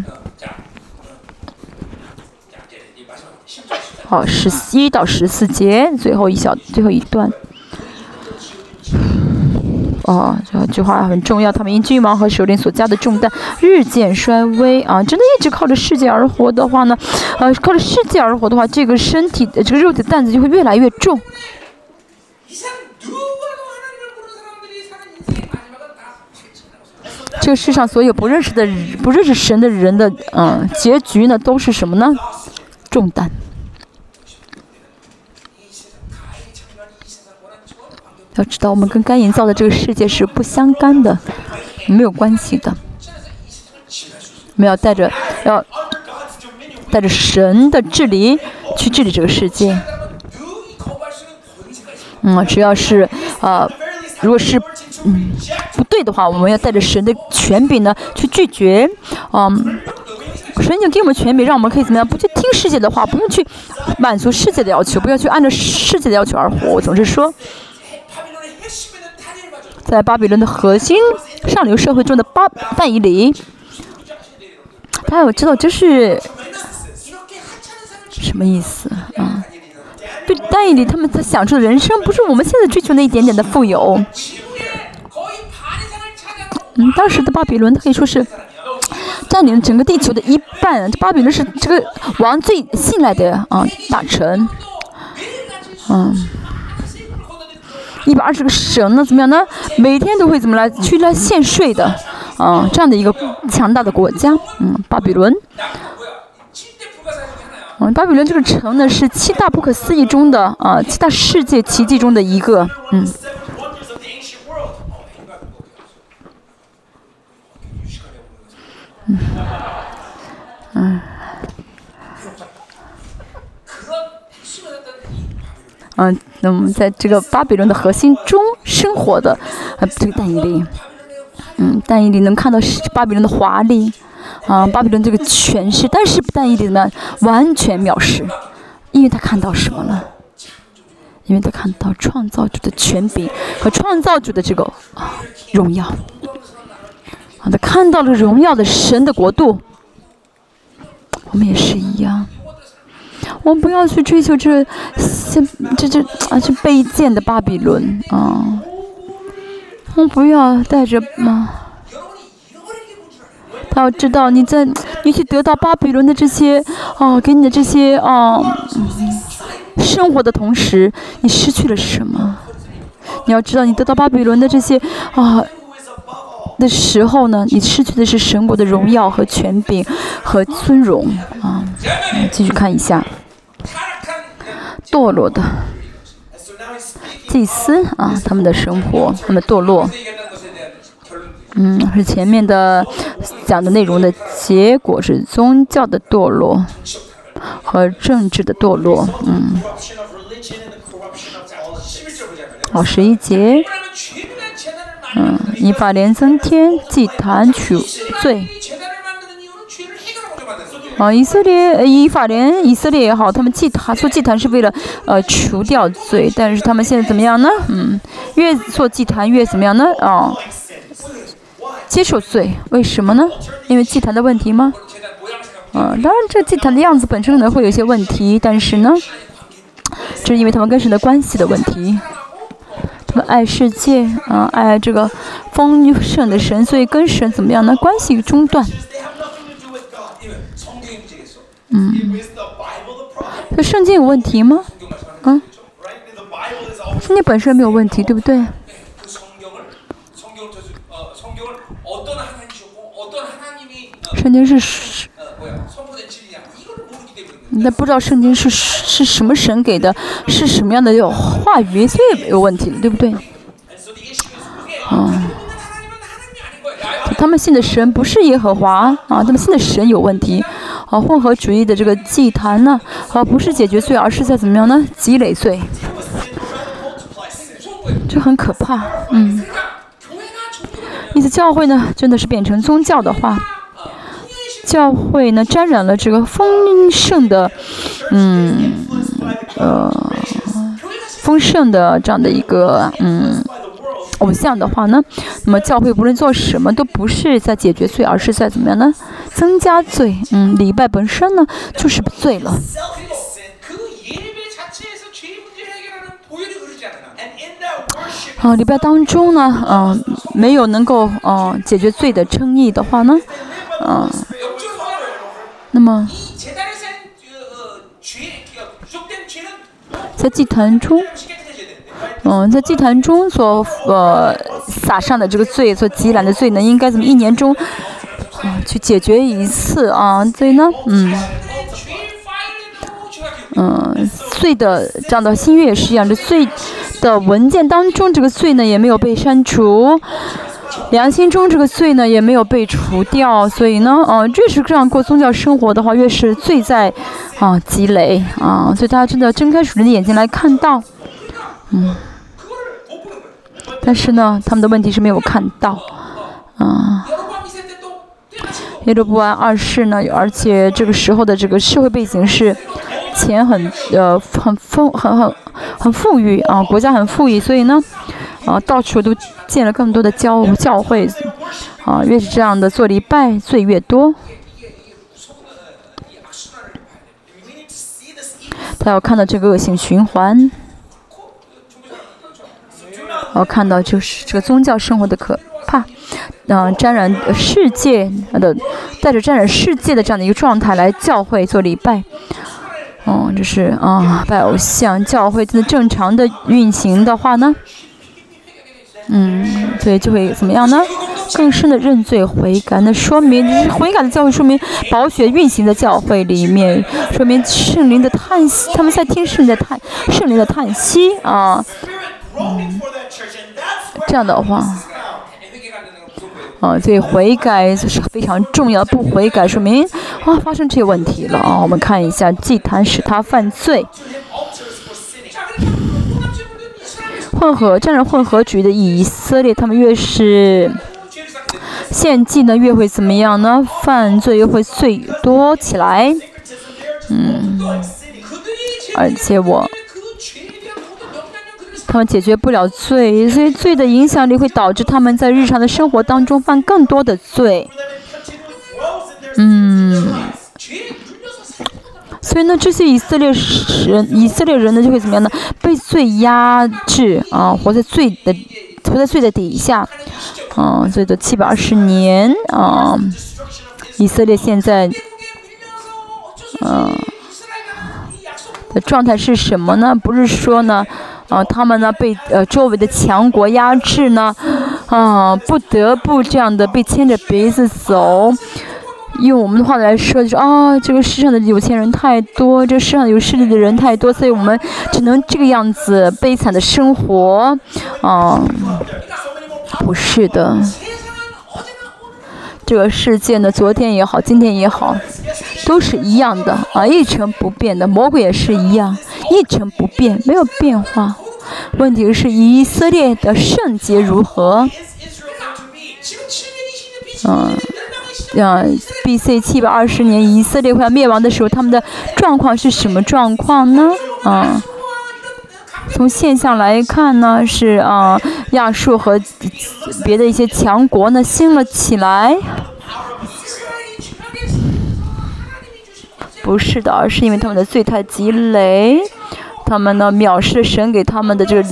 好十一到十四节最后一小最后一段。哦，这句话很重要。他们因君王和首领所加的重担日渐衰微啊！真的一直靠着世界而活的话呢，呃，靠着世界而活的话，这个身体这个肉体担子就会越来越重。这个世上所有不认识的、不认识神的人的，嗯，结局呢，都是什么呢？重担。要知道，我们跟该营造的这个世界是不相干的，没有关系的。我们要带着要带着神的治理去治理这个世界。嗯，只要是呃，如果是嗯不对的话，我们要带着神的权柄呢去拒绝。嗯，神已经给我们权柄，让我们可以怎么样？不去听世界的话，不用去满足世界的要求，不要去按照世界的要求而活。我总是说，在巴比伦的核心上流社会中的巴范以里，大家要知道这是什么意思啊？对，但以里他们在享受的人生不是我们现在追求那一点点的富有。嗯，当时的巴比伦可以说是占领整个地球的一半，这巴比伦是这个王最信赖的啊大臣，嗯、一百二十个省呢，怎么样呢？每天都会怎么来去来献税的，啊，这样的一个强大的国家，嗯，巴比伦，嗯，巴比伦这个城呢是七大不可思议中的啊，七大世界奇迹中的一个，嗯，嗯。嗯，那么在这个巴比伦的核心中生活的，啊，这个但以理，嗯，但以理能看到巴比伦的华丽，啊，巴比伦这个权势，但是但以理呢完全藐视，因为他看到什么了？因为他看到创造主的权柄和创造主的这个啊荣耀。好的，看到了荣耀的神的国度，我们也是一样。我们不要去追求这些这这啊这卑贱的巴比伦啊我们不要带着啊他要知道你在你去得到巴比伦的这些啊给你的这些啊生活的同时你失去了什么？你要知道你得到巴比伦的这些啊的时候呢，你失去的是神国的荣耀和权柄和尊荣啊。继续看一下，堕落的祭司啊，他们的生活，他们堕落。嗯，是前面的讲的内容的结果是宗教的堕落和政治的堕落，嗯。好、哦，十一节。嗯，以法莲增添祭坛取罪。啊，以色列以法莲以色列也好，他们祭坛做祭坛是为了呃除掉罪，但是他们现在怎么样呢？嗯，越做祭坛越怎么样呢？啊，接受罪，为什么呢？因为祭坛的问题吗？啊，当然这祭坛的样子本身可能会有些问题，但是呢，这是因为他们跟神的关系的问题。爱世界，嗯，爱这个丰盛的神，所以跟神怎么样呢？关系中断。嗯，这圣经有问题吗？嗯，圣经本身没有问题，对不对？圣经是。那不知道圣经是是什么神给的是什么样的有话语所以没有问题对不对？啊他们信的神不是耶和华啊他们信的神有问题啊混合主义的这个祭坛呢而不是解决罪而是在怎么样呢？积累罪这很可怕嗯。你的教会呢真的是变成宗教的话教会呢沾染了这个丰盛的嗯呃丰盛的这样的一个嗯偶像的话呢，那么教会无论做什么都不是在解决罪，而是在怎么样呢增加罪。嗯，礼拜本身呢就是罪了。啊，礼拜当中呢，嗯，没有能够嗯解决罪的争议的话呢。啊。那么，在祭坛中，嗯，在祭坛中所呃撒上的这个罪，所积攒的罪呢，应该怎么一年中啊去解决一次啊？所以呢，嗯，嗯，罪的这样的新月是一样，的罪的文件当中，这个罪呢也没有被删除。良心中这个罪呢，也没有被除掉。所以呢，嗯，越是这样过宗教生活的话，越是罪在啊积累啊。所以大家真的睁开属灵的眼睛来看到，嗯，但是呢，他们的问题是没有看到啊。耶律不安二世呢，而且这个时候的这个社会背景是钱很呃很丰，很很很富裕啊，国家很富裕。所以呢。啊到处都建了更多的教教会，啊越是这样的做礼拜罪越多，we need to see this evil 他要看到这个恶性循环，要看到就是这个宗教生活的可怕，嗯、沾染世界的带着沾染世界的这样的一个状态来教会做礼拜。哦，这是啊，拜偶像教会真的正常的运行的话呢，嗯，对，就会怎么样呢？更深的认罪悔改，那说明悔改的教会，说明宝血运行的教会里面，说明圣灵的叹息，他们在听圣灵的叹，圣灵的叹息啊。嗯，这样的话，啊，所以悔改是非常重要，不悔改说明啊发生这些问题了啊。我们看一下祭坛使他犯罪。混合，战争混合局的以色列，他们越是献祭呢，越会怎么样呢？犯罪又会最多起来。嗯，而且我，他们解决不了罪，所以罪的影响力会导致他们在日常的生活当中犯更多的罪。嗯。所以呢，这些以色列人，以色列人呢就会怎么样呢？被罪压制啊，活在罪的，活在罪的底下，啊，最多七百二十年啊。以色列现在，嗯，的状态是什么呢？不是说呢，啊，他们呢被呃周围的强国压制呢，啊，不得不这样的被牵着鼻子走。用我们的话来说，就是啊，这个世上的有钱人太多，这世上有势力的人太多，所以我们只能这个样子悲惨的生活，啊，不是的，这个世界呢，昨天也好，今天也好，都是一样的啊，一成不变的，魔鬼也是一样，一成不变，没有变化。问题是以色列的圣洁如何？嗯。嗯 bc 七百二十年以色列快要灭亡的时候他们的状况是什么状况呢？嗯从现象来看呢是嗯亚述和别的一些强国呢兴了起来。不是的而是因为他们的罪太积累他们呢藐视神给他们的这个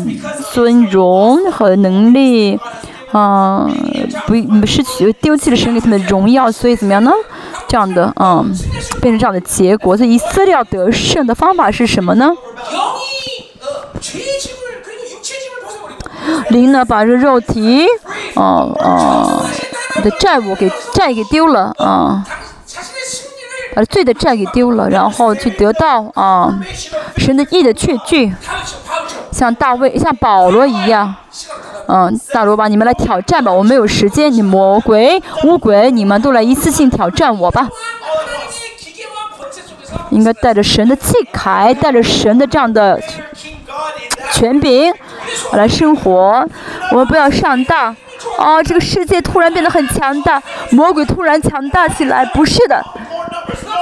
尊荣和能力啊不失去，丢弃了神给他们的荣耀。所以怎么样呢？这样的嗯，变成这样的结果。所以以色列得胜的方法是什么呢？灵呢，把这肉体哦嗯的债务给债给丢了啊。把罪的债给丢了然后去得到啊神的意的确据像大卫像保罗一样嗯大罗吧你们来挑战吧我没有时间你魔鬼乌鬼你们都来一次性挑战我吧。应该带着神的气慨带着神的这样的权柄来生活。我们不要上当。啊这个世界突然变得很强大魔鬼突然强大起来不是的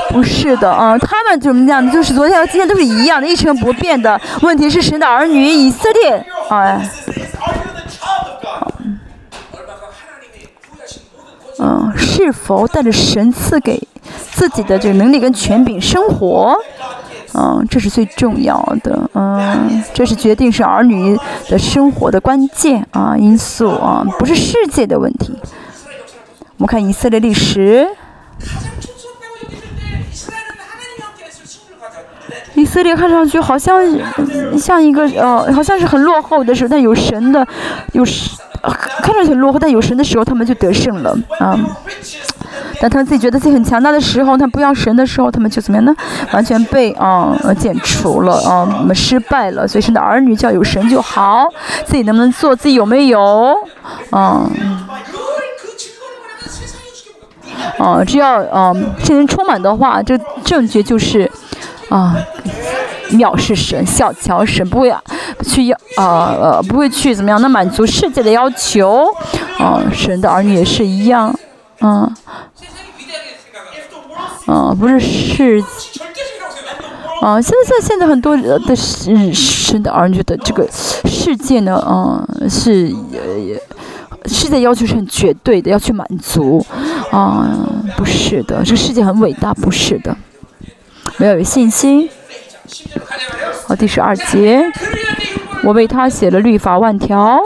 不是的，嗯，他们怎么讲？就是昨天和今天都是一样的，一成不变的问题。是神的儿女，以色列。哎，嗯，是否带着神赐给自己的这个能力跟权柄生活？嗯，这是最重要的。嗯，这是决定是儿女的生活的关键啊。因素啊，不是世界的问题。我们看以色列历史。以色列看上去好像像一个呃，好像是很落后的时候，但有神的，有神，看上去很落后，但有神的时候，他们就得胜了啊。但他自己觉得自己很强大的时候，他不要神的时候，他们就怎么样呢？完全被啊减除了啊，我们失败了。所以，生的儿女叫有神就好，自己能不能做，自己有没有啊？啊，只要啊心灵充满的话，这证据就是。啊，藐视神，小瞧神，不会去要，呃呃，不会去怎么样？那满足世界的要求，啊，神的儿女也是一样，啊，啊，不是世。啊，现在现在很多的神的儿女的这个世界呢，啊，是也也。世界要求是很绝对的，要去满足，啊、不是的，这个世界很伟大，不是的。要有信心。好，第十二节，我为他写了律法万条。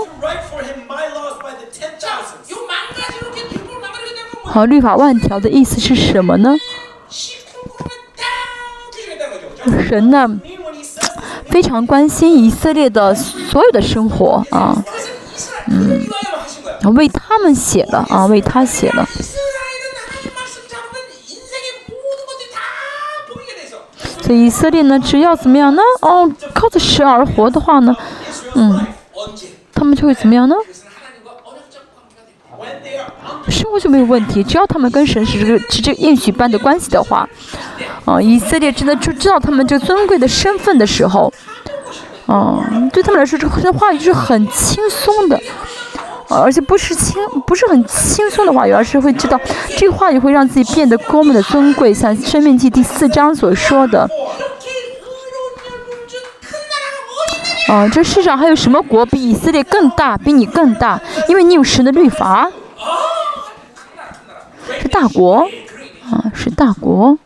好，律法万条的意思是什么呢？神呢，非常关心以色列的所有的生活啊，嗯，为他们写的啊，为他写的。所以以色列呢，只要怎么样呢？哦，靠着神而活的话呢，嗯，他们就会怎么样呢？生活就没有问题。只要他们跟神是这个是这个应许般的关系的话，啊，以色列真的就知道他们这尊贵的身份的时候，啊，对他们来说，这话语是很轻松的。而且不是轻，不是很轻松的话语，而是会知道，这个话语会让自己变得多么的尊贵，像《生命记》第四章所说的。啊，这世上还有什么国比以色列更大，比你更大？因为你有神的律法。是大国，啊，是大国。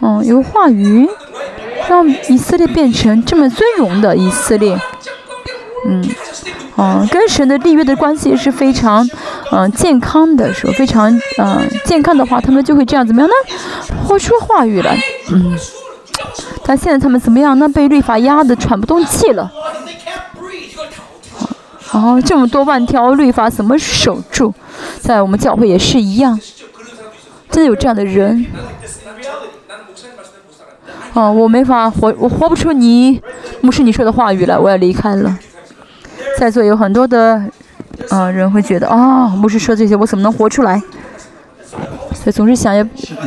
哦，有话语，让以色列变成这么尊荣的以色列。嗯，嗯，跟神的立约的关系是非常，嗯，健康的是候？非常，嗯，健康的话，他们就会这样怎么样呢？活出话语来，嗯。但现在他们怎么样？那被律法压得喘不动气了。哦，这么多万条律法怎么守住？在我们教会也是一样，真的有这样的人。哦，我没法活，我活不出你牧师你说的话语来，我要离开了。在座有很多的嗯人会觉得，哦，牧师说这些我怎么能活出来，所以总是想要，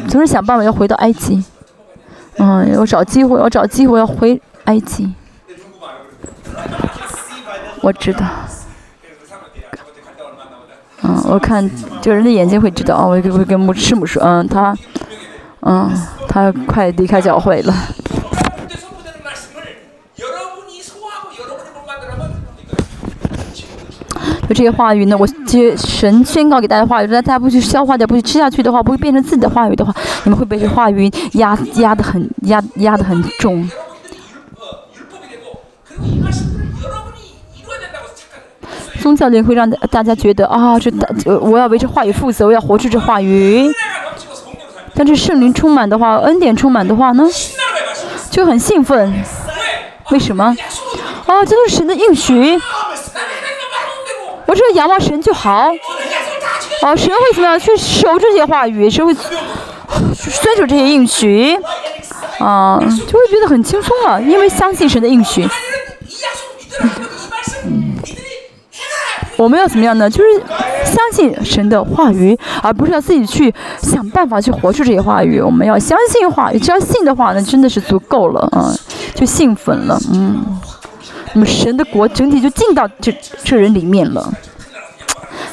总是想办法要回到埃及。嗯，我找机会，我找机会要回埃及。我知道。嗯，我看这个人的眼睛会知道，我跟跟牧师母说，嗯，他嗯，他快离开教会了。就这些话语呢，我接神宣告给大家的话语，如果大家不去消化掉、不去吃下去的话，不会变成自己的话语的话，你们会被这话语压压得很压压得很重。宗教里会让大家觉得啊，这大我要为这话语负责，我要活出这话语。但是圣灵充满的话，恩典充满的话呢，就很兴奋。为什么？哦、啊，这都是神的应许。我这仰望神就好。哦、啊，神会怎么样去守这些话语？神会去遵守这些应许？啊，就会觉得很轻松了，因为相信神的应许。嗯我们要怎么样呢？就是相信神的话语，而不是要自己去想办法去活出这些话语。我们要相信话语，只要信的话呢，真的是足够了啊、嗯，就兴奋了，嗯。那么神的国整体就进到这这人里面了，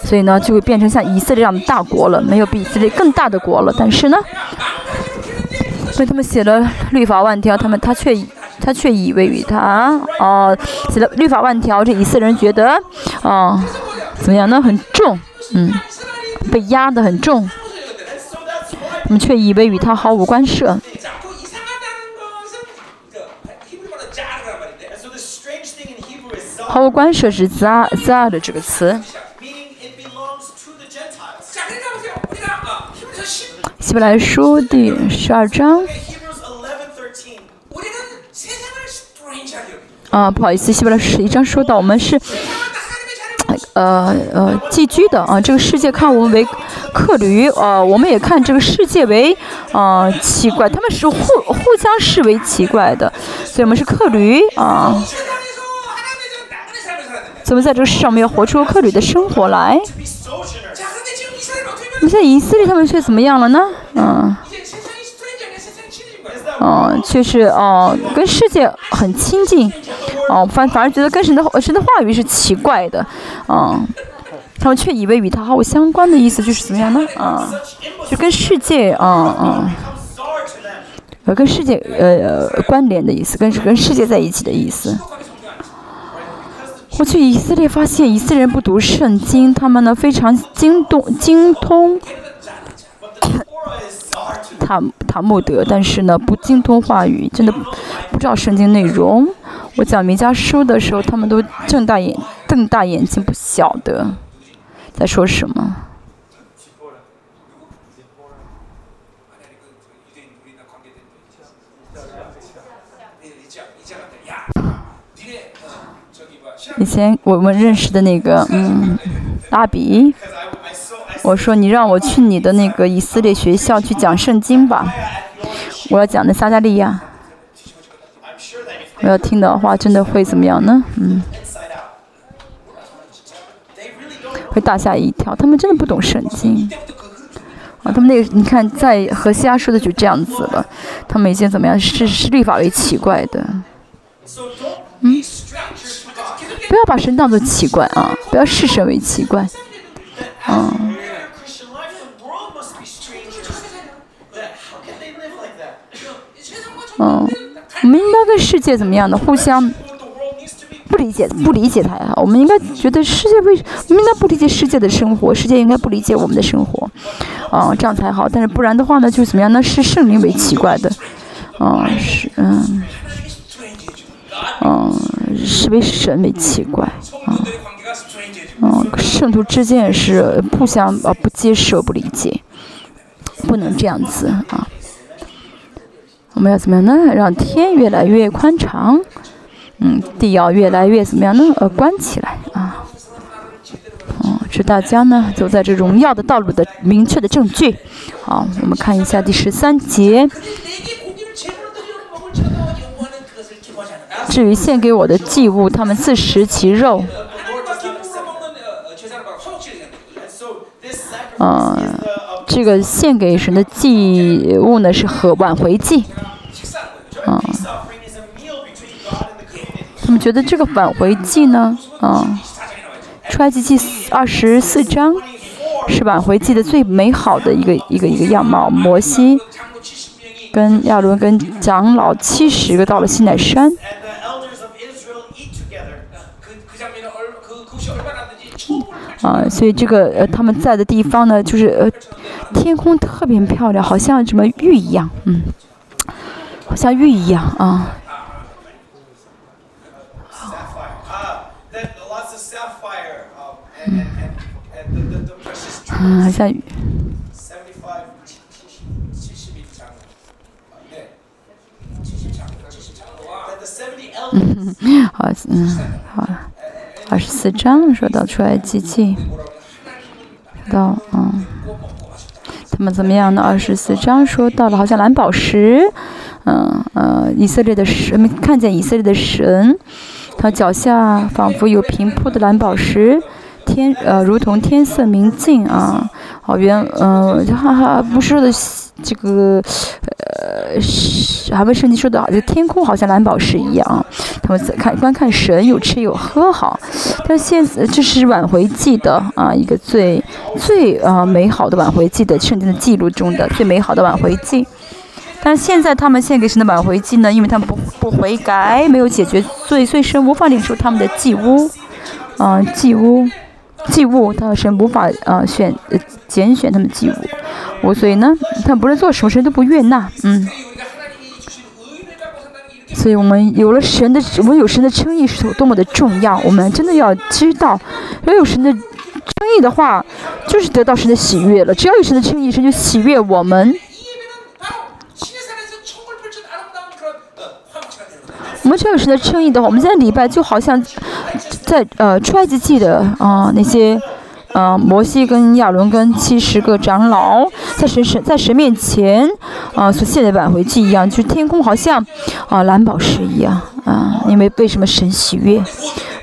所以呢，就会变成像以色列这样的大国了，没有比以色列更大的国了。但是呢，为他们写了律法万条，他们他却他却以为与他哦，写了律法万条，这以色列人觉得哦，怎么样呢？很重，嗯，被压得很重，他们却以为与他毫无关涉。毫无关涉是 za za 的这个词。希伯来书第十二章。啊，不好意思，希伯来十一章说到我们是，呃呃寄居的啊，这个世界看我们为客旅，呃，我们也看这个世界为呃奇怪，他们是互互相视为奇怪的，所以我们是客旅啊。怎么在这世上没有活出克里的生活来。你在以色列他们却怎么样了呢？嗯。哦却是哦跟世界很亲近。哦反反而觉得跟神的神的话语是奇怪的。嗯他们却以为与他毫无相关的意思就是怎么样呢？嗯就跟世界嗯嗯呃跟世界呃关联的意思跟是跟世界在一起的意思。我去以色列发现以色列人不读圣经，他们呢非常精通精通塔塔木德，但是呢不精通话语，真的不知道圣经内容。我讲名家书的时候，他们都睁大眼瞪大眼睛，不晓得在说什么。以前我们认识的那个嗯拉比我说你让我去你的那个以色列学校去讲圣经吧我要讲的撒加利亚我要听的话真的会怎么样呢？嗯。会大吓一跳他们真的不懂圣经。啊他们那个你看在和西亚说的就这样子了他们以前怎么样是是立法为奇怪的。嗯。不要把神当作奇怪啊，不要视神为奇怪，啊。嗯，我们应该跟世界怎么样的互相不理解，不理解他呀。我们应该觉得世界为，我们应该不理解世界的生活，世界应该不理解我们的生活，啊、嗯，这样才好。但是不然的话呢，就是怎么样呢？视圣灵为奇怪的，嗯，是，嗯，嗯。是为神为奇怪啊！嗯，圣徒之间是不相啊不接受不理解，不能这样子啊！我们要怎么样呢？让天越来越宽敞，嗯，地要越来越怎么样呢？呃，关起来啊！嗯，是大家呢走在这荣耀的道路的明确的证据。好，我们看一下第十三节。至于献给我的祭物，他们自食其肉。嗯，这个献给神的祭物呢，是和挽回祭。嗯，他们觉得这个挽回祭呢，嗯，出来祭祭二十四章，是挽回祭的最美好的一个一个一个样貌。摩西跟亚伦跟长老七十个到了西奈山。啊，所以这个呃，他们在的地方呢，就是呃，天空特别漂亮，好像什么玉一样，嗯，好像玉一样啊，嗯，好，下雨，嗯哼，好，嗯。二十四章说到出埃及记，说到嗯，他们怎么样呢？二十四章说到了，好像蓝宝石，嗯呃，以色列的神看见以色列的神，他脚下仿佛有平铺的蓝宝石，天呃，如同天色明净啊。好，原呃，哈哈，不是的这个是还没圣经说的好，这天空好像蓝宝石一样。他们在看观看神有吃有喝好，但现在这是挽回记的啊，一个最最啊美好的挽回记的圣经的记录中的最美好的挽回记。但现在他们献给神的挽回祭呢，因为他们不不悔改，没有解决罪，所以神无法领受他们的祭物，啊、祭物，祭物，他神无法呃选呃拣选他们祭物，我所以呢，他不论做什么，神都不悦纳，嗯。所以我们有了神的，我们有神的称义是多多么的重要，我们真的要知道，要有神的称义的话，就是得到神的喜悦了。只要有神的称义，神就喜悦我们。我们只要有神的称义的话，我们现在礼拜就好像在呃，出埃及记的啊，那些，呃，摩西跟亚伦跟七十个长老在神神在神面前，啊，所写的挽回记一样，就天空好像啊蓝宝石一样啊，因为被什么神喜悦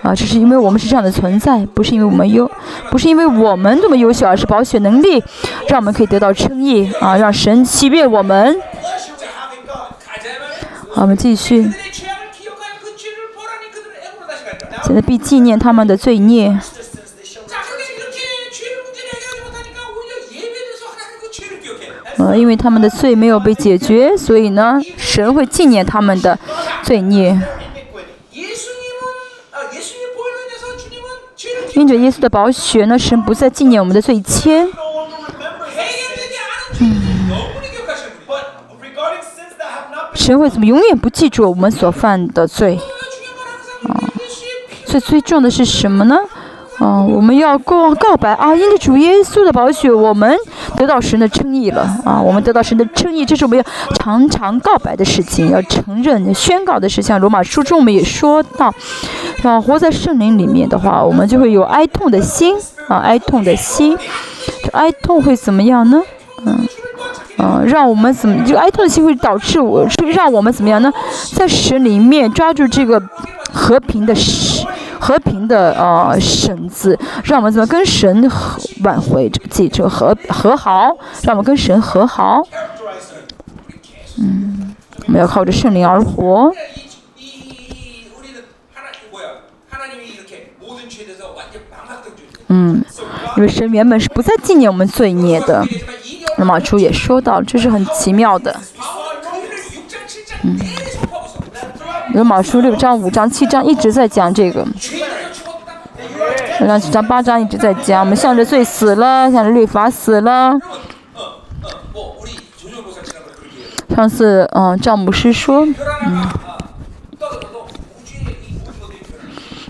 啊，这是因为我们是这样的存在，不是因为我们优，不是因为我们多么优秀，而是保险能力让我们可以得到称义啊，让神喜悦我们。我们继续。为了被纪念他们的罪孽，呃，因为他们的罪没有被解决，所以呢，神会纪念他们的罪孽。因着耶稣的宝血呢，神不再纪念我们的罪愆。神为什么永远不记住我们所犯的罪？所以最重的是什么呢？嗯、我们要告告白啊！因着主耶稣的宝血，我们得到神的称义了啊！我们得到神的称义，这是我们要常常告白的事情，要承认、宣告的事情。罗马书中我们也说到，啊，活在圣灵里面的话，我们就会有哀痛的心啊，哀痛的心。这哀痛会怎么样呢？嗯。嗯，让我们怎么就哀痛的心会导致我，是让我们怎么样呢？在神里面抓住这个和平的神和平的呃神子，让我们怎么跟神和挽回记个和和好，让我们跟神和好。嗯，我们要靠着圣灵而活。嗯，因为神原本是不再纪念我们罪孽的。那么主也说到，这是很奇妙的。嗯。有马书六章五章七章一直在讲这个，六章七章八章一直在讲。我们向着罪死了，向着律法死了。上次嗯，詹姆斯说，嗯，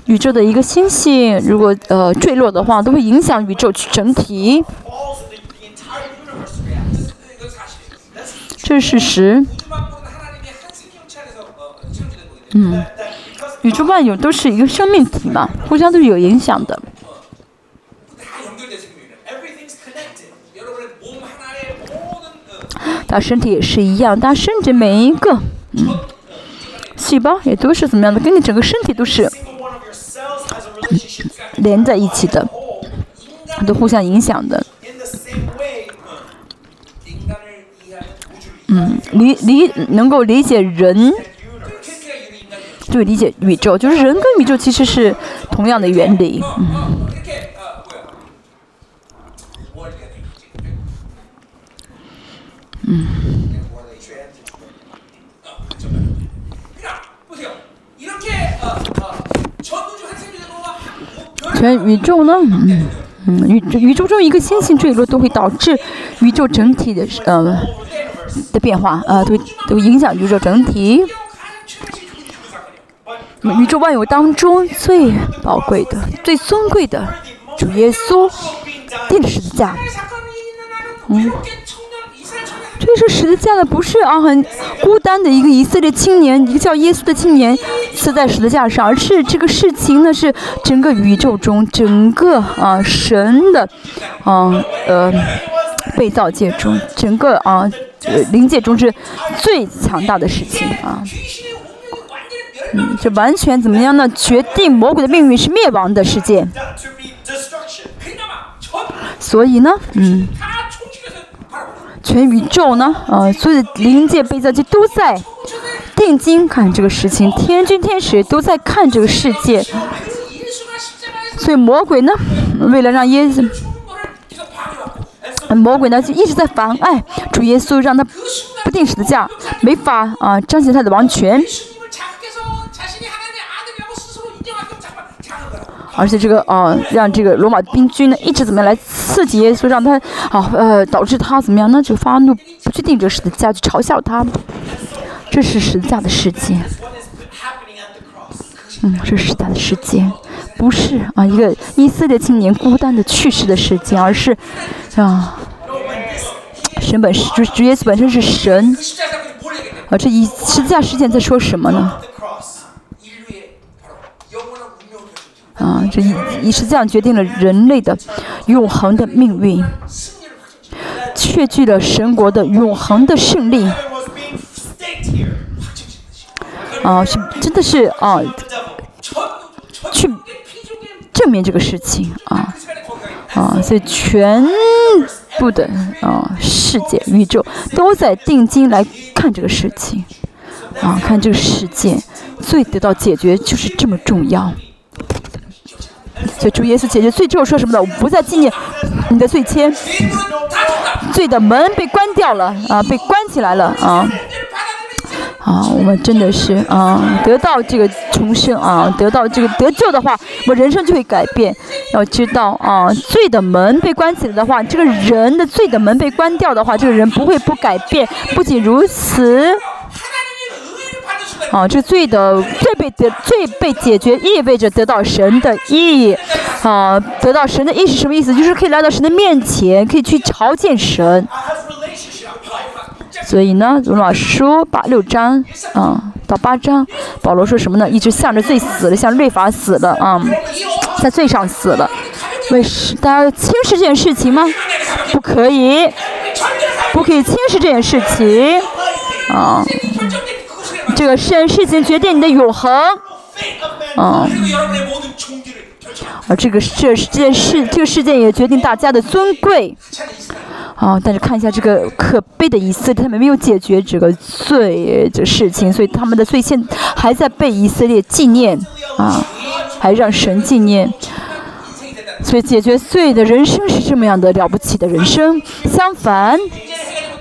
宇宙的一个星星如果呃坠落的话，都会影响宇宙整体，这是事实。嗯。宇宙万有都是一个生命体嘛互相都是有影响的。他身体也是一样他身体每一个嗯细胞也都是怎么样的跟你整个身体都是连在一起的都互相影响的。嗯理理能够理解人就理解宇宙，就是人跟宇宙其实是同样的原理。嗯嗯，全宇宙呢？嗯嗯，宇宇宙中一个星星坠落都会导致宇宙整体的呃的变化，呃，都都影响宇宙整体。宇宙万有当中最宝贵的、最尊贵的主耶稣定十字架。嗯，这是十字架的，不是啊，很孤单的一个以色列青年，一个叫耶稣的青年死在十字架上，而是这个事情呢，是整个宇宙中整个啊神的，啊呃被造界中整个啊呃灵界中是最强大的事情啊。嗯，就完全怎么样呢？决定魔鬼的命运是灭亡的世界。所以呢，嗯，全宇宙呢，呃，所有的灵界、被造界都在定睛看这个事情，天君、天使都在看这个世界。所以魔鬼呢，为了让耶稣，魔鬼呢就一直在妨碍主耶稣，让他不定时的驾，没法啊、彰显他的王权。而且这个啊，让这个罗马兵军呢一直怎么样来刺激耶稣，让他啊呃导致他怎么样呢就发怒，不去定这个十字架，去嘲笑他，这是十字架的世界。嗯，这是十字架的世界，不是啊一个以色列青年孤单的去世的世界，而是啊神本是就是耶稣本身是神，啊这一十字架事件在说什么呢？啊，这已已是这样决定了人类的永恒的命运，确据了神国的永恒的胜利。啊，是真的是啊，去证明这个事情啊啊，所以全部的啊世界宇宙都在定睛来看这个事情啊，看这个事件最得到解决就是这么重要。所以主耶稣解决罪之后说什么呢？我不再纪念你的罪签，罪的门被关掉了啊，被关起来了啊啊！我们真的是啊，得到这个重生啊，得到这个得救的话，我人生就会改变。要知道啊，罪的门被关起来的话，这个人的罪的门被关掉的话，这个人不会不改变。不仅如此。啊，这罪的罪被得罪被解决，意味着得到神的意，啊，得到神的意是什么意思？就是可以来到神的面前，可以去朝见神。所以呢，罗马书八六章啊到八章，保罗说什么呢？一直向着罪死了，向律法死了啊，在罪上死了。为什大家轻视这件事情吗？不可以，不可以轻视这件事情啊。嗯这个事事情决定你的永恒，啊，啊，这个事这件事这个事件也决定大家的尊贵，啊，但是看一下这个可悲的以色列，他们没有解决这个罪的事情，所以他们的罪现还在被以色列纪念，啊，还让神纪念，所以解决罪的人生是这么样的了不起的人生，相反，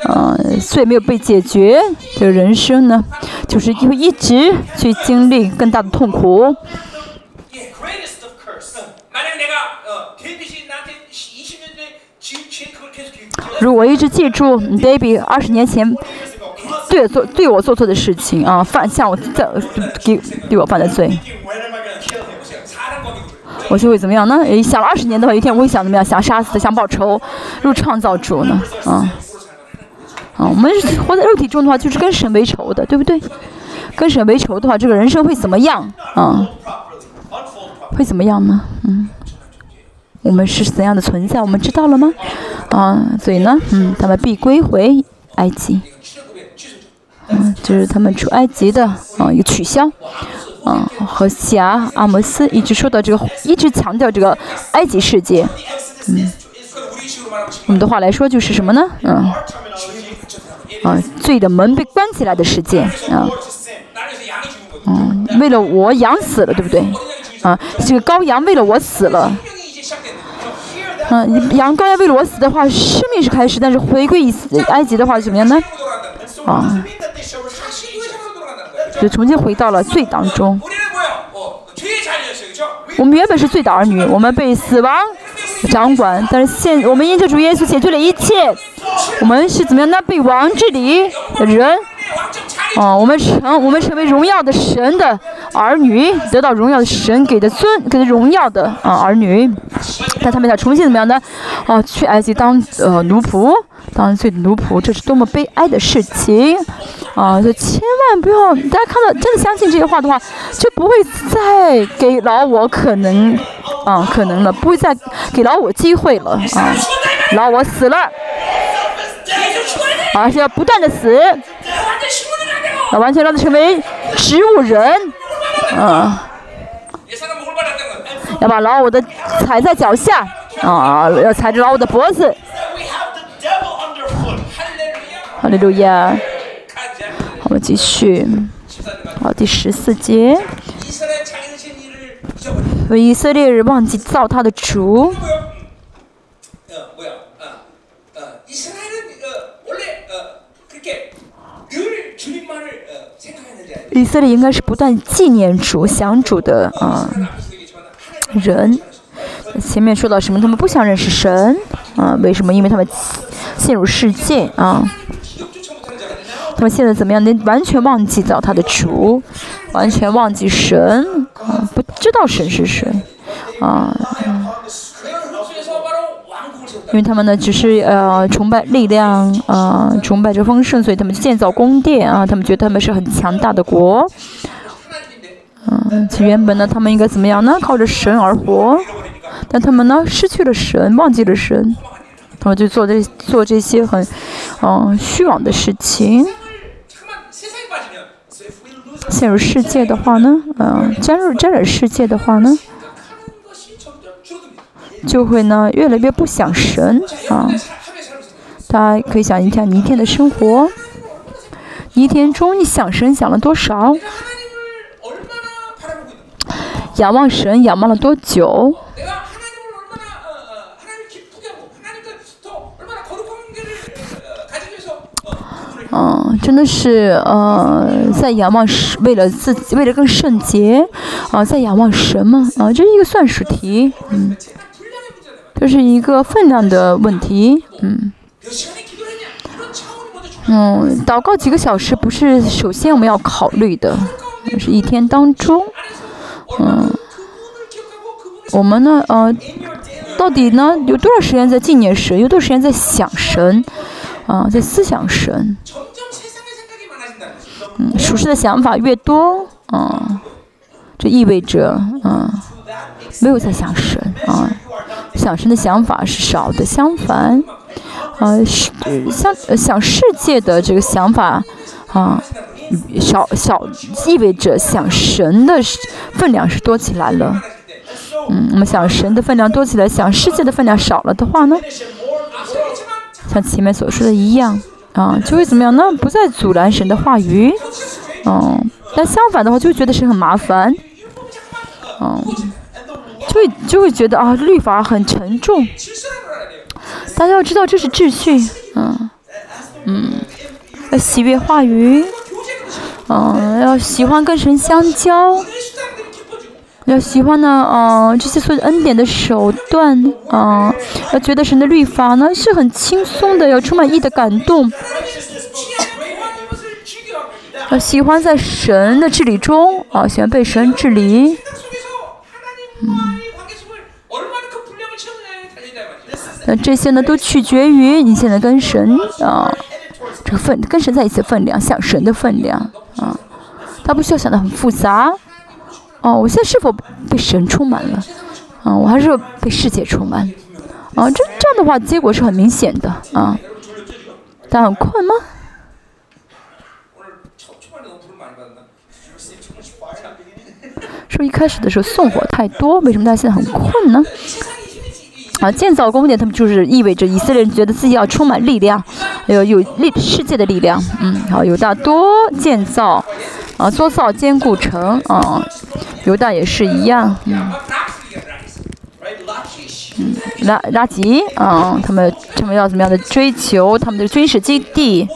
嗯，罪没有被解决的人生呢？就是会一直去经历更大的痛苦。如果一直记住 baby 二十年前对做对我做错的事情啊，犯下我在给对我犯的罪，我就会怎么样呢？想了二十年的话，一天我会想怎么样？想杀死，想报仇，入创造主呢？啊。啊我们活在肉体中的话就是跟神为仇的对不对？跟神为仇的话这个人生会怎么样？啊会怎么样呢？嗯我们是怎样的存在？我们知道了吗？啊所以呢嗯他们必归回埃及。嗯就是他们出埃及的啊一个取消。啊和西亚阿姆斯一直说到这个一直强调这个埃及世界。嗯。我们的话来说就是什么呢？嗯。啊，罪的门被关起来的事件啊，嗯，为了我羊死了，对不对？啊，这个羔羊为了我死了，嗯，羊羔要为了我死的话，生命是开始，但是回归以埃及的话怎么样呢？啊，就重新回到了罪当中。我们原本是罪的儿女，我们被死亡。掌管，但是现我们因着主耶稣解决了一切，我们是怎么样呢？被王治理的人，啊，我们成我们成为荣耀的神的儿女，得到荣耀的神给的尊，给的荣耀的啊儿女，但他们要重新怎么样呢？啊，去埃及当呃奴仆，当罪奴仆，这是多么悲哀的事情啊！就千万不要，大家看到真的相信这些话的话，就不会再给老我可能。啊可能了不会再给老五机会了啊老五死了。而是要不断的死。啊完全让他成为植物人。啊。要把老五的踩在脚下。啊要踩着老五的脖子。好的路亚。我们继续。好第十四节。以色列人忘记造他的主。以色列应该是不断纪念主、想主的啊人。前面说到什么？他们不想认识神啊？为什么？因为他们陷入世界啊。他们现在怎么样？能完全忘记造他的主，完全忘记神啊，不知道神是谁啊。因为他们呢，只是呃崇拜力量啊，崇拜着丰盛，所以他们建造宫殿啊，他们觉得他们是很强大的国。嗯，其原本呢，他们应该怎么样呢？靠着神而活，但他们呢失去了神，忘记了神，他们就做这做这些很嗯虚妄的事情。陷入世界的话呢嗯加入加点世界的话呢就会呢越来越不想神啊。大家可以想一下你一天的生活。你一天中你想神想了多少？仰望神仰望了多久？嗯，真的是呃，在仰望是为了自己，为了更圣洁啊，在仰望什么啊？这是一个算术题，嗯，这是一个分量的问题，嗯，嗯，祷告几个小时不是首先我们要考虑的，是一天当中，嗯、我们呢，呃、到底呢有多少时间在纪念神，有多少时间在想神？啊这思想神。嗯属实的想法越多啊这意味着啊没有在想神啊想神的想法是少的相反啊是想想世界的这个想法啊少少意味着想神的分量是多起来了。嗯我们想神的分量多起来想世界的分量少了的话呢？像前面所说的一样，啊，就会怎么样？那不再阻拦神的话语，嗯。但相反的话，就觉得神很麻烦，嗯，就会就会觉得啊，律法很沉重。大家要知道，这是秩序，嗯，嗯，喜悦话语，嗯，要喜欢跟神相交。要喜欢呢啊这些所有恩典的手段啊要觉得神的律法呢是很轻松的有充满意的感动。喜欢在神的治理中啊喜欢被神治理。嗯。那这些呢都取决于你现在跟神啊这个分跟神在一起的分量像神的分量啊他不需要想的很复杂。哦，我现在是否被神充满了？嗯，我还是被世界充满。啊，这这样的话结果是很明显的啊。但很困吗？是不是一开始的时候送火太多？为什么他现在很困呢？啊，建造宫殿，他们就是意味着以色列人觉得自己要充满力量，有有力世界的力量。嗯，好，有大多建造。啊，做造坚固城，啊，犹大也是一样，嗯，拉拉吉，啊，他们他们要怎么样的追求他们的军事基地，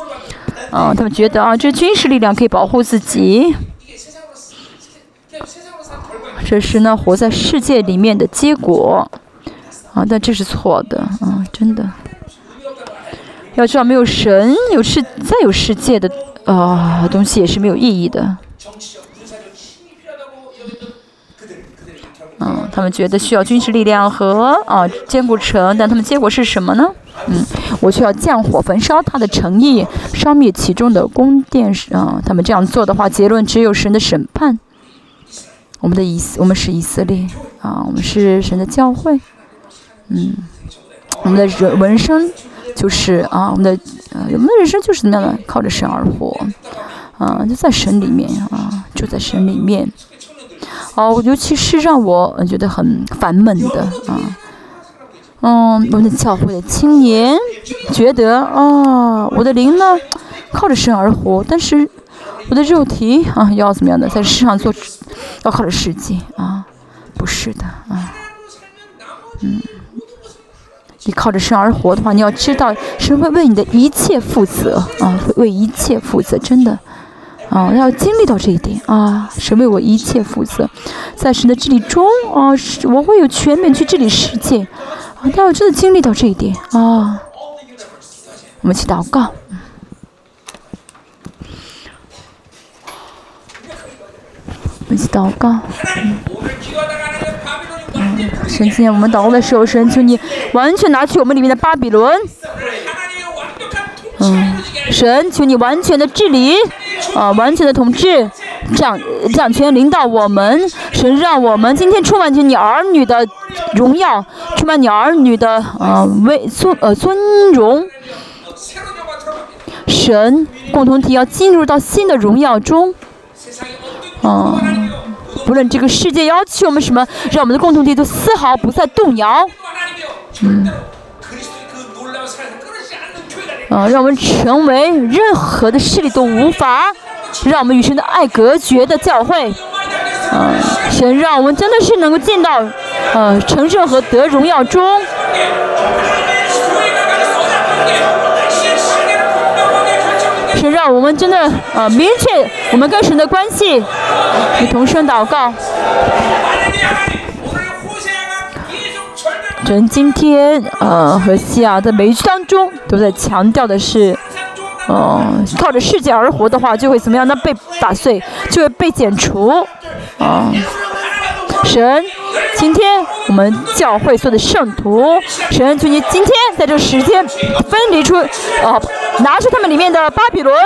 啊，他们觉得啊，这军事力量可以保护自己，这是呢活在世界里面的结果，啊，但这是错的，啊，真的。要知道，没有神，有世再有世界的啊，东西也是没有意义的。嗯，他们觉得需要军事力量和啊坚固城，但他们结果是什么呢？嗯，我需要降火焚烧他的诚意，烧灭其中的宫殿。是啊，他们这样做的话，结论只有神的审判。我们的以我们是以色列啊，我们是神的教会。嗯。我们的人人生就是啊，我们的呃，我们的人生就是怎么样的，靠着神而活，啊，就在神里面啊，住在神里面。哦，尤其是让我觉得很烦闷的啊，嗯，我们的教会的青年觉得啊，我的灵呢靠着神而活，但是我的肉体啊要怎么样的，在世上做要靠着世界啊，不是的啊，嗯，你靠着神而活的话，你要知道神会为你的一切负责啊，会为一切负责，真的。啊，要经历到这一点啊！神为我一切负责，在神的治理中啊，我会有全面去治理世界啊！要真的经历到这一点啊！我们去祷告。我们去祷告。嗯神经，我们祷告的时候，神求你完全拿去我们里面的巴比伦。嗯，神求你完全的治理，啊，完全的统治，掌掌权领导我们。神让我们今天充满着你儿女的荣耀，充满你儿女的啊威尊呃尊荣。神共同体要进入到新的荣耀中，嗯、啊。不论这个世界要求我们什么，让我们的共同体都丝毫不再动摇。嗯。啊，让我们成为任何的势力都无法让我们与神的爱隔绝的教会。啊，神让我们真的是能够进到啊，成圣和得荣耀中。让我们真的呃明确我们跟神的关系，与同声祷告。神今天呃和西亚在每一句当中都在强调的是，呃，靠着世界而活的话，就会怎么样呢？被打碎，就会被剪除。神。今天我们教会所的圣徒，神，求你今天在这个时间分离出，哦，拿出他们里面的巴比伦。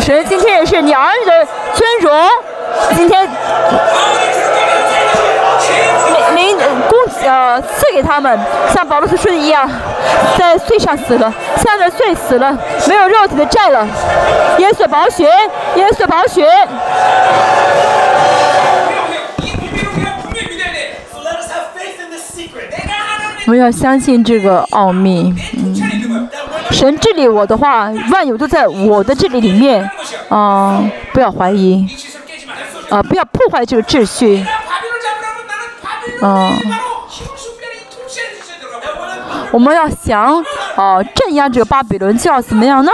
神，今天也是你儿子的尊荣，今天要赐给他们，像保罗所说的一样，在罪上死了，向着罪死了，没有肉体的债了。耶稣保血，耶稣保血。我们要相信这个奥秘。嗯，神治理我的话，万有都在我的治理里面啊！不要怀疑啊！不要破坏这个秩序。啊。我们要想啊镇压这个巴比伦，就要怎么样呢？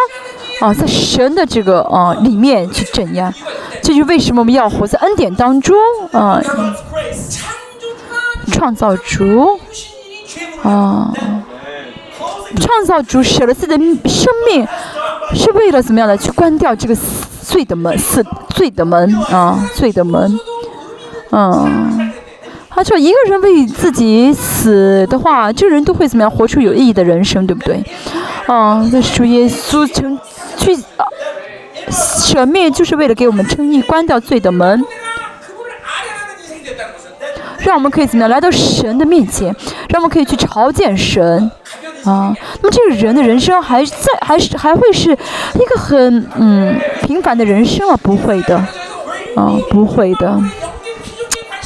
啊，在神的这个啊里面去镇压。这就为什么我们要活在恩典当中啊，创造主啊，创造主舍了自己的生命，是为了怎么样的去关掉这个罪的门，死罪的门啊，罪的门，嗯、啊。他说，一个人为自己死的话，这个人都会怎么样？活出有意义的人生，对不对？啊，那是主耶稣成去啊，舍命就是为了给我们称义，关掉罪的门。让我们可以怎么样来到神的面前，让我们可以去朝见神，啊，那么这个人的人生还在，还是还会是一个很嗯平凡的人生啊？不会的，啊，不会的。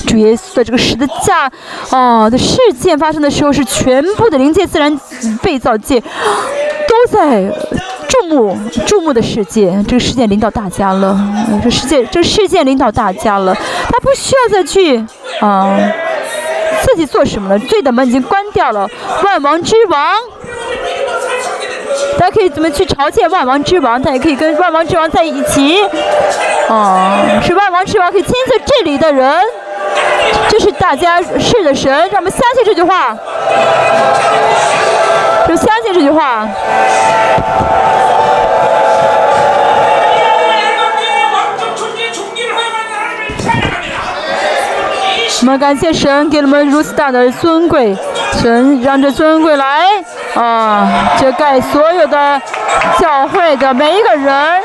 主耶稣的这个十字架，哦的事件发生的时候，是全部的灵界、自然被造界都在注目注目的世界。这个世界领导大家了，这世界这个事件领导大家了，他不需要再去啊。自己做什么了？罪的门已经关掉了，万王之王，大家可以怎么去朝见万王之王？他也可以跟万王之王在一起。哦，是万王之王可以亲自治理的人，这是大家是的神，让我们相信这句话，就相信这句话。我们感谢神给了我们如此大的尊贵，神让这尊贵来啊，遮盖所有的教会的每一个人。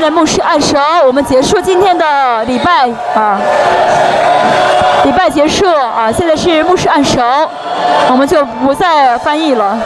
现在牧师按手，我们结束今天的礼拜啊，礼拜结束啊，现在是牧师按手，我们就不再翻译了。